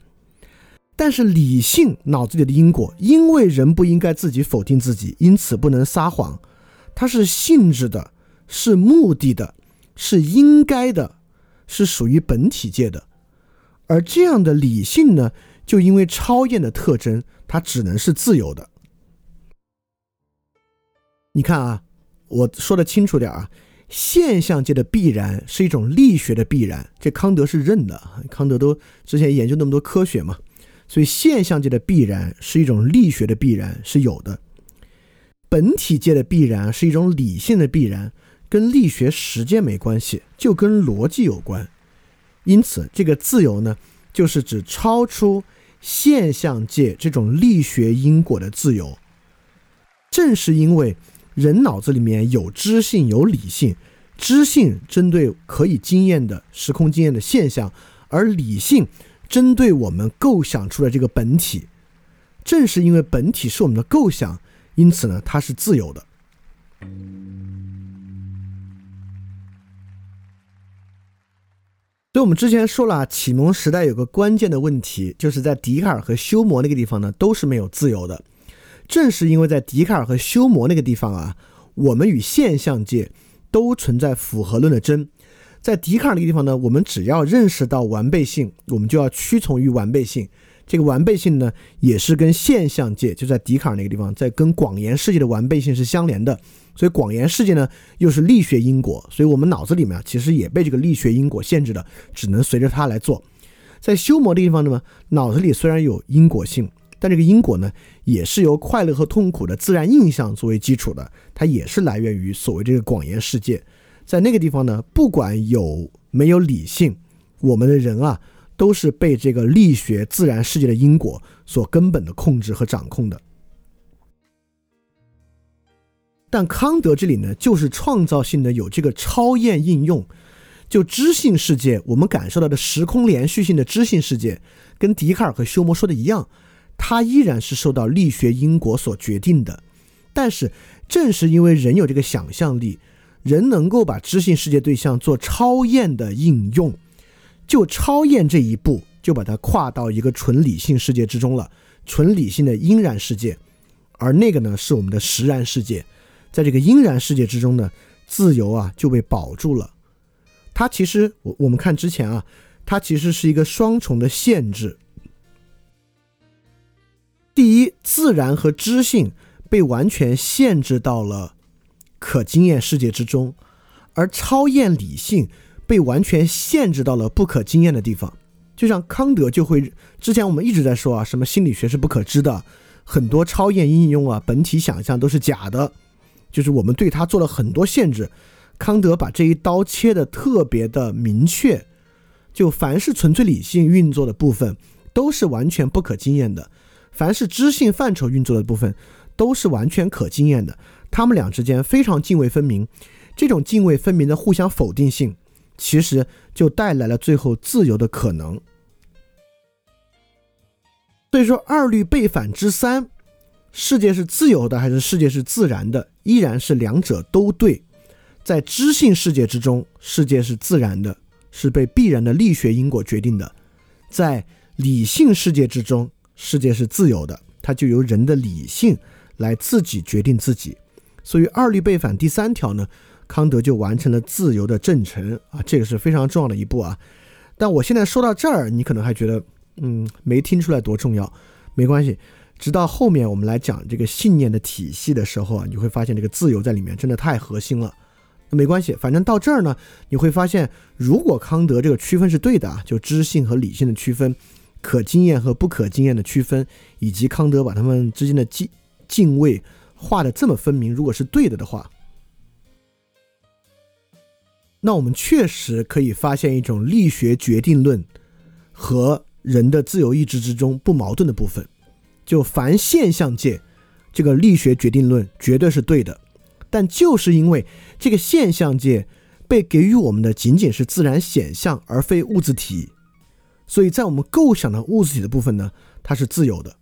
但是理性脑子里的因果，因为人不应该自己否定自己，因此不能撒谎。它是性质的，是目的的，是应该的，是属于本体界的。而这样的理性呢，就因为超验的特征，它只能是自由的。你看啊，我说的清楚点啊，现象界的必然是一种力学的必然，这康德是认的。康德都之前研究那么多科学嘛，所以现象界的必然是一种力学的必然是有的。本体界的必然是一种理性的必然，跟力学实践没关系，就跟逻辑有关。因此，这个自由呢，就是指超出现象界这种力学因果的自由。正是因为人脑子里面有知性、有理性，知性针对可以经验的时空经验的现象，而理性针对我们构想出的这个本体。正是因为本体是我们的构想。因此呢，它是自由的。所以，我们之前说了，启蒙时代有个关键的问题，就是在笛卡尔和休谟那个地方呢，都是没有自由的。正是因为在笛卡尔和休谟那个地方啊，我们与现象界都存在符合论的真。在笛卡尔那个地方呢，我们只要认识到完备性，我们就要屈从于完备性。这个完备性呢，也是跟现象界就在笛卡尔那个地方，在跟广言世界的完备性是相连的。所以广言世界呢，又是力学因果，所以我们脑子里面其实也被这个力学因果限制的，只能随着它来做。在修魔的地方呢，脑子里虽然有因果性，但这个因果呢，也是由快乐和痛苦的自然印象作为基础的，它也是来源于所谓这个广言世界。在那个地方呢，不管有没有理性，我们的人啊。都是被这个力学自然世界的因果所根本的控制和掌控的。但康德这里呢，就是创造性的有这个超验应用，就知性世界，我们感受到的时空连续性的知性世界，跟笛卡尔和休谟说的一样，它依然是受到力学因果所决定的。但是正是因为人有这个想象力，人能够把知性世界对象做超验的应用。就超验这一步，就把它跨到一个纯理性世界之中了，纯理性的阴然世界，而那个呢是我们的实然世界，在这个阴然世界之中呢，自由啊就被保住了。它其实我我们看之前啊，它其实是一个双重的限制。第一，自然和知性被完全限制到了可经验世界之中，而超验理性。被完全限制到了不可经验的地方，就像康德就会之前我们一直在说啊，什么心理学是不可知的，很多超验应用啊，本体想象都是假的，就是我们对他做了很多限制。康德把这一刀切的特别的明确，就凡是纯粹理性运作的部分都是完全不可经验的，凡是知性范畴运作的部分都是完全可经验的，他们俩之间非常泾渭分明，这种泾渭分明的互相否定性。其实就带来了最后自由的可能。所以说，二律背反之三，世界是自由的还是世界是自然的，依然是两者都对。在知性世界之中，世界是自然的，是被必然的力学因果决定的；在理性世界之中，世界是自由的，它就由人的理性来自己决定自己。所以，二律背反第三条呢？康德就完成了自由的证成啊，这个是非常重要的一步啊。但我现在说到这儿，你可能还觉得，嗯，没听出来多重要。没关系，直到后面我们来讲这个信念的体系的时候啊，你会发现这个自由在里面真的太核心了。没关系，反正到这儿呢，你会发现，如果康德这个区分是对的啊，就知性和理性的区分，可经验和不可经验的区分，以及康德把他们之间的敬敬畏画的这么分明，如果是对的的话。那我们确实可以发现一种力学决定论和人的自由意志之中不矛盾的部分。就凡现象界，这个力学决定论绝对是对的，但就是因为这个现象界被给予我们的仅仅是自然显象，而非物质体，所以在我们构想的物质体的部分呢，它是自由的。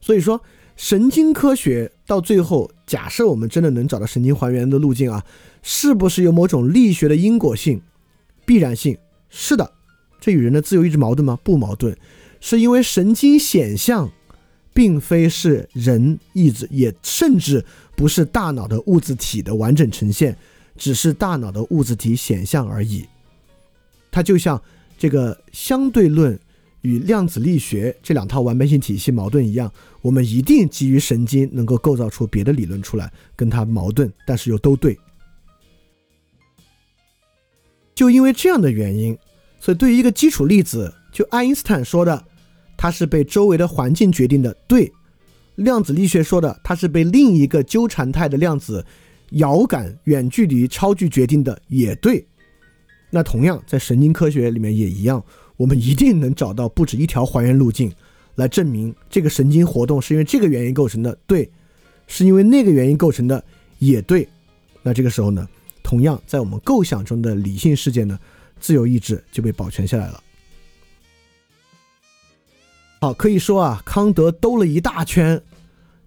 所以说。神经科学到最后，假设我们真的能找到神经还原的路径啊，是不是有某种力学的因果性、必然性？是的，这与人的自由意志矛盾吗？不矛盾，是因为神经显象并非是人意志，也甚至不是大脑的物质体的完整呈现，只是大脑的物质体显象而已。它就像这个相对论与量子力学这两套完备性体系矛盾一样，我们一定基于神经能够构造出别的理论出来跟它矛盾，但是又都对。就因为这样的原因，所以对于一个基础粒子，就爱因斯坦说的，它是被周围的环境决定的，对；量子力学说的，它是被另一个纠缠态的量子遥感远距离超距决定的，也对。那同样在神经科学里面也一样。我们一定能找到不止一条还原路径，来证明这个神经活动是因为这个原因构成的，对，是因为那个原因构成的，也对。那这个时候呢，同样在我们构想中的理性世界呢，自由意志就被保全下来了。好，可以说啊，康德兜了一大圈，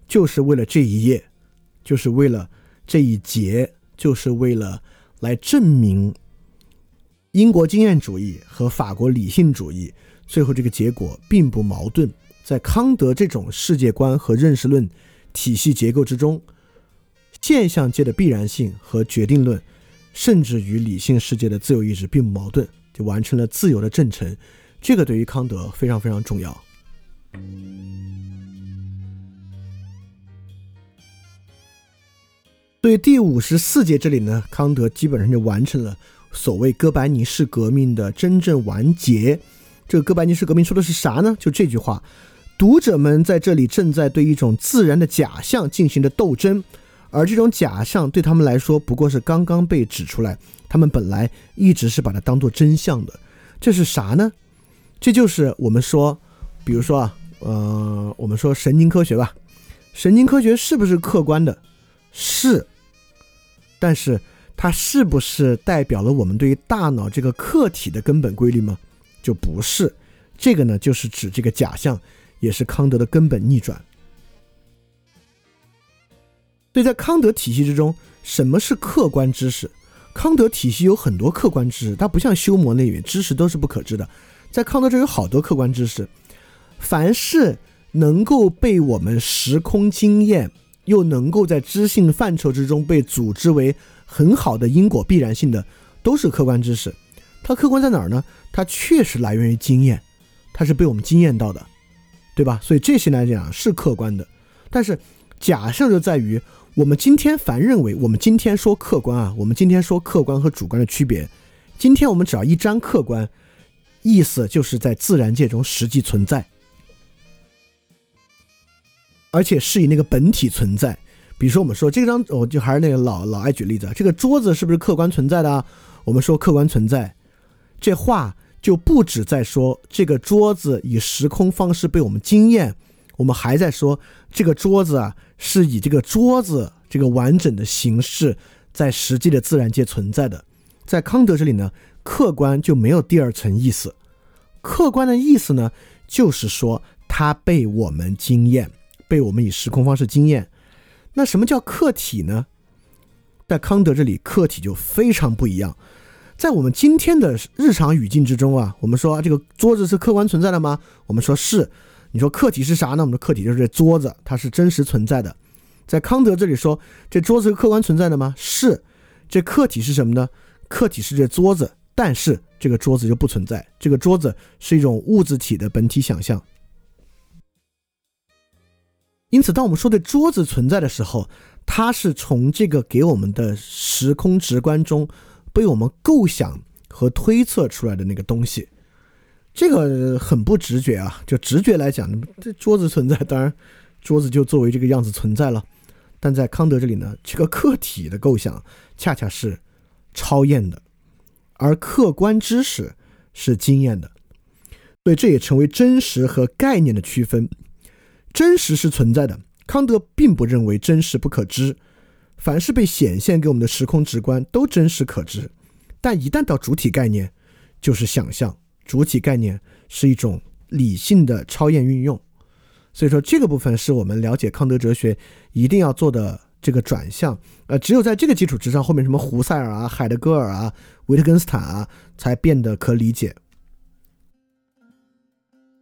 就是为了这一页，就是为了这一节，就是为了来证明。英国经验主义和法国理性主义，最后这个结果并不矛盾。在康德这种世界观和认识论体系结构之中，现象界的必然性和决定论，甚至与理性世界的自由意志并不矛盾，就完成了自由的证成。这个对于康德非常非常重要。对第五十四节这里呢，康德基本上就完成了。所谓哥白尼式革命的真正完结，这个哥白尼式革命说的是啥呢？就这句话，读者们在这里正在对一种自然的假象进行着斗争，而这种假象对他们来说不过是刚刚被指出来，他们本来一直是把它当做真相的。这是啥呢？这就是我们说，比如说啊，呃，我们说神经科学吧，神经科学是不是客观的？是，但是。它是不是代表了我们对于大脑这个客体的根本规律吗？就不是。这个呢，就是指这个假象，也是康德的根本逆转。所以在康德体系之中，什么是客观知识？康德体系有很多客观知识，它不像修谟那里知识都是不可知的。在康德这有好多客观知识，凡是能够被我们时空经验，又能够在知性范畴之中被组织为。很好的因果必然性的都是客观知识，它客观在哪儿呢？它确实来源于经验，它是被我们经验到的，对吧？所以这些来讲是客观的。但是假设就在于，我们今天凡认为，我们今天说客观啊，我们今天说客观和主观的区别，今天我们只要一沾客观，意思就是在自然界中实际存在，而且是以那个本体存在。比如说，我们说这张，我就还是那个老老爱举例子，这个桌子是不是客观存在的？我们说客观存在，这话就不止在说这个桌子以时空方式被我们经验，我们还在说这个桌子啊是以这个桌子这个完整的形式在实际的自然界存在的。在康德这里呢，客观就没有第二层意思，客观的意思呢就是说它被我们经验，被我们以时空方式经验。那什么叫客体呢？在康德这里，客体就非常不一样。在我们今天的日常语境之中啊，我们说这个桌子是客观存在的吗？我们说是。你说客体是啥呢？我们的客体就是这桌子，它是真实存在的。在康德这里说，这桌子是客观存在的吗？是。这客体是什么呢？客体是这桌子，但是这个桌子就不存在。这个桌子是一种物质体的本体想象。因此，当我们说对桌子存在的时候，它是从这个给我们的时空直观中被我们构想和推测出来的那个东西。这个很不直觉啊，就直觉来讲，这桌子存在，当然桌子就作为这个样子存在了。但在康德这里呢，这个客体的构想恰恰是超验的，而客观知识是经验的，所以这也成为真实和概念的区分。真实是存在的，康德并不认为真实不可知，凡是被显现给我们的时空直观都真实可知，但一旦到主体概念，就是想象。主体概念是一种理性的超验运用，所以说这个部分是我们了解康德哲学一定要做的这个转向。呃，只有在这个基础之上，后面什么胡塞尔啊、海德格尔啊、维特根斯坦啊，才变得可理解。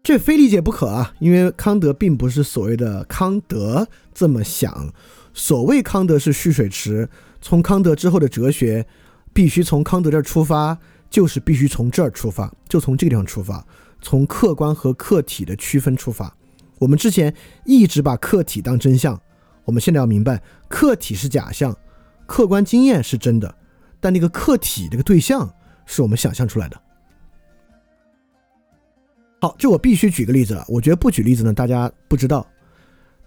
这非理解不可啊！因为康德并不是所谓的康德这么想。所谓康德是蓄水池，从康德之后的哲学必须从康德这儿出发，就是必须从这儿出发，就从这个地方出发。从客观和客体的区分出发。我们之前一直把客体当真相，我们现在要明白，客体是假象，客观经验是真的，但那个客体这个对象是我们想象出来的。好，这我必须举个例子了。我觉得不举例子呢，大家不知道。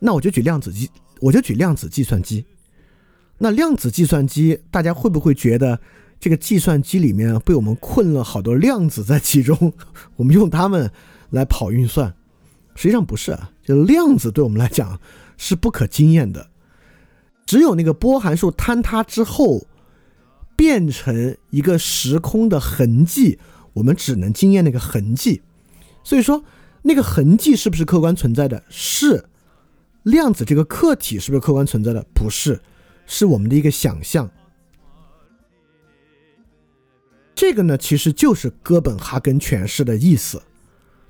那我就举量子计，我就举量子计算机。那量子计算机，大家会不会觉得这个计算机里面被我们困了好多量子在其中？[laughs] 我们用它们来跑运算？实际上不是啊，就量子对我们来讲是不可经验的。只有那个波函数坍塌之后，变成一个时空的痕迹，我们只能经验那个痕迹。所以说，那个痕迹是不是客观存在的？是。量子这个客体是不是客观存在的？不是，是我们的一个想象。这个呢，其实就是哥本哈根诠释的意思。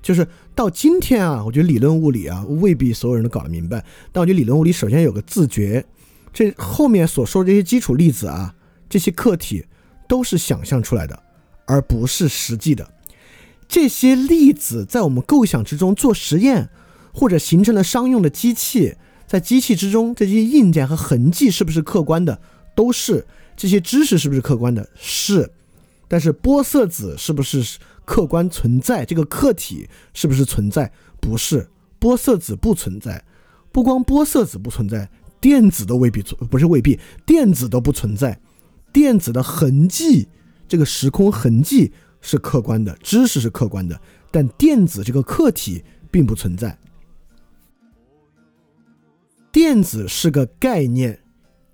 就是到今天啊，我觉得理论物理啊，未必所有人都搞得明白。但我觉得理论物理首先有个自觉，这后面所说的这些基础粒子啊，这些客体都是想象出来的，而不是实际的。这些粒子在我们构想之中做实验，或者形成了商用的机器，在机器之中这些硬件和痕迹是不是客观的？都是。这些知识是不是客观的？是。但是玻色子是不是客观存在？这个客体是不是存在？不是。玻色子不存在。不光玻色子不存在，电子都未必存，不是未必，电子都不存在。电子的痕迹，这个时空痕迹。是客观的知识是客观的，但电子这个客体并不存在。电子是个概念，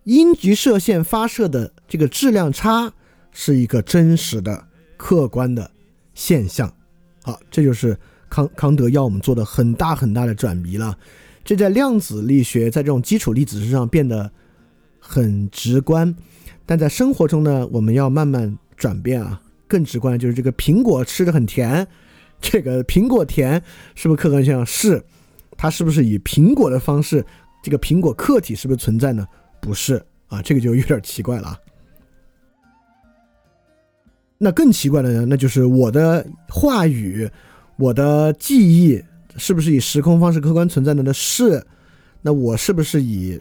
阴极射线发射的这个质量差是一个真实的客观的现象。好，这就是康康德要我们做的很大很大的转移了。这在量子力学在这种基础粒子身上变得很直观，但在生活中呢，我们要慢慢转变啊。更直观就是这个苹果吃的很甜，这个苹果甜是不是客观现象？是，它是不是以苹果的方式？这个苹果客体是不是存在呢？不是啊，这个就有点奇怪了。那更奇怪的呢，那就是我的话语、我的记忆是不是以时空方式客观存在的呢？是，那我是不是以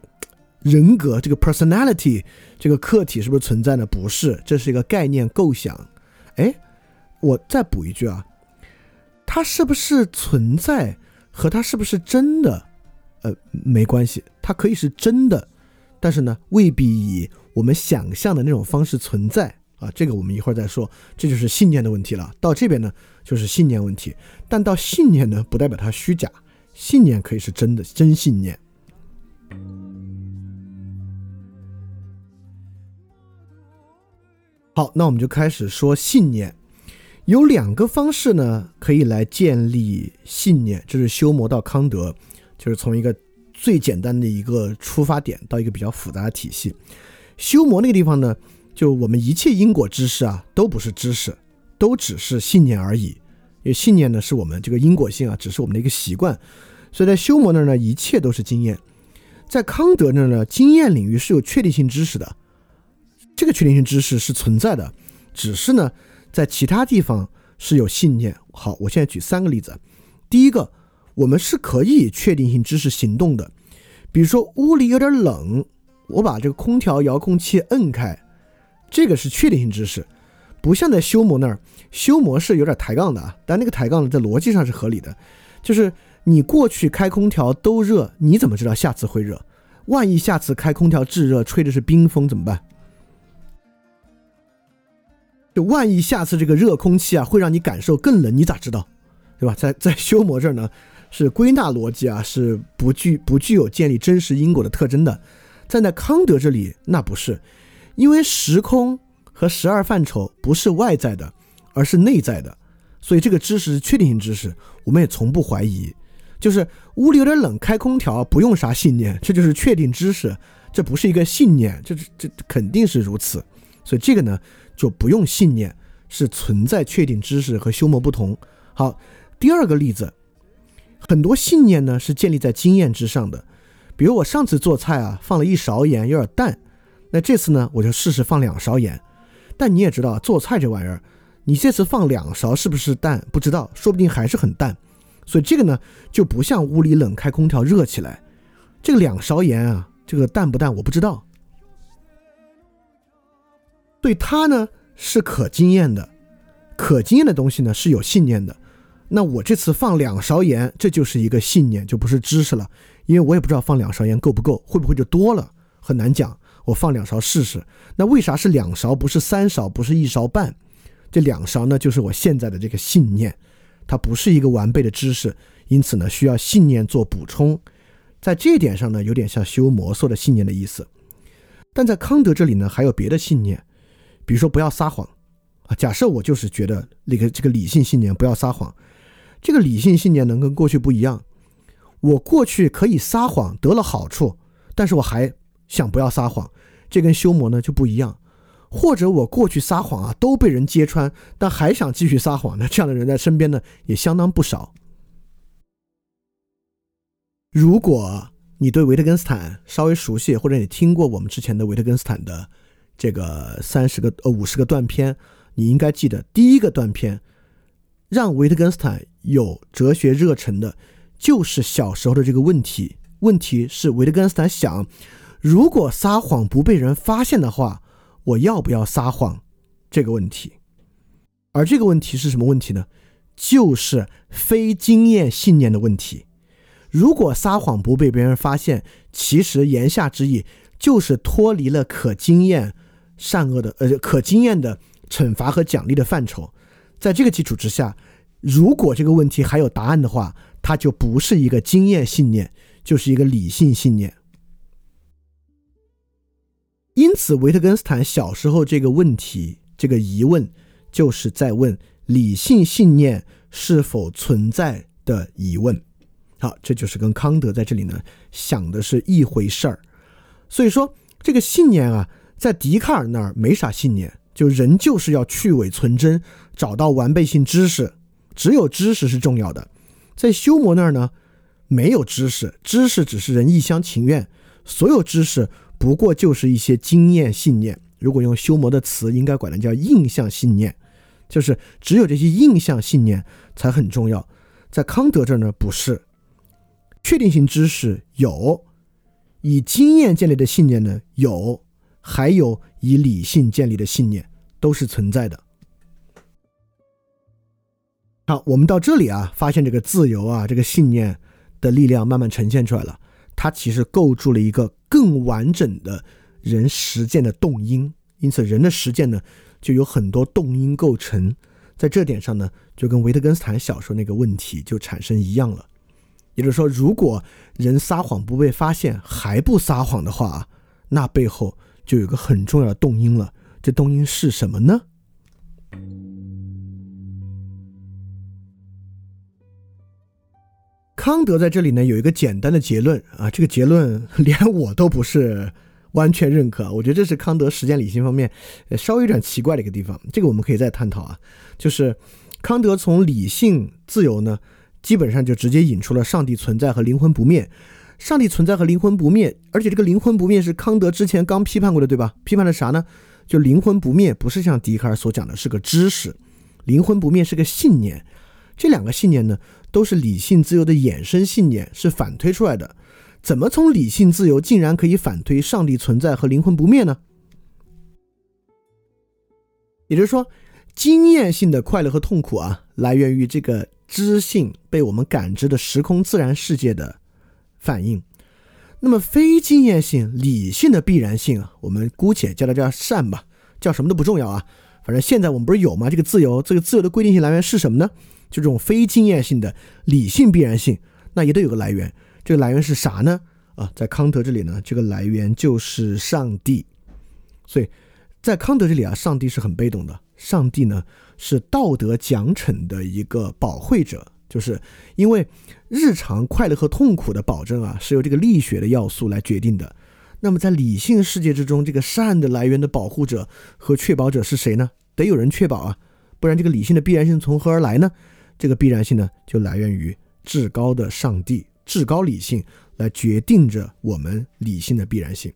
人格这个 personality 这个客体是不是存在呢？不是，这是一个概念构想。哎，我再补一句啊，它是不是存在和它是不是真的，呃，没关系，它可以是真的，但是呢，未必以我们想象的那种方式存在啊。这个我们一会儿再说，这就是信念的问题了。到这边呢，就是信念问题，但到信念呢，不代表它虚假，信念可以是真的，真信念。好，那我们就开始说信念。有两个方式呢，可以来建立信念。这是修魔到康德，就是从一个最简单的一个出发点到一个比较复杂的体系。修魔那个地方呢，就我们一切因果知识啊，都不是知识，都只是信念而已。因为信念呢，是我们这个因果性啊，只是我们的一个习惯。所以在修魔那儿呢，一切都是经验。在康德那儿呢，经验领域是有确定性知识的。这个确定性知识是存在的，只是呢，在其他地方是有信念。好，我现在举三个例子。第一个，我们是可以确定性知识行动的，比如说屋里有点冷，我把这个空调遥控器摁开，这个是确定性知识，不像在修模那儿，修模是有点抬杠的啊。但那个抬杠呢，在逻辑上是合理的，就是你过去开空调都热，你怎么知道下次会热？万一下次开空调制热，吹的是冰风怎么办？就万一下次这个热空气啊会让你感受更冷，你咋知道，对吧？在在修模这儿呢，是归纳逻辑啊，是不具不具有建立真实因果的特征的。站在康德这里，那不是，因为时空和十二范畴不是外在的，而是内在的，所以这个知识是确定性知识，我们也从不怀疑。就是屋里有点冷，开空调不用啥信念，这就是确定知识，这不是一个信念，这这肯定是如此。所以这个呢。就不用信念是存在确定知识和修魔不同。好，第二个例子，很多信念呢是建立在经验之上的。比如我上次做菜啊放了一勺盐有点淡，那这次呢我就试试放两勺盐。但你也知道做菜这玩意儿，你这次放两勺是不是淡？不知道，说不定还是很淡。所以这个呢，就不像屋里冷开空调热起来，这个两勺盐啊，这个淡不淡我不知道。对它呢是可经验的，可经验的东西呢是有信念的。那我这次放两勺盐，这就是一个信念，就不是知识了，因为我也不知道放两勺盐够不够，会不会就多了，很难讲。我放两勺试试。那为啥是两勺，不是三勺，不是一勺半？这两勺呢，就是我现在的这个信念。它不是一个完备的知识，因此呢，需要信念做补充。在这一点上呢，有点像修魔术的信念的意思。但在康德这里呢，还有别的信念，比如说不要撒谎啊。假设我就是觉得那个这个理性信念不要撒谎，这个理性信念能跟过去不一样。我过去可以撒谎得了好处，但是我还想不要撒谎，这跟修魔呢就不一样。或者我过去撒谎啊，都被人揭穿，但还想继续撒谎呢？这样的人在身边呢也相当不少。如果你对维特根斯坦稍微熟悉，或者你听过我们之前的维特根斯坦的这个三十个呃五十个断片，你应该记得第一个断片，让维特根斯坦有哲学热忱的，就是小时候的这个问题。问题是维特根斯坦想，如果撒谎不被人发现的话。我要不要撒谎？这个问题，而这个问题是什么问题呢？就是非经验信念的问题。如果撒谎不被别人发现，其实言下之意就是脱离了可经验善恶的呃可经验的惩罚和奖励的范畴。在这个基础之下，如果这个问题还有答案的话，它就不是一个经验信念，就是一个理性信念。因此，维特根斯坦小时候这个问题、这个疑问，就是在问理性信念是否存在的疑问。好，这就是跟康德在这里呢想的是一回事儿。所以说，这个信念啊，在笛卡尔那儿没啥信念，就人就是要去伪存真，找到完备性知识，只有知识是重要的。在修魔那儿呢，没有知识，知识只是人一厢情愿，所有知识。不过就是一些经验信念，如果用修魔的词，应该管它叫印象信念，就是只有这些印象信念才很重要。在康德这儿呢，不是，确定性知识有，以经验建立的信念呢有，还有以理性建立的信念都是存在的。好，我们到这里啊，发现这个自由啊，这个信念的力量慢慢呈现出来了。它其实构筑了一个更完整的人实践的动因，因此人的实践呢就有很多动因构成，在这点上呢就跟维特根斯坦小时候那个问题就产生一样了。也就是说，如果人撒谎不被发现还不撒谎的话，那背后就有个很重要的动因了。这动因是什么呢？康德在这里呢有一个简单的结论啊，这个结论连我都不是完全认可，我觉得这是康德实践理性方面稍微有点奇怪的一个地方，这个我们可以再探讨啊。就是康德从理性自由呢，基本上就直接引出了上帝存在和灵魂不灭。上帝存在和灵魂不灭，而且这个灵魂不灭是康德之前刚批判过的，对吧？批判的啥呢？就灵魂不灭不是像笛卡尔所讲的是个知识，灵魂不灭是个信念。这两个信念呢？都是理性自由的衍生信念，是反推出来的。怎么从理性自由竟然可以反推上帝存在和灵魂不灭呢？也就是说，经验性的快乐和痛苦啊，来源于这个知性被我们感知的时空自然世界的反应。那么非经验性理性的必然性啊，我们姑且叫它叫善吧，叫什么都不重要啊。反正现在我们不是有吗？这个自由，这个自由的规定性来源是什么呢？就这种非经验性的理性必然性，那也得有个来源。这个来源是啥呢？啊，在康德这里呢，这个来源就是上帝。所以在康德这里啊，上帝是很被动的。上帝呢是道德奖惩的一个保惠者，就是因为日常快乐和痛苦的保证啊，是由这个力学的要素来决定的。那么在理性世界之中，这个善的来源的保护者和确保者是谁呢？得有人确保啊，不然这个理性的必然性从何而来呢？这个必然性呢，就来源于至高的上帝，至高理性来决定着我们理性的必然性。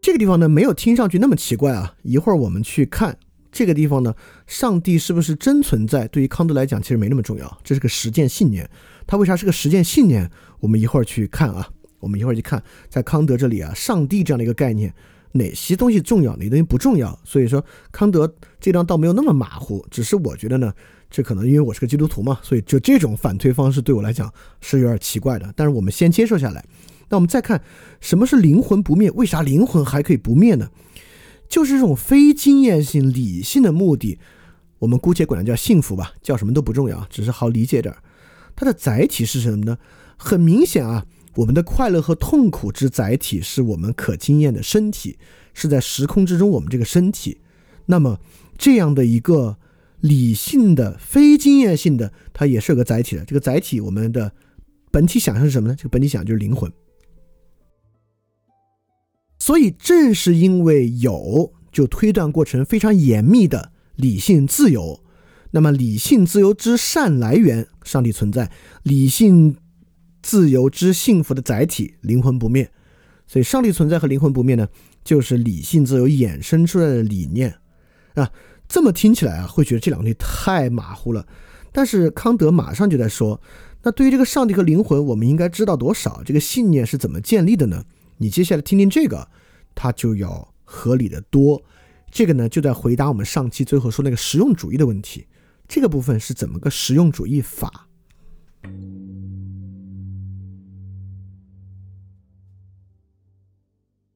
这个地方呢，没有听上去那么奇怪啊。一会儿我们去看这个地方呢，上帝是不是真存在？对于康德来讲，其实没那么重要，这是个实践信念。他为啥是个实践信念？我们一会儿去看啊，我们一会儿去看，在康德这里啊，上帝这样的一个概念，哪些东西重要，哪些东西不重要？所以说，康德这张倒没有那么马虎，只是我觉得呢，这可能因为我是个基督徒嘛，所以就这种反推方式对我来讲是有点奇怪的。但是我们先接受下来。那我们再看什么是灵魂不灭？为啥灵魂还可以不灭呢？就是这种非经验性、理性的目的，我们姑且管它叫幸福吧，叫什么都不重要，只是好理解点儿。它的载体是什么呢？很明显啊，我们的快乐和痛苦之载体是我们可经验的身体，是在时空之中我们这个身体。那么这样的一个理性的、非经验性的，它也是有个载体的。这个载体，我们的本体想象是什么呢？这个本体想象就是灵魂。所以，正是因为有，就推断过程非常严密的理性自由。那么，理性自由之善来源，上帝存在；理性自由之幸福的载体，灵魂不灭。所以，上帝存在和灵魂不灭呢，就是理性自由衍生出来的理念啊。这么听起来啊，会觉得这两个东西太马虎了。但是，康德马上就在说，那对于这个上帝和灵魂，我们应该知道多少？这个信念是怎么建立的呢？你接下来听听这个。它就要合理的多，这个呢就在回答我们上期最后说那个实用主义的问题。这个部分是怎么个实用主义法？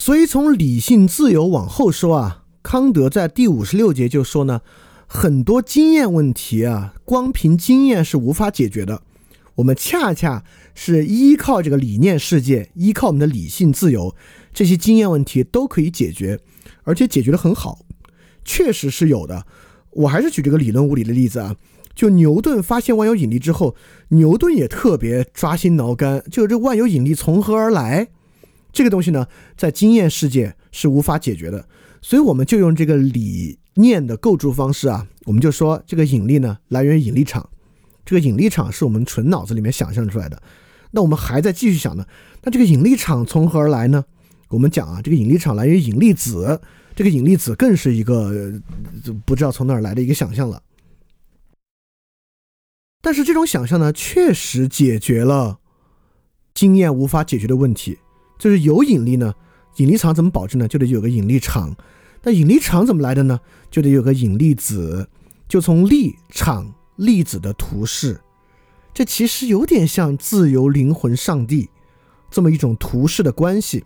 所以从理性自由往后说啊，康德在第五十六节就说呢，很多经验问题啊，光凭经验是无法解决的。我们恰恰是依靠这个理念世界，依靠我们的理性自由，这些经验问题都可以解决，而且解决的很好，确实是有的。我还是举这个理论物理的例子啊，就牛顿发现万有引力之后，牛顿也特别抓心挠肝，就这万有引力从何而来？这个东西呢，在经验世界是无法解决的，所以我们就用这个理念的构筑方式啊，我们就说这个引力呢，来源于引力场。这个引力场是我们纯脑子里面想象出来的，那我们还在继续想呢。那这个引力场从何而来呢？我们讲啊，这个引力场来源于引力子，这个引力子更是一个不知道从哪儿来的一个想象了。但是这种想象呢，确实解决了经验无法解决的问题，就是有引力呢，引力场怎么保证呢？就得有个引力场。那引力场怎么来的呢？就得有个引力子，就从力场。粒子的图示，这其实有点像自由灵魂上帝这么一种图示的关系。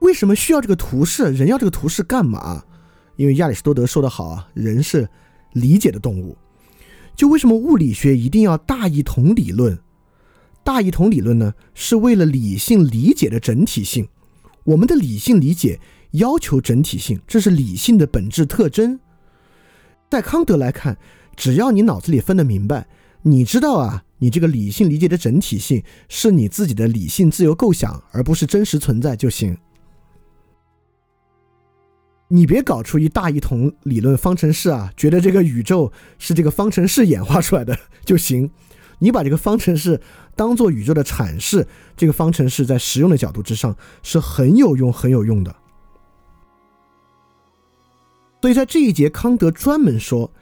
为什么需要这个图示？人要这个图示干嘛？因为亚里士多德说的好啊，人是理解的动物。就为什么物理学一定要大一统理论？大一统理论呢，是为了理性理解的整体性。我们的理性理解要求整体性，这是理性的本质特征。在康德来看。只要你脑子里分得明白，你知道啊，你这个理性理解的整体性是你自己的理性自由构想，而不是真实存在就行。你别搞出一大一统理论方程式啊，觉得这个宇宙是这个方程式演化出来的就行。你把这个方程式当做宇宙的阐释，这个方程式在实用的角度之上是很有用、很有用的。所以在这一节，康德专门说。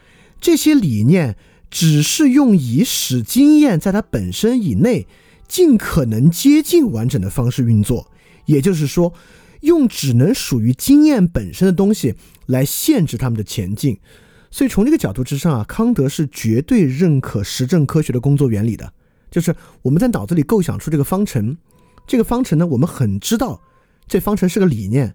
这些理念只是用以使经验在它本身以内尽可能接近完整的方式运作，也就是说，用只能属于经验本身的东西来限制他们的前进。所以从这个角度之上啊，康德是绝对认可实证科学的工作原理的。就是我们在脑子里构想出这个方程，这个方程呢，我们很知道这方程是个理念，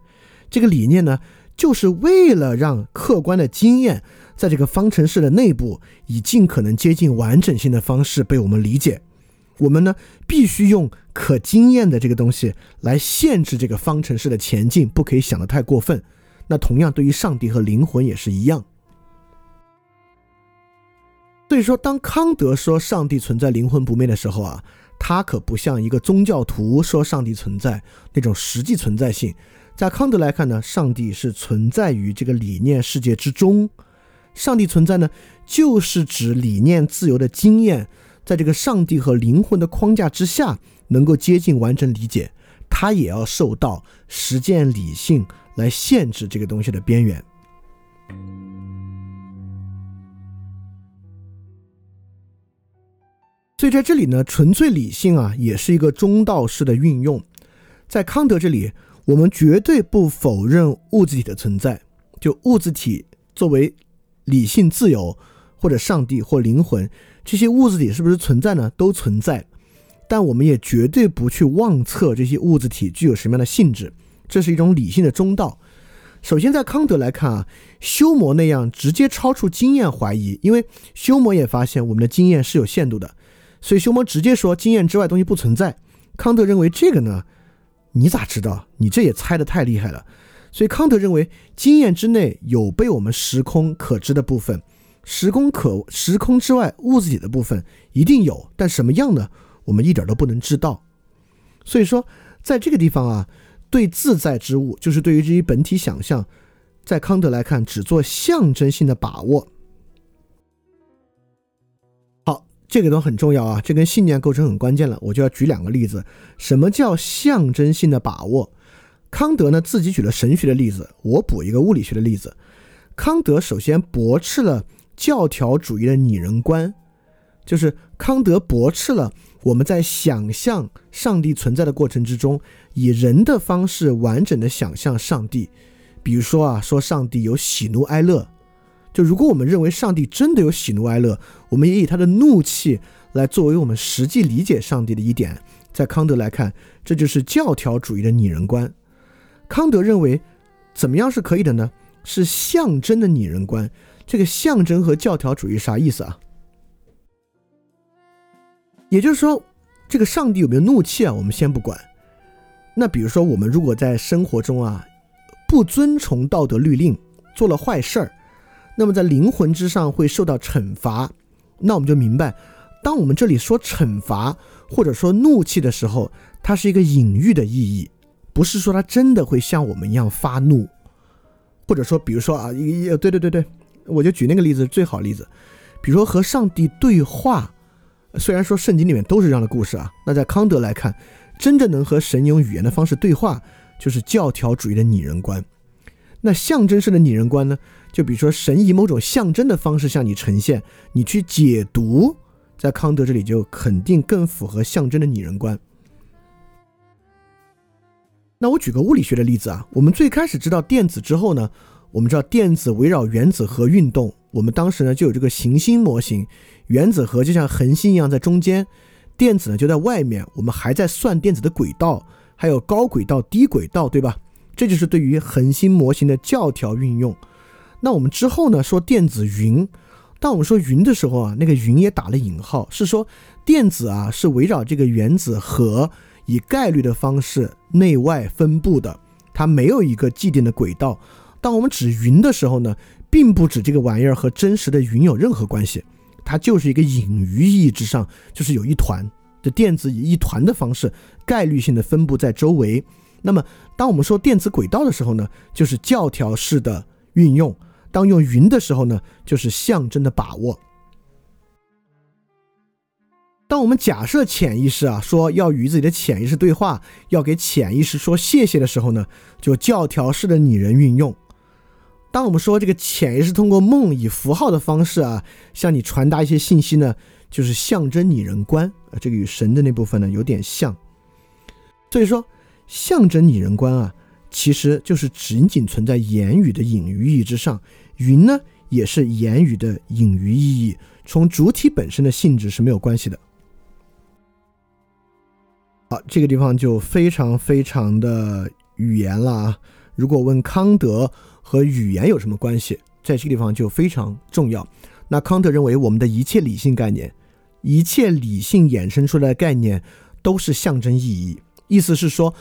这个理念呢，就是为了让客观的经验。在这个方程式的内部，以尽可能接近完整性的方式被我们理解。我们呢，必须用可经验的这个东西来限制这个方程式的前进，不可以想得太过分。那同样对于上帝和灵魂也是一样。所以说，当康德说上帝存在、灵魂不灭的时候啊，他可不像一个宗教徒说上帝存在那种实际存在性。在康德来看呢，上帝是存在于这个理念世界之中。上帝存在呢，就是指理念自由的经验，在这个上帝和灵魂的框架之下，能够接近完整理解，他也要受到实践理性来限制这个东西的边缘。所以在这里呢，纯粹理性啊，也是一个中道式的运用。在康德这里，我们绝对不否认物质体的存在，就物质体作为理性自由或者上帝或灵魂，这些物质体是不是存在呢？都存在，但我们也绝对不去妄测这些物质体具有什么样的性质，这是一种理性的中道。首先，在康德来看啊，修谟那样直接超出经验怀疑，因为修谟也发现我们的经验是有限度的，所以修谟直接说经验之外东西不存在。康德认为这个呢，你咋知道？你这也猜的太厉害了。所以康德认为经验之内有被我们时空可知的部分，时空可时空之外物质体的部分一定有，但什么样呢？我们一点都不能知道。所以说，在这个地方啊。对自在之物，就是对于这些本体想象，在康德来看，只做象征性的把握。这个都很重要啊，这跟信念构成很关键了。我就要举两个例子。什么叫象征性的把握？康德呢自己举了神学的例子，我补一个物理学的例子。康德首先驳斥了教条主义的拟人观，就是康德驳斥了。我们在想象上帝存在的过程之中，以人的方式完整的想象上帝，比如说啊，说上帝有喜怒哀乐。就如果我们认为上帝真的有喜怒哀乐，我们也以他的怒气来作为我们实际理解上帝的一点。在康德来看，这就是教条主义的拟人观。康德认为，怎么样是可以的呢？是象征的拟人观。这个象征和教条主义啥意思啊？也就是说，这个上帝有没有怒气啊？我们先不管。那比如说，我们如果在生活中啊，不遵从道德律令，做了坏事儿，那么在灵魂之上会受到惩罚。那我们就明白，当我们这里说惩罚或者说怒气的时候，它是一个隐喻的意义，不是说他真的会像我们一样发怒。或者说，比如说啊，一对对对对，我就举那个例子最好例子，比如说和上帝对话。虽然说圣经里面都是这样的故事啊，那在康德来看，真正能和神用语言的方式对话，就是教条主义的拟人观。那象征式的拟人观呢？就比如说神以某种象征的方式向你呈现，你去解读，在康德这里就肯定更符合象征的拟人观。那我举个物理学的例子啊，我们最开始知道电子之后呢，我们知道电子围绕原子核运动，我们当时呢就有这个行星模型。原子核就像恒星一样在中间，电子呢就在外面。我们还在算电子的轨道，还有高轨道、低轨道，对吧？这就是对于恒星模型的教条运用。那我们之后呢说电子云，当我们说云的时候啊，那个云也打了引号，是说电子啊是围绕这个原子核以概率的方式内外分布的，它没有一个既定的轨道。当我们指云的时候呢，并不指这个玩意儿和真实的云有任何关系。它就是一个隐喻意义之上，就是有一团的电子以一团的方式概率性的分布在周围。那么，当我们说电子轨道的时候呢，就是教条式的运用；当用云的时候呢，就是象征的把握。当我们假设潜意识啊说要与自己的潜意识对话，要给潜意识说谢谢的时候呢，就教条式的拟人运用。当我们说这个潜意识通过梦以符号的方式啊，向你传达一些信息呢，就是象征拟人观啊，这个与神的那部分呢有点像。所以说，象征拟人观啊，其实就是仅仅存在言语的隐喻意义之上。云呢，也是言语的隐喻意义，从主体本身的性质是没有关系的。好，这个地方就非常非常的语言了啊。如果问康德。和语言有什么关系？在这个地方就非常重要。那康德认为，我们的一切理性概念，一切理性衍生出来的概念，都是象征意义。意思是说，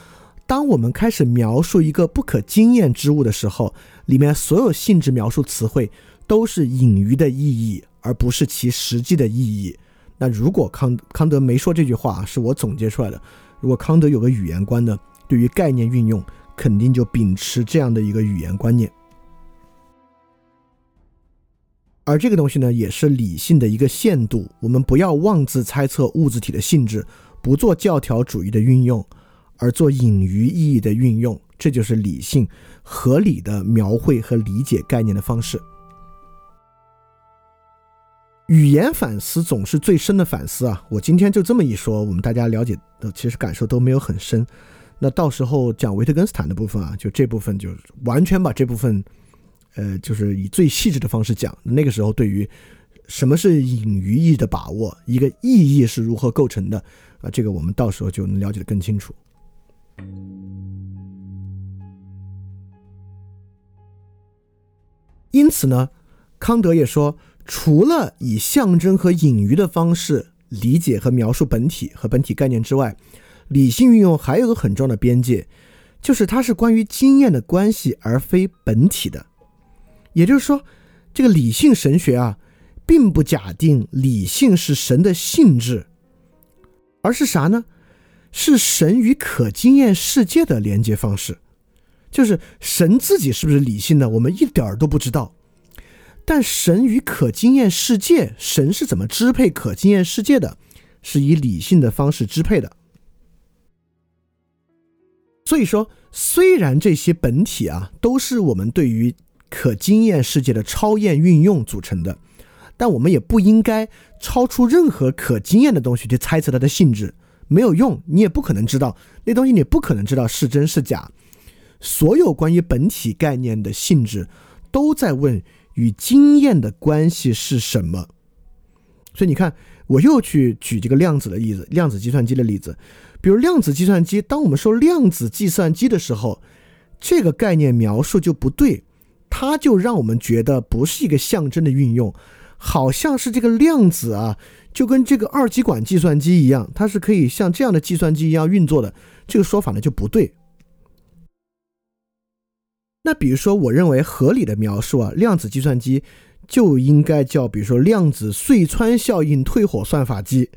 当我们开始描述一个不可经验之物的时候，里面所有性质描述词汇都是隐喻的意义，而不是其实际的意义。那如果康康德没说这句话，是我总结出来的。如果康德有个语言观呢，对于概念运用，肯定就秉持这样的一个语言观念。而这个东西呢，也是理性的一个限度。我们不要妄自猜测物质体的性质，不做教条主义的运用，而做隐喻意义的运用。这就是理性合理的描绘和理解概念的方式。语言反思总是最深的反思啊！我今天就这么一说，我们大家了解的其实感受都没有很深。那到时候讲维特根斯坦的部分啊，就这部分就完全把这部分，呃，就是以最细致的方式讲。那个时候对于什么是隐喻意义的把握，一个意义是如何构成的啊，这个我们到时候就能了解的更清楚。因此呢，康德也说，除了以象征和隐喻的方式理解和描述本体和本体概念之外，理性运用还有个很重要的边界，就是它是关于经验的关系，而非本体的。也就是说，这个理性神学啊，并不假定理性是神的性质，而是啥呢？是神与可经验世界的连接方式。就是神自己是不是理性的，我们一点儿都不知道。但神与可经验世界，神是怎么支配可经验世界的？是以理性的方式支配的。所以说，虽然这些本体啊都是我们对于可经验世界的超验运用组成的，但我们也不应该超出任何可经验的东西去猜测它的性质，没有用。你也不可能知道那东西，你不可能知道是真是假。所有关于本体概念的性质，都在问与经验的关系是什么。所以你看，我又去举这个量子的例子，量子计算机的例子。比如量子计算机，当我们说量子计算机的时候，这个概念描述就不对，它就让我们觉得不是一个象征的运用，好像是这个量子啊，就跟这个二极管计算机一样，它是可以像这样的计算机一样运作的。这个说法呢就不对。那比如说，我认为合理的描述啊，量子计算机就应该叫，比如说量子隧穿效应退火算法机，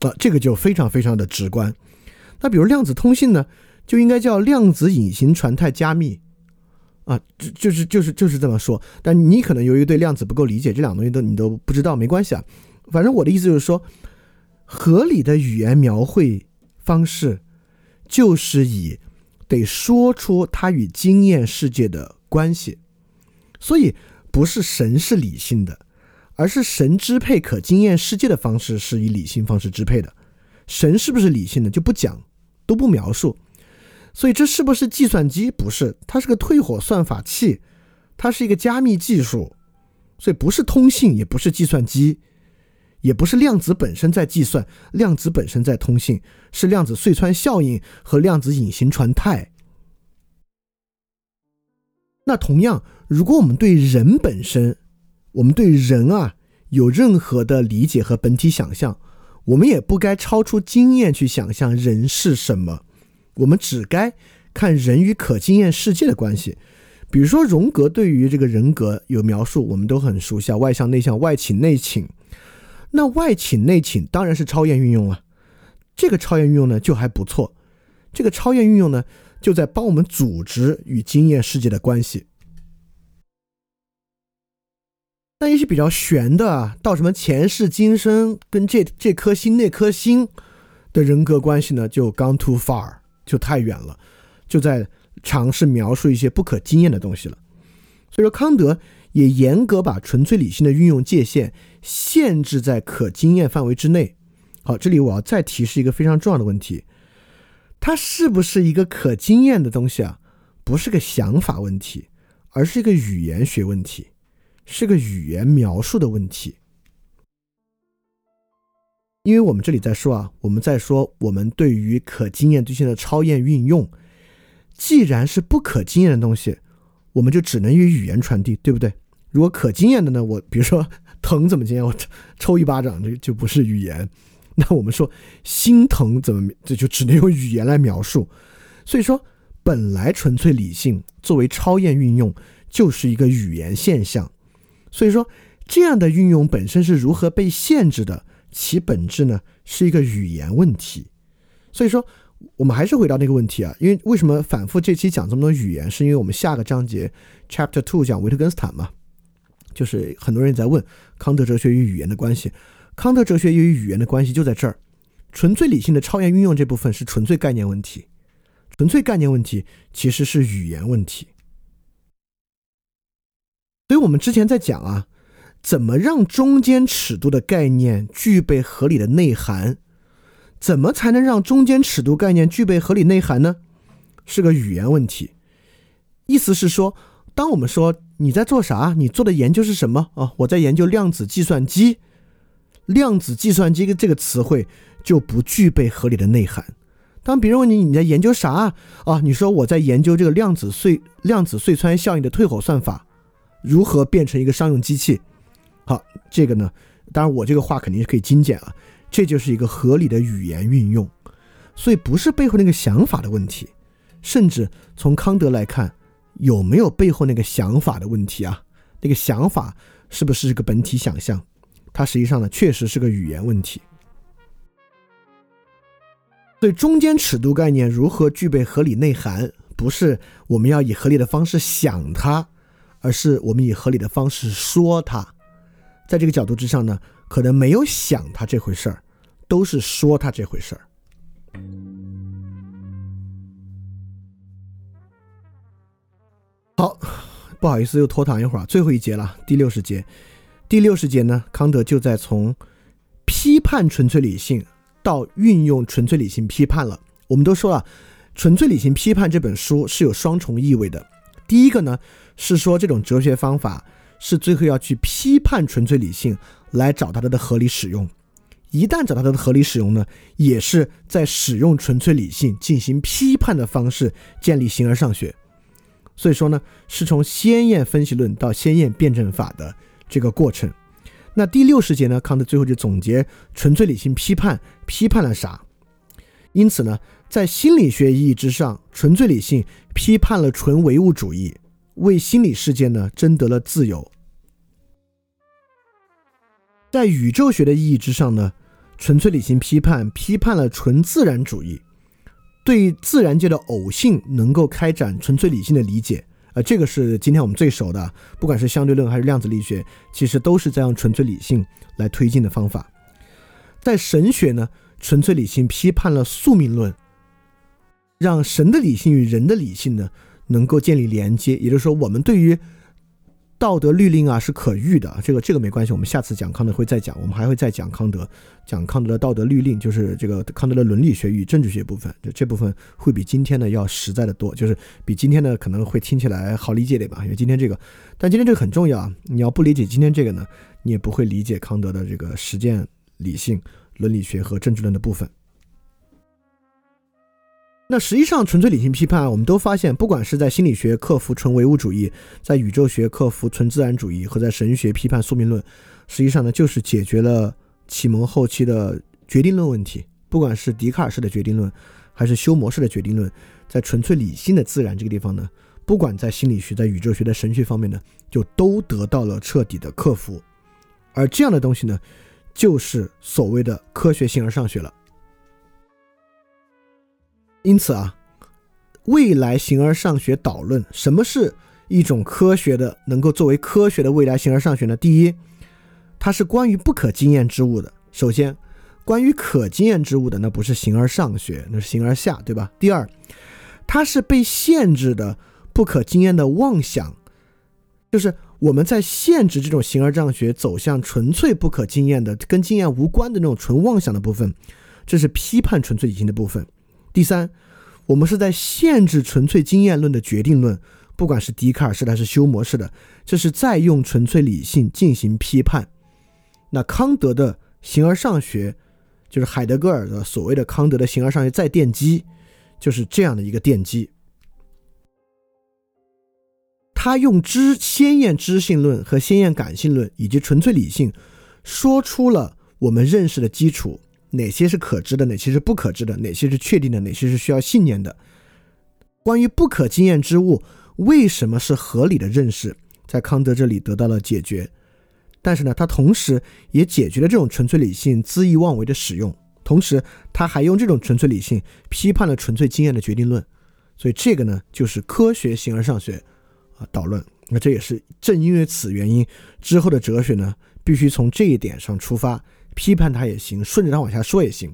啊，这个就非常非常的直观。那比如量子通信呢，就应该叫量子隐形传态加密，啊，就就是就是就是这么说。但你可能由于对量子不够理解，这两个东西都你都不知道，没关系啊。反正我的意思就是说，合理的语言描绘方式就是以。得说出它与经验世界的关系，所以不是神是理性的，而是神支配可经验世界的方式是以理性方式支配的。神是不是理性的就不讲，都不描述。所以这是不是计算机？不是，它是个退火算法器，它是一个加密技术，所以不是通信，也不是计算机。也不是量子本身在计算，量子本身在通信，是量子隧穿效应和量子隐形传态。那同样，如果我们对人本身，我们对人啊有任何的理解和本体想象，我们也不该超出经验去想象人是什么，我们只该看人与可经验世界的关系。比如说，荣格对于这个人格有描述，我们都很熟悉啊，外向内向，外倾内倾。那外倾内倾当然是超验运用了，这个超验运用呢就还不错，这个超验运用呢就在帮我们组织与经验世界的关系。那一些比较玄的啊，到什么前世今生跟这这颗心那颗心的人格关系呢，就 gone too far，就太远了，就在尝试描述一些不可经验的东西了。所以说康德。也严格把纯粹理性的运用界限限制在可经验范围之内。好，这里我要再提示一个非常重要的问题：它是不是一个可经验的东西啊？不是个想法问题，而是一个语言学问题，是个语言描述的问题。因为我们这里在说啊，我们在说我们对于可经验对象的超验运用，既然是不可经验的东西。我们就只能以语言传递，对不对？如果可经验的呢？我比如说疼怎么经验？我抽一巴掌，这就不是语言。那我们说心疼怎么？这就只能用语言来描述。所以说，本来纯粹理性作为超验运用，就是一个语言现象。所以说，这样的运用本身是如何被限制的？其本质呢，是一个语言问题。所以说。我们还是回到那个问题啊，因为为什么反复这期讲这么多语言，是因为我们下个章节 Chapter Two 讲维特根斯坦嘛，就是很多人在问康德哲学与语言的关系，康德哲学与语言的关系就在这儿，纯粹理性的超验运用这部分是纯粹概念问题，纯粹概念问题其实是语言问题，所以我们之前在讲啊，怎么让中间尺度的概念具备合理的内涵？怎么才能让中间尺度概念具备合理内涵呢？是个语言问题。意思是说，当我们说你在做啥，你做的研究是什么啊？我在研究量子计算机。量子计算机这个词汇就不具备合理的内涵。当别人问你你在研究啥啊？你说我在研究这个量子隧量子隧穿效应的退火算法，如何变成一个商用机器？好，这个呢，当然我这个话肯定是可以精简啊。这就是一个合理的语言运用，所以不是背后那个想法的问题，甚至从康德来看，有没有背后那个想法的问题啊？那个想法是不是个本体想象？它实际上呢，确实是个语言问题。所以中间尺度概念如何具备合理内涵，不是我们要以合理的方式想它，而是我们以合理的方式说它。在这个角度之上呢？可能没有想他这回事儿，都是说他这回事儿。好，不好意思，又拖堂一会儿，最后一节了，第六十节。第六十节呢，康德就在从批判纯粹理性到运用纯粹理性批判了。我们都说了，《纯粹理性批判》这本书是有双重意味的。第一个呢，是说这种哲学方法是最后要去批判纯粹理性。来找到它的合理使用，一旦找到它的合理使用呢，也是在使用纯粹理性进行批判的方式建立形而上学。所以说呢，是从先验分析论到先验辩证法的这个过程。那第六十节呢，康德最后就总结纯粹理性批判批判了啥？因此呢，在心理学意义之上，纯粹理性批判了纯唯物主义，为心理世界呢争得了自由。在宇宙学的意义之上呢，纯粹理性批判批判了纯自然主义，对自然界的偶性能够开展纯粹理性的理解，呃，这个是今天我们最熟的，不管是相对论还是量子力学，其实都是在用纯粹理性来推进的方法。在神学呢，纯粹理性批判了宿命论，让神的理性与人的理性呢能够建立连接，也就是说，我们对于道德律令啊是可遇的，这个这个没关系，我们下次讲康德会再讲，我们还会再讲康德，讲康德的道德律令，就是这个康德的伦理学与政治学部分，这这部分会比今天的要实在的多，就是比今天的可能会听起来好理解点吧，因为今天这个，但今天这个很重要啊，你要不理解今天这个呢，你也不会理解康德的这个实践理性、伦理学和政治论的部分。那实际上，纯粹理性批判，我们都发现，不管是在心理学克服纯唯物主义，在宇宙学克服纯自然主义，和在神学批判宿命论，实际上呢，就是解决了启蒙后期的决定论问题。不管是笛卡尔式的决定论，还是休谟式的决定论，在纯粹理性的自然这个地方呢，不管在心理学、在宇宙学的神学方面呢，就都得到了彻底的克服。而这样的东西呢，就是所谓的科学形而上学了。因此啊，未来形而上学导论，什么是一种科学的能够作为科学的未来形而上学呢？第一，它是关于不可经验之物的。首先，关于可经验之物的，那不是形而上学，那是形而下，对吧？第二，它是被限制的不可经验的妄想，就是我们在限制这种形而上学走向纯粹不可经验的、跟经验无关的那种纯妄想的部分，这是批判纯粹理性的部分。第三，我们是在限制纯粹经验论的决定论，不管是笛卡尔式的还是休谟式的，这是在用纯粹理性进行批判。那康德的形而上学，就是海德格尔的所谓的康德的形而上学再奠基，就是这样的一个奠基。他用知先验知性论和先验感性论以及纯粹理性，说出了我们认识的基础。哪些是可知的，哪些是不可知的，哪些是确定的，哪些是需要信念的？关于不可经验之物为什么是合理的认识，在康德这里得到了解决。但是呢，他同时也解决了这种纯粹理性恣意妄为的使用，同时他还用这种纯粹理性批判了纯粹经验的决定论。所以这个呢，就是科学形而上学啊导论。那这也是正因为此原因，之后的哲学呢，必须从这一点上出发。批判他也行，顺着他往下说也行。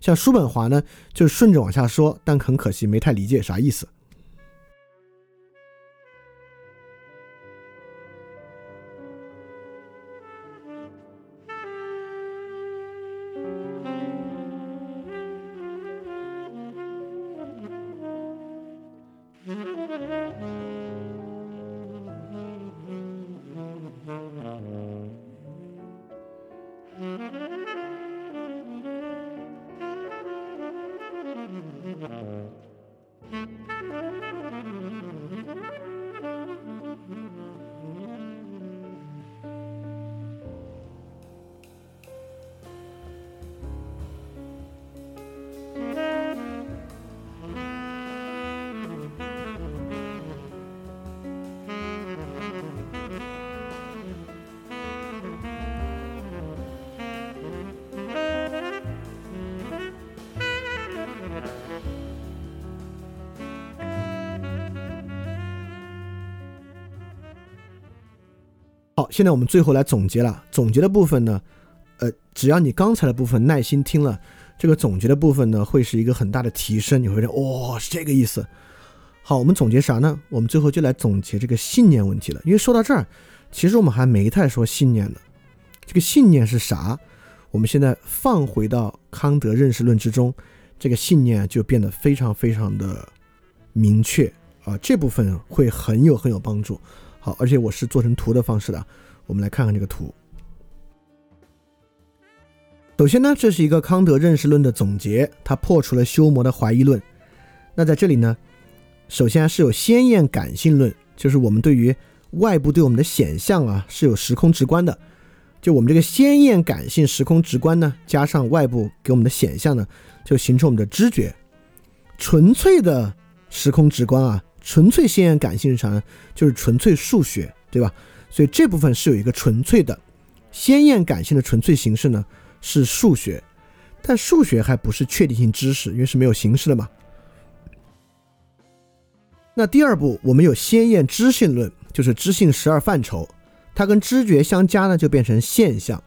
像叔本华呢，就顺着往下说，但很可惜没太理解啥意思。现在我们最后来总结了。总结的部分呢，呃，只要你刚才的部分耐心听了，这个总结的部分呢，会是一个很大的提升。你会觉得，哇，是这个意思。好，我们总结啥呢？我们最后就来总结这个信念问题了。因为说到这儿，其实我们还没太说信念呢。这个信念是啥？我们现在放回到康德认识论之中，这个信念就变得非常非常的明确啊。这部分会很有很有帮助。好，而且我是做成图的方式的。我们来看看这个图。首先呢，这是一个康德认识论的总结，它破除了修谟的怀疑论。那在这里呢，首先是有先验感性论，就是我们对于外部对我们的显象啊是有时空直观的。就我们这个先验感性时空直观呢，加上外部给我们的显象呢，就形成我们的知觉。纯粹的时空直观啊。纯粹先验感性是啥呢？就是纯粹数学，对吧？所以这部分是有一个纯粹的先验感性的纯粹形式呢，是数学。但数学还不是确定性知识，因为是没有形式的嘛。那第二步，我们有先验知性论，就是知性十二范畴，它跟知觉相加呢，就变成现象。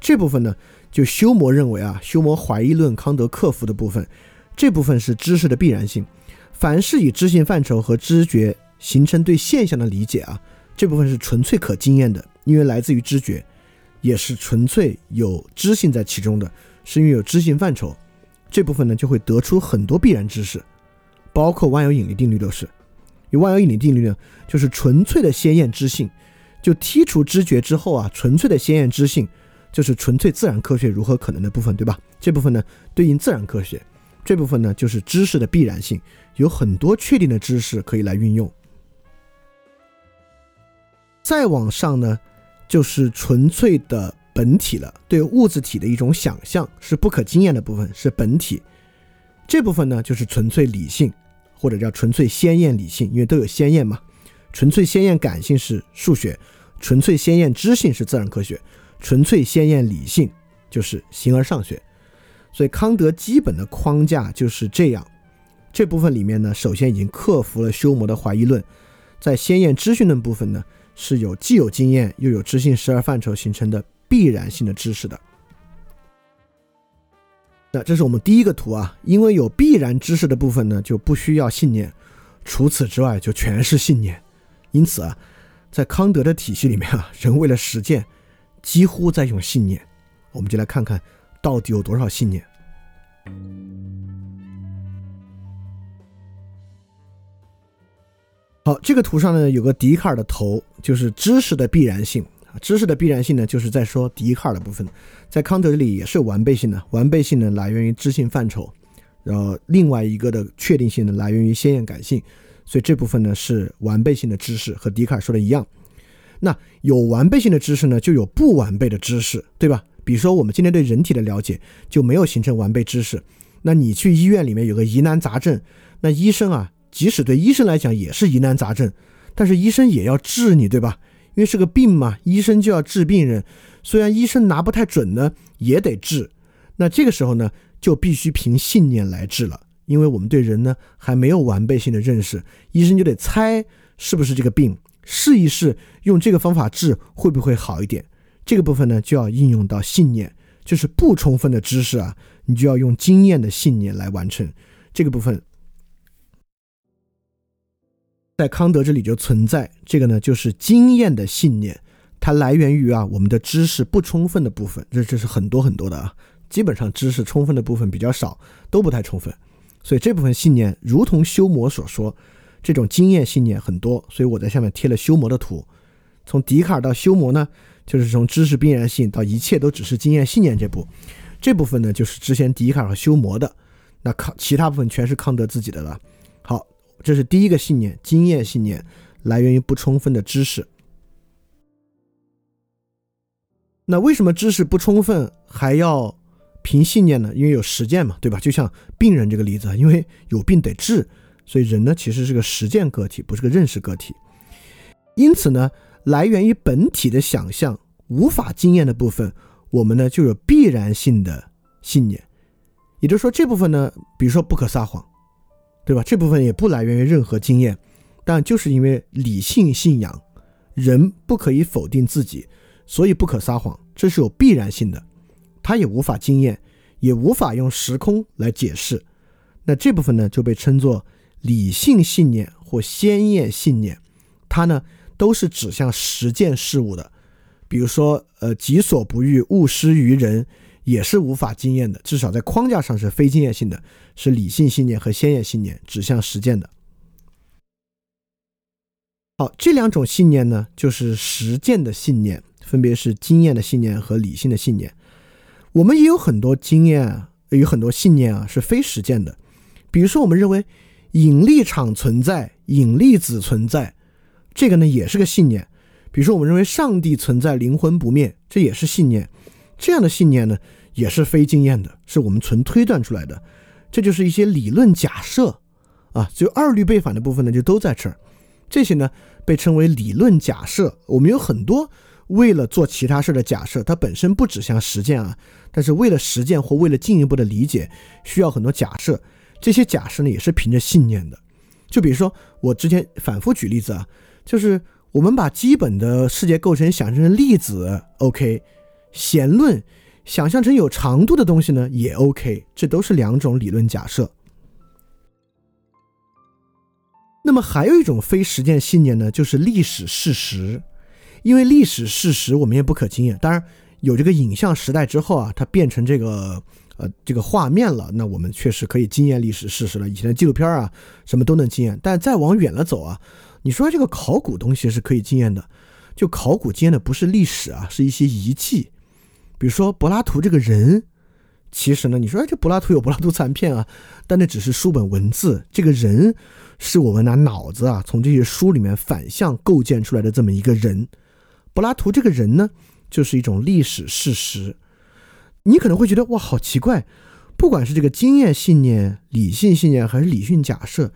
这部分呢，就休谟认为啊，休谟怀疑论康德克服的部分，这部分是知识的必然性。凡是以知性范畴和知觉形成对现象的理解啊，这部分是纯粹可经验的，因为来自于知觉，也是纯粹有知性在其中的，是因为有知性范畴，这部分呢就会得出很多必然知识，包括万有引力定律都是。有万有引力定律呢，就是纯粹的先验知性，就剔除知觉之后啊，纯粹的先验知性就是纯粹自然科学如何可能的部分，对吧？这部分呢对应自然科学。这部分呢，就是知识的必然性，有很多确定的知识可以来运用。再往上呢，就是纯粹的本体了，对物质体的一种想象，是不可经验的部分，是本体。这部分呢，就是纯粹理性，或者叫纯粹鲜艳理性，因为都有鲜艳嘛。纯粹鲜艳感性是数学，纯粹鲜艳知性是自然科学，纯粹鲜艳理性就是形而上学。所以康德基本的框架就是这样，这部分里面呢，首先已经克服了休谟的怀疑论，在鲜艳知性论部分呢，是有既有经验又有知性十二范畴形成的必然性的知识的。那这是我们第一个图啊，因为有必然知识的部分呢，就不需要信念，除此之外就全是信念。因此啊，在康德的体系里面啊，人为了实践，几乎在用信念。我们就来看看。到底有多少信念？好，这个图上呢有个笛卡尔的头，就是知识的必然性啊。知识的必然性呢，就是在说笛卡尔的部分，在康德这里也是有完备性的。完备性呢来源于知性范畴，然后另外一个的确定性呢来源于先验感性，所以这部分呢是完备性的知识，和笛卡尔说的一样。那有完备性的知识呢，就有不完备的知识，对吧？比如说，我们今天对人体的了解就没有形成完备知识。那你去医院里面有个疑难杂症，那医生啊，即使对医生来讲也是疑难杂症，但是医生也要治你，对吧？因为是个病嘛，医生就要治病人。虽然医生拿不太准呢，也得治。那这个时候呢，就必须凭信念来治了，因为我们对人呢还没有完备性的认识，医生就得猜是不是这个病，试一试用这个方法治会不会好一点。这个部分呢，就要应用到信念，就是不充分的知识啊，你就要用经验的信念来完成这个部分。在康德这里就存在这个呢，就是经验的信念，它来源于啊我们的知识不充分的部分，这这是很多很多的啊，基本上知识充分的部分比较少，都不太充分，所以这部分信念，如同修谟所说，这种经验信念很多，所以我在下面贴了修魔的图。从笛卡尔到修魔呢，就是从知识必然性到一切都只是经验信念这部，这部分呢就是之前笛卡尔和修魔的，那康其他部分全是康德自己的了。好，这是第一个信念，经验信念来源于不充分的知识。那为什么知识不充分还要凭信念呢？因为有实践嘛，对吧？就像病人这个例子，因为有病得治，所以人呢其实是个实践个体，不是个认识个体。因此呢，来源于本体的想象无法经验的部分，我们呢就有必然性的信念。也就是说，这部分呢，比如说不可撒谎，对吧？这部分也不来源于任何经验，但就是因为理性信仰，人不可以否定自己。所以不可撒谎，这是有必然性的，它也无法经验，也无法用时空来解释。那这部分呢，就被称作理性信念或先验信念，它呢都是指向实践事物的。比如说，呃，己所不欲，勿施于人，也是无法经验的，至少在框架上是非经验性的，是理性信念和先验信念指向实践的。好，这两种信念呢，就是实践的信念。分别是经验的信念和理性的信念。我们也有很多经验，有很多信念啊，是非实践的。比如说，我们认为引力场存在，引力子存在，这个呢也是个信念。比如说，我们认为上帝存在，灵魂不灭，这也是信念。这样的信念呢，也是非经验的，是我们纯推断出来的。这就是一些理论假设啊，就二律背反的部分呢，就都在这儿。这些呢被称为理论假设。我们有很多。为了做其他事的假设，它本身不指向实践啊，但是为了实践或为了进一步的理解，需要很多假设。这些假设呢，也是凭着信念的。就比如说，我之前反复举例子啊，就是我们把基本的世界构成想象成粒子，OK；弦论想象成有长度的东西呢，也 OK。这都是两种理论假设。那么还有一种非实践信念呢，就是历史事实。因为历史事实我们也不可经验，当然有这个影像时代之后啊，它变成这个呃这个画面了，那我们确实可以经验历史事实了。以前的纪录片啊，什么都能经验，但再往远了走啊，你说这个考古东西是可以经验的，就考古经验的不是历史啊，是一些遗迹，比如说柏拉图这个人，其实呢，你说哎这柏拉图有柏拉图残片啊，但那只是书本文字，这个人是我们拿脑子啊从这些书里面反向构建出来的这么一个人。柏拉图这个人呢，就是一种历史事实。你可能会觉得哇，好奇怪，不管是这个经验信念、理性信念还是理性假设，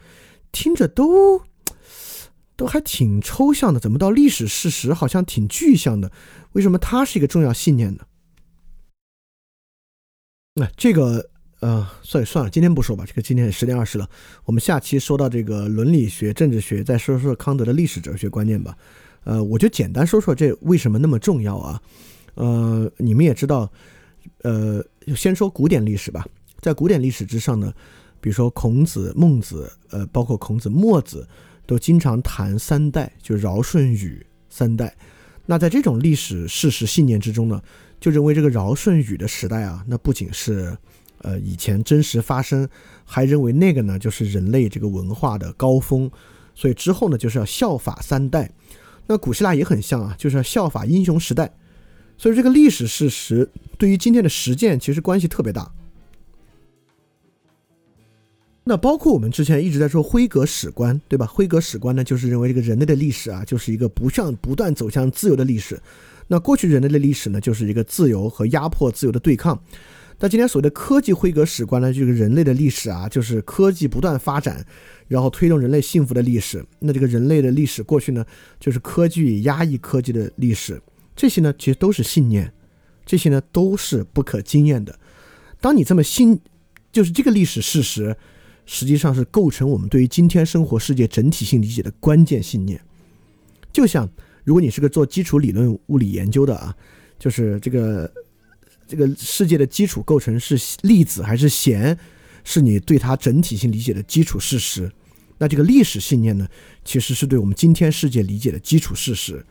听着都都还挺抽象的。怎么到历史事实好像挺具象的？为什么它是一个重要信念呢？那这个呃，算算了，今天不说吧。这个今天十点二十了，我们下期说到这个伦理学、政治学，再说说康德的历史哲学观念吧。呃，我就简单说说这为什么那么重要啊？呃，你们也知道，呃，先说古典历史吧。在古典历史之上呢，比如说孔子、孟子，呃，包括孔子、墨子，都经常谈三代，就尧舜禹三代。那在这种历史事实信念之中呢，就认为这个尧舜禹的时代啊，那不仅是呃以前真实发生，还认为那个呢就是人类这个文化的高峰，所以之后呢就是要效法三代。那古希腊也很像啊，就是要效法英雄时代，所以这个历史事实对于今天的实践其实关系特别大。那包括我们之前一直在说辉格史观，对吧？辉格史观呢，就是认为这个人类的历史啊，就是一个不向不断走向自由的历史。那过去人类的历史呢，就是一个自由和压迫自由的对抗。那今天所谓的科技辉格史观呢，这个人类的历史啊，就是科技不断发展，然后推动人类幸福的历史。那这个人类的历史过去呢，就是科技压抑科技的历史。这些呢，其实都是信念，这些呢都是不可经验的。当你这么信，就是这个历史事实，实际上是构成我们对于今天生活世界整体性理解的关键信念。就像如果你是个做基础理论物理研究的啊，就是这个。这个世界的基础构成是粒子还是弦，是你对它整体性理解的基础事实。那这个历史信念呢，其实是对我们今天世界理解的基础事实。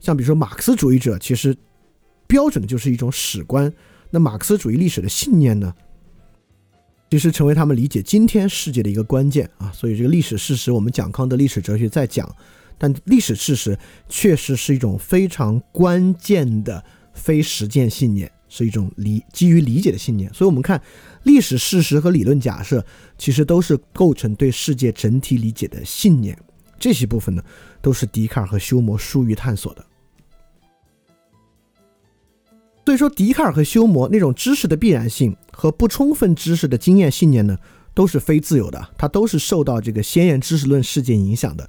像比如说马克思主义者，其实标准的就是一种史观。那马克思主义历史的信念呢，其实成为他们理解今天世界的一个关键啊。所以这个历史事实，我们讲康德历史哲学在讲，但历史事实确实是一种非常关键的非实践信念，是一种理基于理解的信念。所以，我们看历史事实和理论假设，其实都是构成对世界整体理解的信念。这些部分呢，都是笛卡尔和休谟疏于探索的。所以说，笛卡尔和休谟那种知识的必然性和不充分知识的经验信念呢，都是非自由的，它都是受到这个先验知识论事件影响的。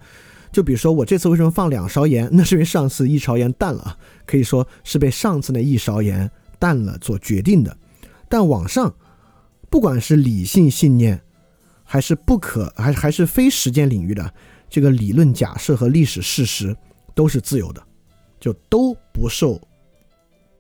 就比如说，我这次为什么放两勺盐？那是因为上次一勺盐淡了，可以说是被上次那一勺盐淡了所决定的。但往上，不管是理性信念，还是不可，还还是非时间领域的这个理论假设和历史事实，都是自由的，就都不受。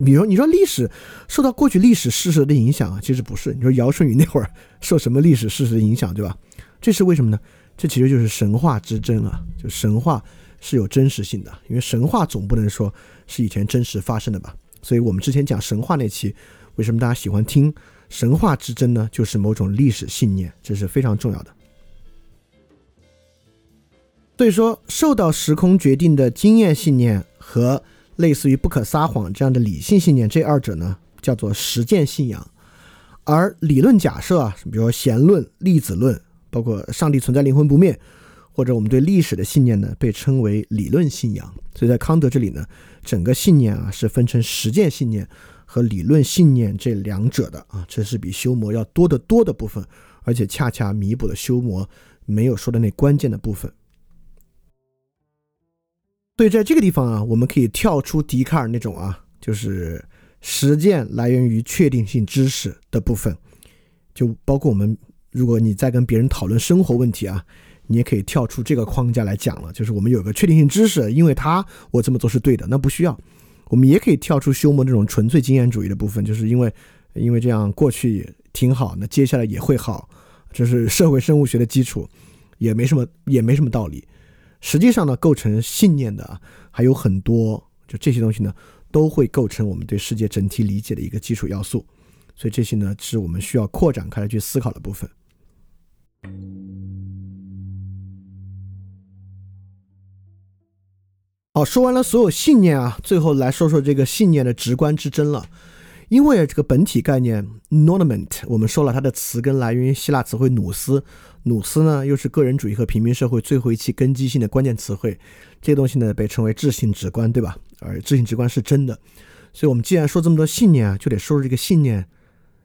比如你说历史受到过去历史事实的影响啊，其实不是。你说尧舜禹那会儿受什么历史事实的影响，对吧？这是为什么呢？这其实就是神话之争啊，就神话是有真实性的，因为神话总不能说是以前真实发生的吧。所以我们之前讲神话那期，为什么大家喜欢听神话之争呢？就是某种历史信念，这是非常重要的。所以说，受到时空决定的经验信念和。类似于不可撒谎这样的理性信念，这二者呢叫做实践信仰，而理论假设啊，比如说弦论、粒子论，包括上帝存在、灵魂不灭，或者我们对历史的信念呢，被称为理论信仰。所以在康德这里呢，整个信念啊是分成实践信念和理论信念这两者的啊，这是比修魔要多得多的部分，而且恰恰弥补了修魔没有说的那关键的部分。所以在这个地方啊，我们可以跳出笛卡尔那种啊，就是实践来源于确定性知识的部分，就包括我们，如果你在跟别人讨论生活问题啊，你也可以跳出这个框架来讲了。就是我们有个确定性知识，因为他我这么做是对的，那不需要。我们也可以跳出休谟这种纯粹经验主义的部分，就是因为因为这样过去挺好，那接下来也会好，这是社会生物学的基础，也没什么也没什么道理。实际上呢，构成信念的还有很多，就这些东西呢，都会构成我们对世界整体理解的一个基础要素。所以这些呢，是我们需要扩展开来去思考的部分。好，说完了所有信念啊，最后来说说这个信念的直观之争了。因为这个本体概念 （noment），我们说了它的词根来源于希腊词汇努斯。努斯呢，又是个人主义和平民社会最后一期根基性的关键词汇。这东西呢，被称为智性直观，对吧？而智性直观是真的。所以，我们既然说这么多信念啊，就得说说这个信念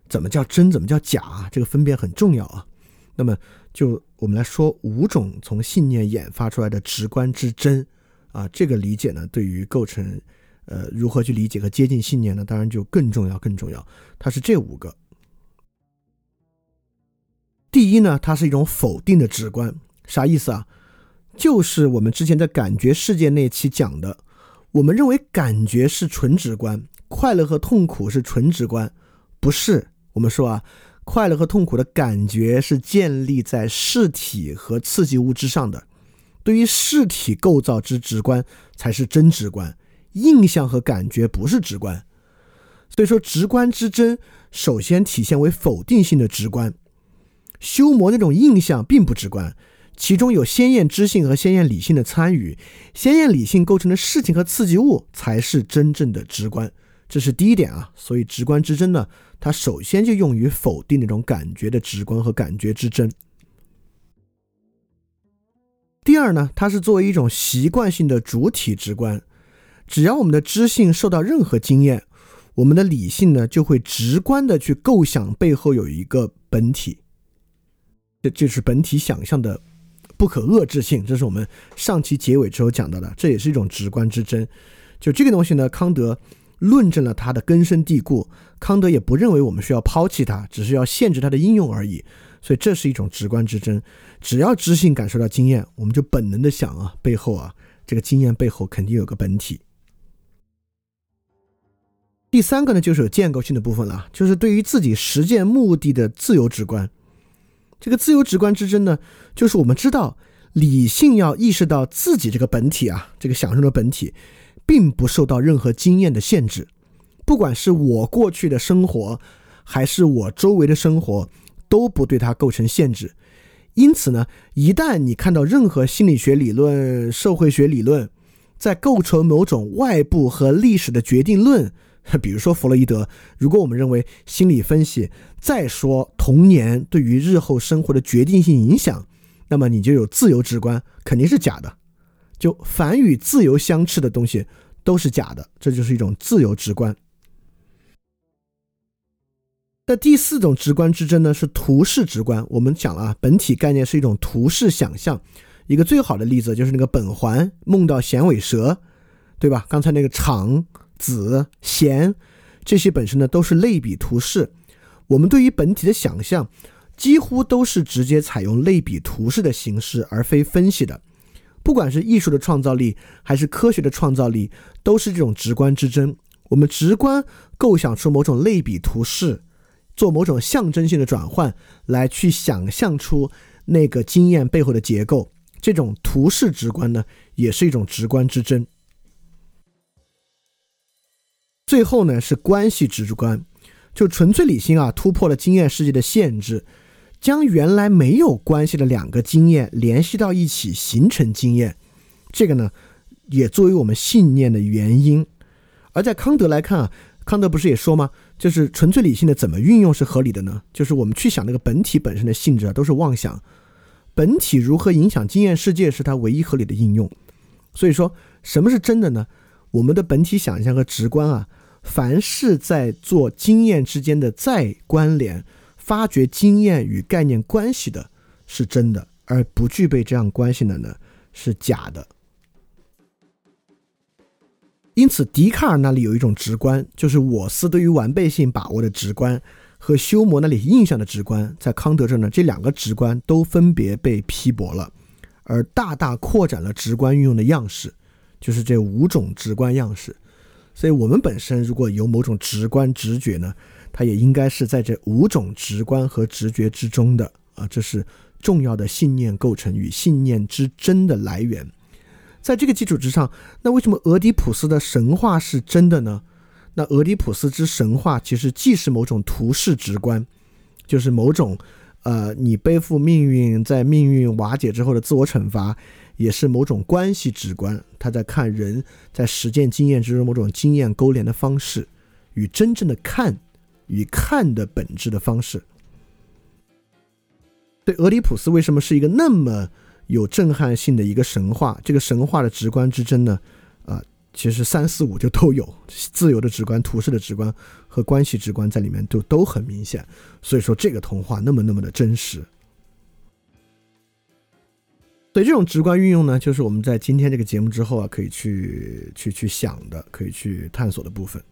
怎么叫真，怎么叫假，这个分辨很重要啊。那么，就我们来说五种从信念演发出来的直观之真啊，这个理解呢，对于构成呃如何去理解和接近信念呢，当然就更重要，更重要。它是这五个。第一呢，它是一种否定的直观，啥意思啊？就是我们之前在感觉世界那期讲的，我们认为感觉是纯直观，快乐和痛苦是纯直观，不是。我们说啊，快乐和痛苦的感觉是建立在事体和刺激物之上的，对于事体构造之直观才是真直观，印象和感觉不是直观。所以说，直观之真首先体现为否定性的直观。修魔那种印象并不直观，其中有鲜艳知性和鲜艳理性的参与，鲜艳理性构成的事情和刺激物才是真正的直观，这是第一点啊。所以直观之争呢，它首先就用于否定那种感觉的直观和感觉之争。第二呢，它是作为一种习惯性的主体直观，只要我们的知性受到任何经验，我们的理性呢就会直观的去构想背后有一个本体。这就是本体想象的不可遏制性，这是我们上期结尾之后讲到的，这也是一种直观之争。就这个东西呢，康德论证了它的根深蒂固，康德也不认为我们需要抛弃它，只是要限制它的应用而已。所以这是一种直观之争。只要知性感受到经验，我们就本能的想啊，背后啊，这个经验背后肯定有个本体。第三个呢，就是有建构性的部分了，就是对于自己实践目的的自由直观。这个自由直观之争呢，就是我们知道理性要意识到自己这个本体啊，这个享受的本体，并不受到任何经验的限制，不管是我过去的生活，还是我周围的生活，都不对它构成限制。因此呢，一旦你看到任何心理学理论、社会学理论在构成某种外部和历史的决定论，[laughs] 比如说弗洛伊德，如果我们认为心理分析再说童年对于日后生活的决定性影响，那么你就有自由直观，肯定是假的。就凡与自由相斥的东西都是假的，这就是一种自由直观。那第四种直观之争呢，是图式直观。我们讲了啊，本体概念是一种图式想象。一个最好的例子就是那个本环梦到衔尾蛇，对吧？刚才那个长、子、弦，这些本身呢都是类比图式。我们对于本体的想象，几乎都是直接采用类比图式的形式，而非分析的。不管是艺术的创造力，还是科学的创造力，都是这种直观之争。我们直观构想出某种类比图式。做某种象征性的转换，来去想象出那个经验背后的结构，这种图式直观呢，也是一种直观之争。最后呢，是关系直观，就纯粹理性啊，突破了经验世界的限制，将原来没有关系的两个经验联系到一起，形成经验。这个呢，也作为我们信念的原因。而在康德来看啊。康德不是也说吗？就是纯粹理性的怎么运用是合理的呢？就是我们去想那个本体本身的性质啊，都是妄想。本体如何影响经验世界，是它唯一合理的应用。所以说，什么是真的呢？我们的本体想象和直观啊，凡是在做经验之间的再关联、发掘经验与概念关系的，是真的；而不具备这样关系的呢，是假的。因此，笛卡尔那里有一种直观，就是我司对于完备性把握的直观，和休谟那里印象的直观，在康德这呢，这两个直观都分别被批驳了，而大大扩展了直观运用的样式，就是这五种直观样式。所以，我们本身如果有某种直观直觉呢，它也应该是在这五种直观和直觉之中的啊，这是重要的信念构成与信念之真的来源。在这个基础之上，那为什么俄狄浦斯的神话是真的呢？那俄狄浦斯之神话其实既是某种图式直观，就是某种，呃，你背负命运，在命运瓦解之后的自我惩罚，也是某种关系直观。他在看人在实践经验之中某种经验勾连的方式，与真正的看与看的本质的方式。对俄狄浦斯为什么是一个那么？有震撼性的一个神话，这个神话的直观之争呢，啊，其实三四五就都有自由的直观、图式的直观和关系直观在里面都都很明显，所以说这个童话那么那么的真实。所以这种直观运用呢，就是我们在今天这个节目之后啊，可以去去去想的，可以去探索的部分。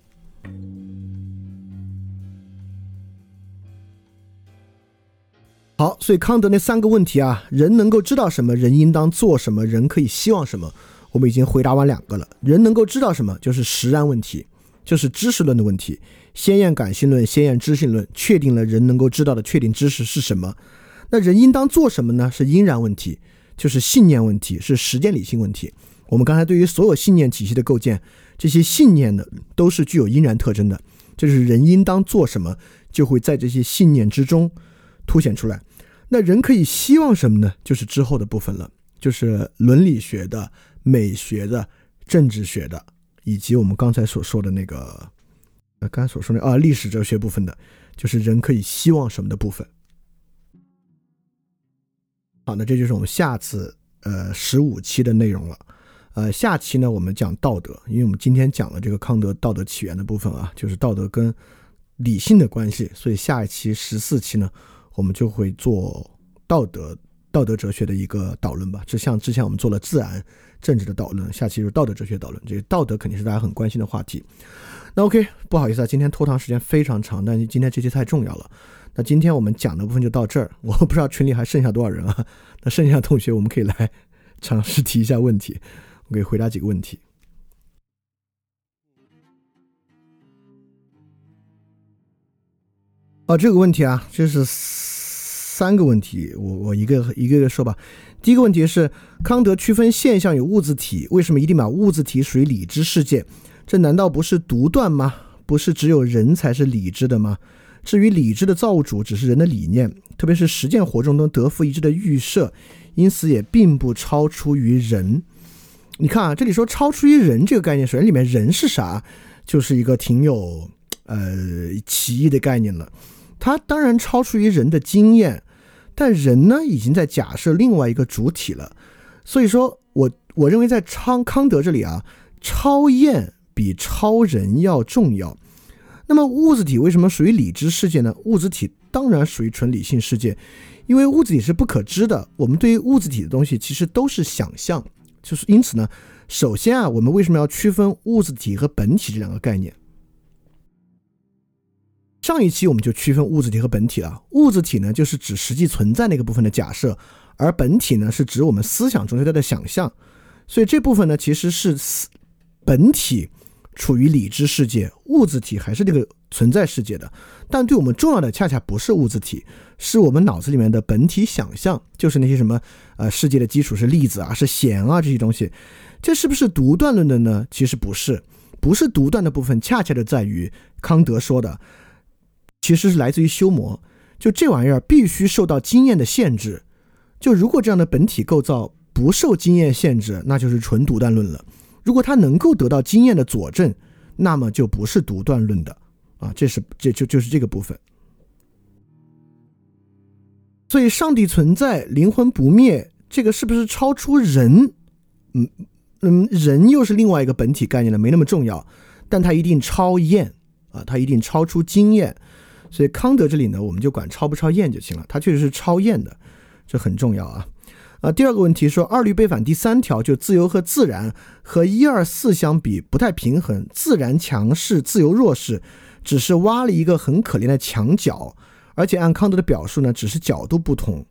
好，所以康德那三个问题啊，人能够知道什么？人应当做什么？人可以希望什么？我们已经回答完两个了。人能够知道什么？就是实然问题，就是知识论的问题。先验感性论、先验知性论确定了人能够知道的确定知识是什么。那人应当做什么呢？是因然问题，就是信念问题，是实践理性问题。我们刚才对于所有信念体系的构建，这些信念呢，都是具有因然特征的。就是人应当做什么，就会在这些信念之中凸显出来。那人可以希望什么呢？就是之后的部分了，就是伦理学的、美学的、政治学的，以及我们刚才所说的那个，呃，刚才所说的啊，历史哲学部分的，就是人可以希望什么的部分。好，那这就是我们下次呃十五期的内容了。呃，下期呢，我们讲道德，因为我们今天讲了这个康德道德起源的部分啊，就是道德跟理性的关系，所以下一期十四期呢。我们就会做道德、道德哲学的一个导论吧，就像之前我们做了自然政治的导论，下期就是道德哲学导论。这个道德肯定是大家很关心的话题。那 OK，不好意思啊，今天拖堂时间非常长，但是今天这期太重要了。那今天我们讲的部分就到这儿，[laughs] 我不知道群里还剩下多少人啊？那剩下的同学我们可以来尝试提一下问题，我可以回答几个问题。哦，这个问题啊，这是三个问题，我我一个一个一个说吧。第一个问题是，康德区分现象与物质体，为什么一定把物质体属于理智世界？这难道不是独断吗？不是只有人才是理智的吗？至于理智的造物主只是人的理念，特别是实践活动中得负一致的预设，因此也并不超出于人。你看啊，这里说超出于人这个概念，首先里面人是啥，就是一个挺有呃歧义的概念了。它当然超出于人的经验，但人呢已经在假设另外一个主体了。所以说我我认为在康康德这里啊，超验比超人要重要。那么物质体为什么属于理知世界呢？物质体当然属于纯理性世界，因为物质体是不可知的。我们对于物质体的东西其实都是想象，就是因此呢，首先啊，我们为什么要区分物质体和本体这两个概念？上一期我们就区分物质体和本体了。物质体呢，就是指实际存在那个部分的假设，而本体呢，是指我们思想中对它的想象。所以这部分呢，其实是本体。处于理智世界，物质体还是这个存在世界的，但对我们重要的恰恰不是物质体，是我们脑子里面的本体想象，就是那些什么呃世界的基础是粒子啊，是弦啊这些东西，这是不是独断论的呢？其实不是，不是独断的部分，恰恰就在于康德说的，其实是来自于修魔，就这玩意儿必须受到经验的限制，就如果这样的本体构造不受经验限制，那就是纯独断论了。如果他能够得到经验的佐证，那么就不是独断论的啊，这是这就就是这个部分。所以，上帝存在，灵魂不灭，这个是不是超出人？嗯嗯，人又是另外一个本体概念了，没那么重要，但它一定超验啊，它一定超出经验。所以，康德这里呢，我们就管超不超验就行了，他确实是超验的，这很重要啊。啊，第二个问题说二律背反第三条就自由和自然和一二四相比不太平衡，自然强势，自由弱势，只是挖了一个很可怜的墙角，而且按康德的表述呢，只是角度不同。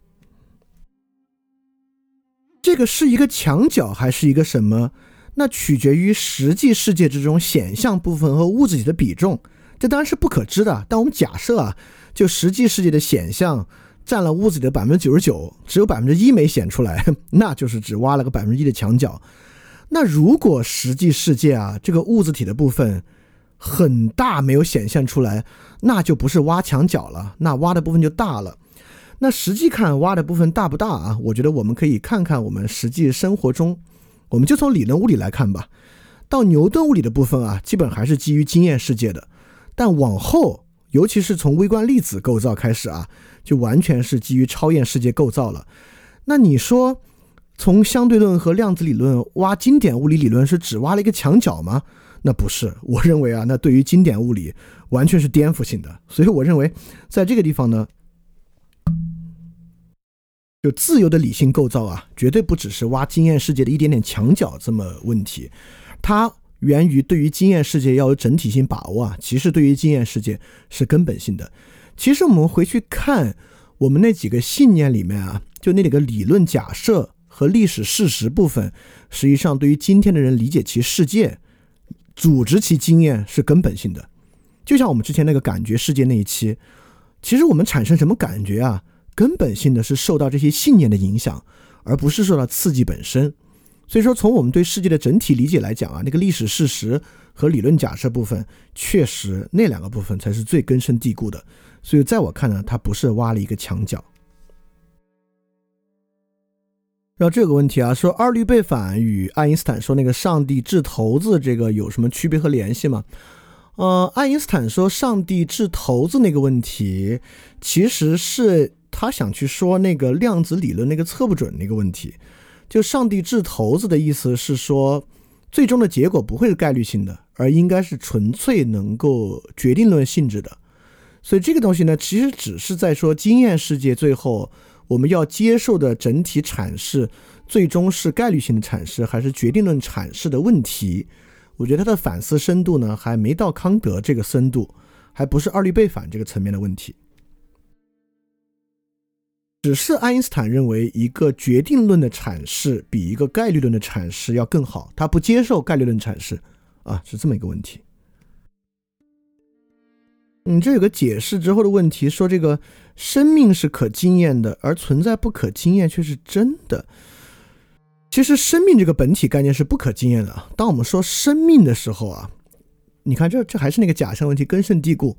这个是一个墙角还是一个什么？那取决于实际世界之中显象部分和物质体的比重，这当然是不可知的。但我们假设啊，就实际世界的显象。占了屋子里的百分之九十九，只有百分之一没显出来，[laughs] 那就是只挖了个百分之一的墙角。那如果实际世界啊，这个物质体的部分很大没有显现出来，那就不是挖墙角了，那挖的部分就大了。那实际看挖的部分大不大啊？我觉得我们可以看看我们实际生活中，我们就从理论物理来看吧。到牛顿物理的部分啊，基本还是基于经验世界的，但往后，尤其是从微观粒子构造开始啊。就完全是基于超验世界构造了。那你说，从相对论和量子理论挖经典物理理论是只挖了一个墙角吗？那不是。我认为啊，那对于经典物理完全是颠覆性的。所以我认为，在这个地方呢，就自由的理性构造啊，绝对不只是挖经验世界的一点点墙角这么问题。它源于对于经验世界要有整体性把握啊，其实对于经验世界是根本性的。其实我们回去看我们那几个信念里面啊，就那几个理论假设和历史事实部分，实际上对于今天的人理解其世界、组织其经验是根本性的。就像我们之前那个感觉世界那一期，其实我们产生什么感觉啊？根本性的是受到这些信念的影响，而不是受到刺激本身。所以说，从我们对世界的整体理解来讲啊，那个历史事实和理论假设部分，确实那两个部分才是最根深蒂固的。所以，在我看呢，它不是挖了一个墙角。然后这个问题啊，说二律背反与爱因斯坦说那个上帝掷骰子这个有什么区别和联系吗？呃，爱因斯坦说上帝掷骰子那个问题，其实是他想去说那个量子理论那个测不准那个问题。就上帝掷骰子的意思是说，最终的结果不会是概率性的，而应该是纯粹能够决定论性质的。所以这个东西呢，其实只是在说经验世界最后我们要接受的整体阐释，最终是概率性的阐释还是决定论阐释的问题。我觉得他的反思深度呢，还没到康德这个深度，还不是二律背反这个层面的问题。只是爱因斯坦认为一个决定论的阐释比一个概率论的阐释要更好，他不接受概率论阐释，啊，是这么一个问题。你这有个解释之后的问题，说这个生命是可经验的，而存在不可经验却是真的。其实生命这个本体概念是不可经验的。当我们说生命的时候啊，你看这这还是那个假设问题根深蒂固。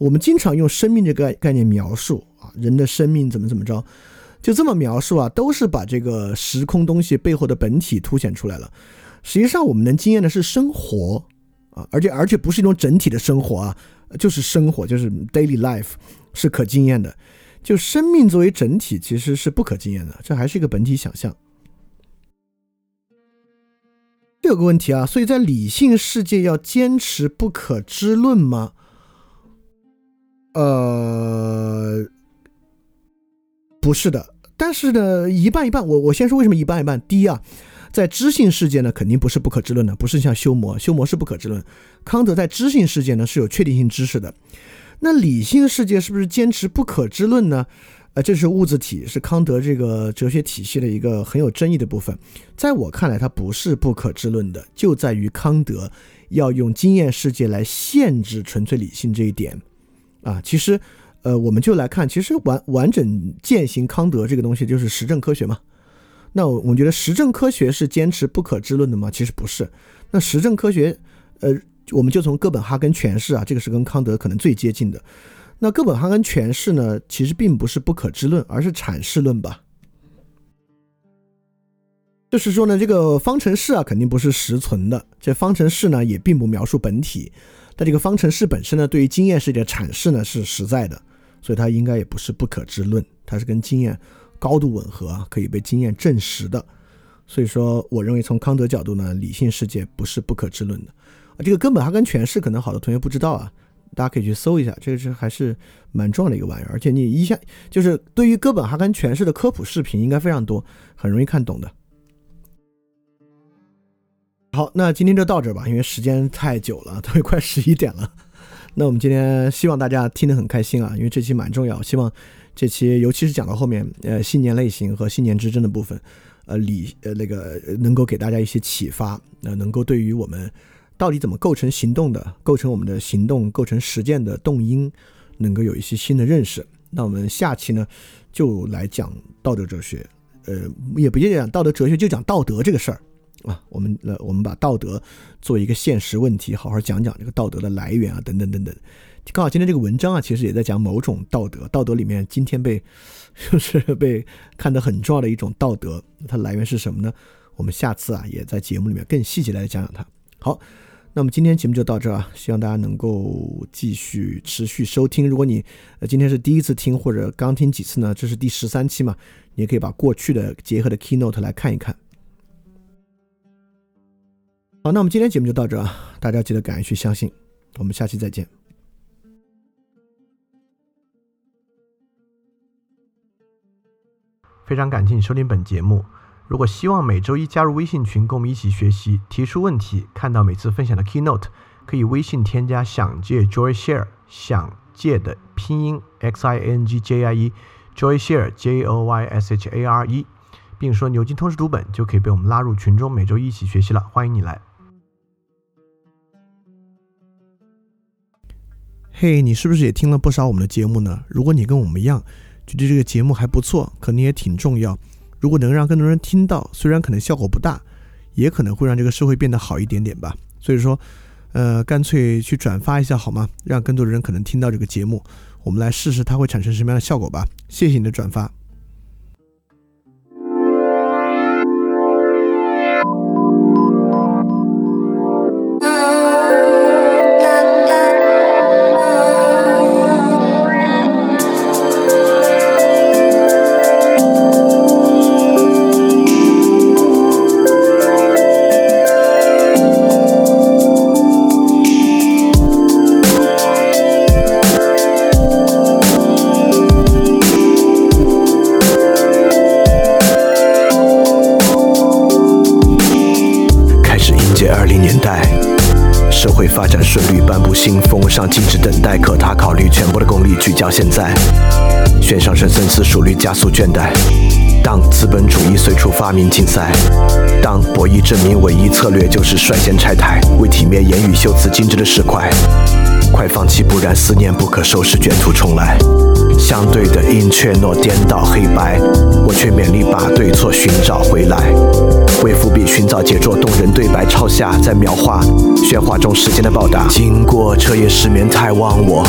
我们经常用生命这个概念描述啊，人的生命怎么怎么着，就这么描述啊，都是把这个时空东西背后的本体凸显出来了。实际上，我们能经验的是生活啊，而且而且不是一种整体的生活啊，就是生活，就是 daily life 是可经验的。就生命作为整体，其实是不可经验的，这还是一个本体想象。这有个问题啊，所以在理性世界要坚持不可知论吗？呃，不是的，但是呢，一半一半。我我先说为什么一半一半。第一啊，在知性世界呢，肯定不是不可知论的，不是像修魔，修魔是不可知论。康德在知性世界呢是有确定性知识的。那理性世界是不是坚持不可知论呢？呃，这是物质体，是康德这个哲学体系的一个很有争议的部分。在我看来，它不是不可知论的，就在于康德要用经验世界来限制纯粹理性这一点。啊，其实，呃，我们就来看，其实完完整践行康德这个东西就是实证科学嘛。那我我觉得实证科学是坚持不可知论的吗？其实不是。那实证科学，呃，我们就从哥本哈根诠释啊，这个是跟康德可能最接近的。那哥本哈根诠释呢，其实并不是不可知论，而是阐释论吧。就是说呢，这个方程式啊，肯定不是实存的。这方程式呢，也并不描述本体。但这个方程式本身呢，对于经验世界的阐释呢是实在的，所以它应该也不是不可知论，它是跟经验高度吻合，可以被经验证实的。所以说，我认为从康德角度呢，理性世界不是不可知论的。啊，这个根本哈根诠释可能好多同学不知道啊，大家可以去搜一下，这个是还是蛮重要的一个玩意儿。而且你一下就是对于哥本哈根诠释的科普视频应该非常多，很容易看懂的。好，那今天就到这吧，因为时间太久了，[laughs] 都快十一点了。那我们今天希望大家听得很开心啊，因为这期蛮重要。希望这期尤其是讲到后面，呃，信念类型和信念之争的部分，呃，理呃那个能够给大家一些启发，呃，能够对于我们到底怎么构成行动的，构成我们的行动，构成实践的动因，能够有一些新的认识。那我们下期呢，就来讲道德哲学，呃，也不讲道德哲学，就讲道德这个事儿。啊，我们呃，我们把道德做一个现实问题，好好讲讲这个道德的来源啊，等等等等。刚好今天这个文章啊，其实也在讲某种道德，道德里面今天被 [laughs] 就是被看得很重要的一种道德，它来源是什么呢？我们下次啊，也在节目里面更细节来讲讲它。好，那么今天节目就到这啊，希望大家能够继续持续收听。如果你呃今天是第一次听或者刚听几次呢，这是第十三期嘛，你也可以把过去的结合的 keynote 来看一看。好，那我们今天节目就到这啊！大家记得敢于去相信，我们下期再见。非常感谢你收听本节目。如果希望每周一加入微信群，跟我们一起学习，提出问题，看到每次分享的 keynote，可以微信添加“想借 Joy Share”，想借的拼音 x i n g j i e，Joy Share j o y s h a r e，并说牛津通识读本，就可以被我们拉入群中，每周一起学习了。欢迎你来。嘿，你是不是也听了不少我们的节目呢？如果你跟我们一样，觉得这个节目还不错，可能也挺重要。如果能让更多人听到，虽然可能效果不大，也可能会让这个社会变得好一点点吧。所以说，呃，干脆去转发一下好吗？让更多的人可能听到这个节目，我们来试试它会产生什么样的效果吧。谢谢你的转发。展顺利颁布新风尚禁止等待，可他考虑全部的功力聚焦现在。悬上升深思熟虑，加速倦怠。当资本主义随处发明竞赛，当博弈证明唯一策略就是率先拆台，为体面言语修辞精致的石块。快放弃，不然思念不可收拾，卷土重来。相对的阴却诺颠倒黑白，我却勉力把对错寻找回来。为伏笔寻找杰作，动人对白抄下，在描画喧哗中时间的报答。经过彻夜失眠太忘我，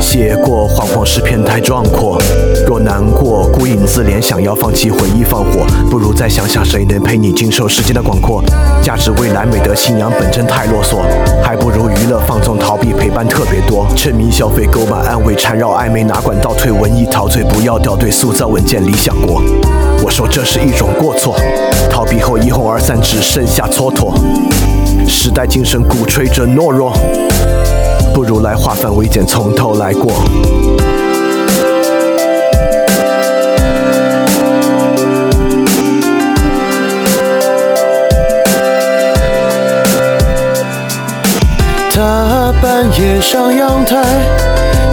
写过惶惶诗篇太壮阔。若难过孤影自怜，想要放弃回忆放火，不如再想想谁能陪你经受时间的广阔。价值未来美德信仰本真太啰嗦，还不如娱乐放纵逃避陪伴特别多。沉迷消费购买安慰缠绕暧昧哪管道退文艺陶醉不要掉队塑造稳健理想国。我说这是一种过错，逃避后一哄而散，只剩下蹉跎。时代精神鼓吹着懦弱，不如来化繁为简，从头来过。他半夜上阳台，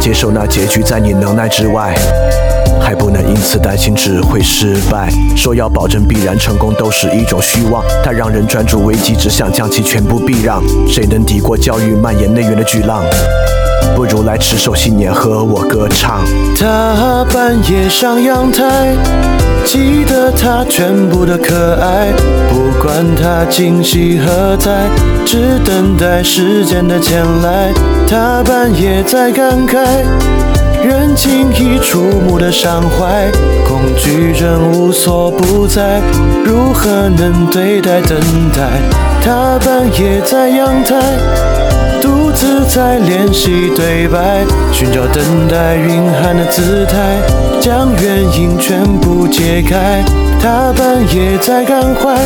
接受那结局在你能耐之外，还不能因此担心只会失败。说要保证必然成功都是一种虚妄，它让人专注危机，只想将其全部避让。谁能抵过教育蔓延内源的巨浪？不如来持守信念，和我歌唱。他半夜上阳台，记得他全部的可爱，不管他惊喜何在，只等待时间的前来。他半夜在感慨，人轻易触目的伤怀，恐惧症无所不在，如何能对待等待？他半夜在阳台。独自在练习对白，寻找等待蕴含的姿态，将原因全部解开。他半夜在感怀，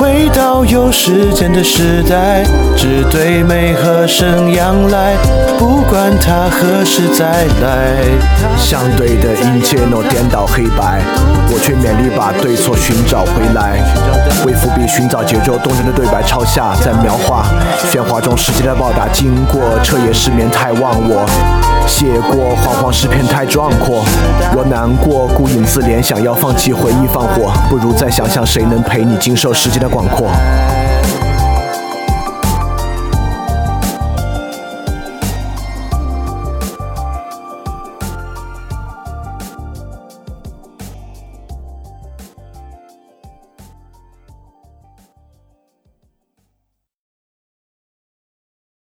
回到有时间的时代，只对美和声仰赖，不管他何时再来。相对的一切诺颠倒黑白，我却勉力把对错寻找回来。为伏笔寻找节奏，动人的对白抄下，在描画喧哗中时间的报答。经过彻夜失眠太忘我，写过惶惶诗篇太壮阔。若难过孤影自怜，想要放弃回忆放火，不如再想想谁能陪你经受时间的广阔。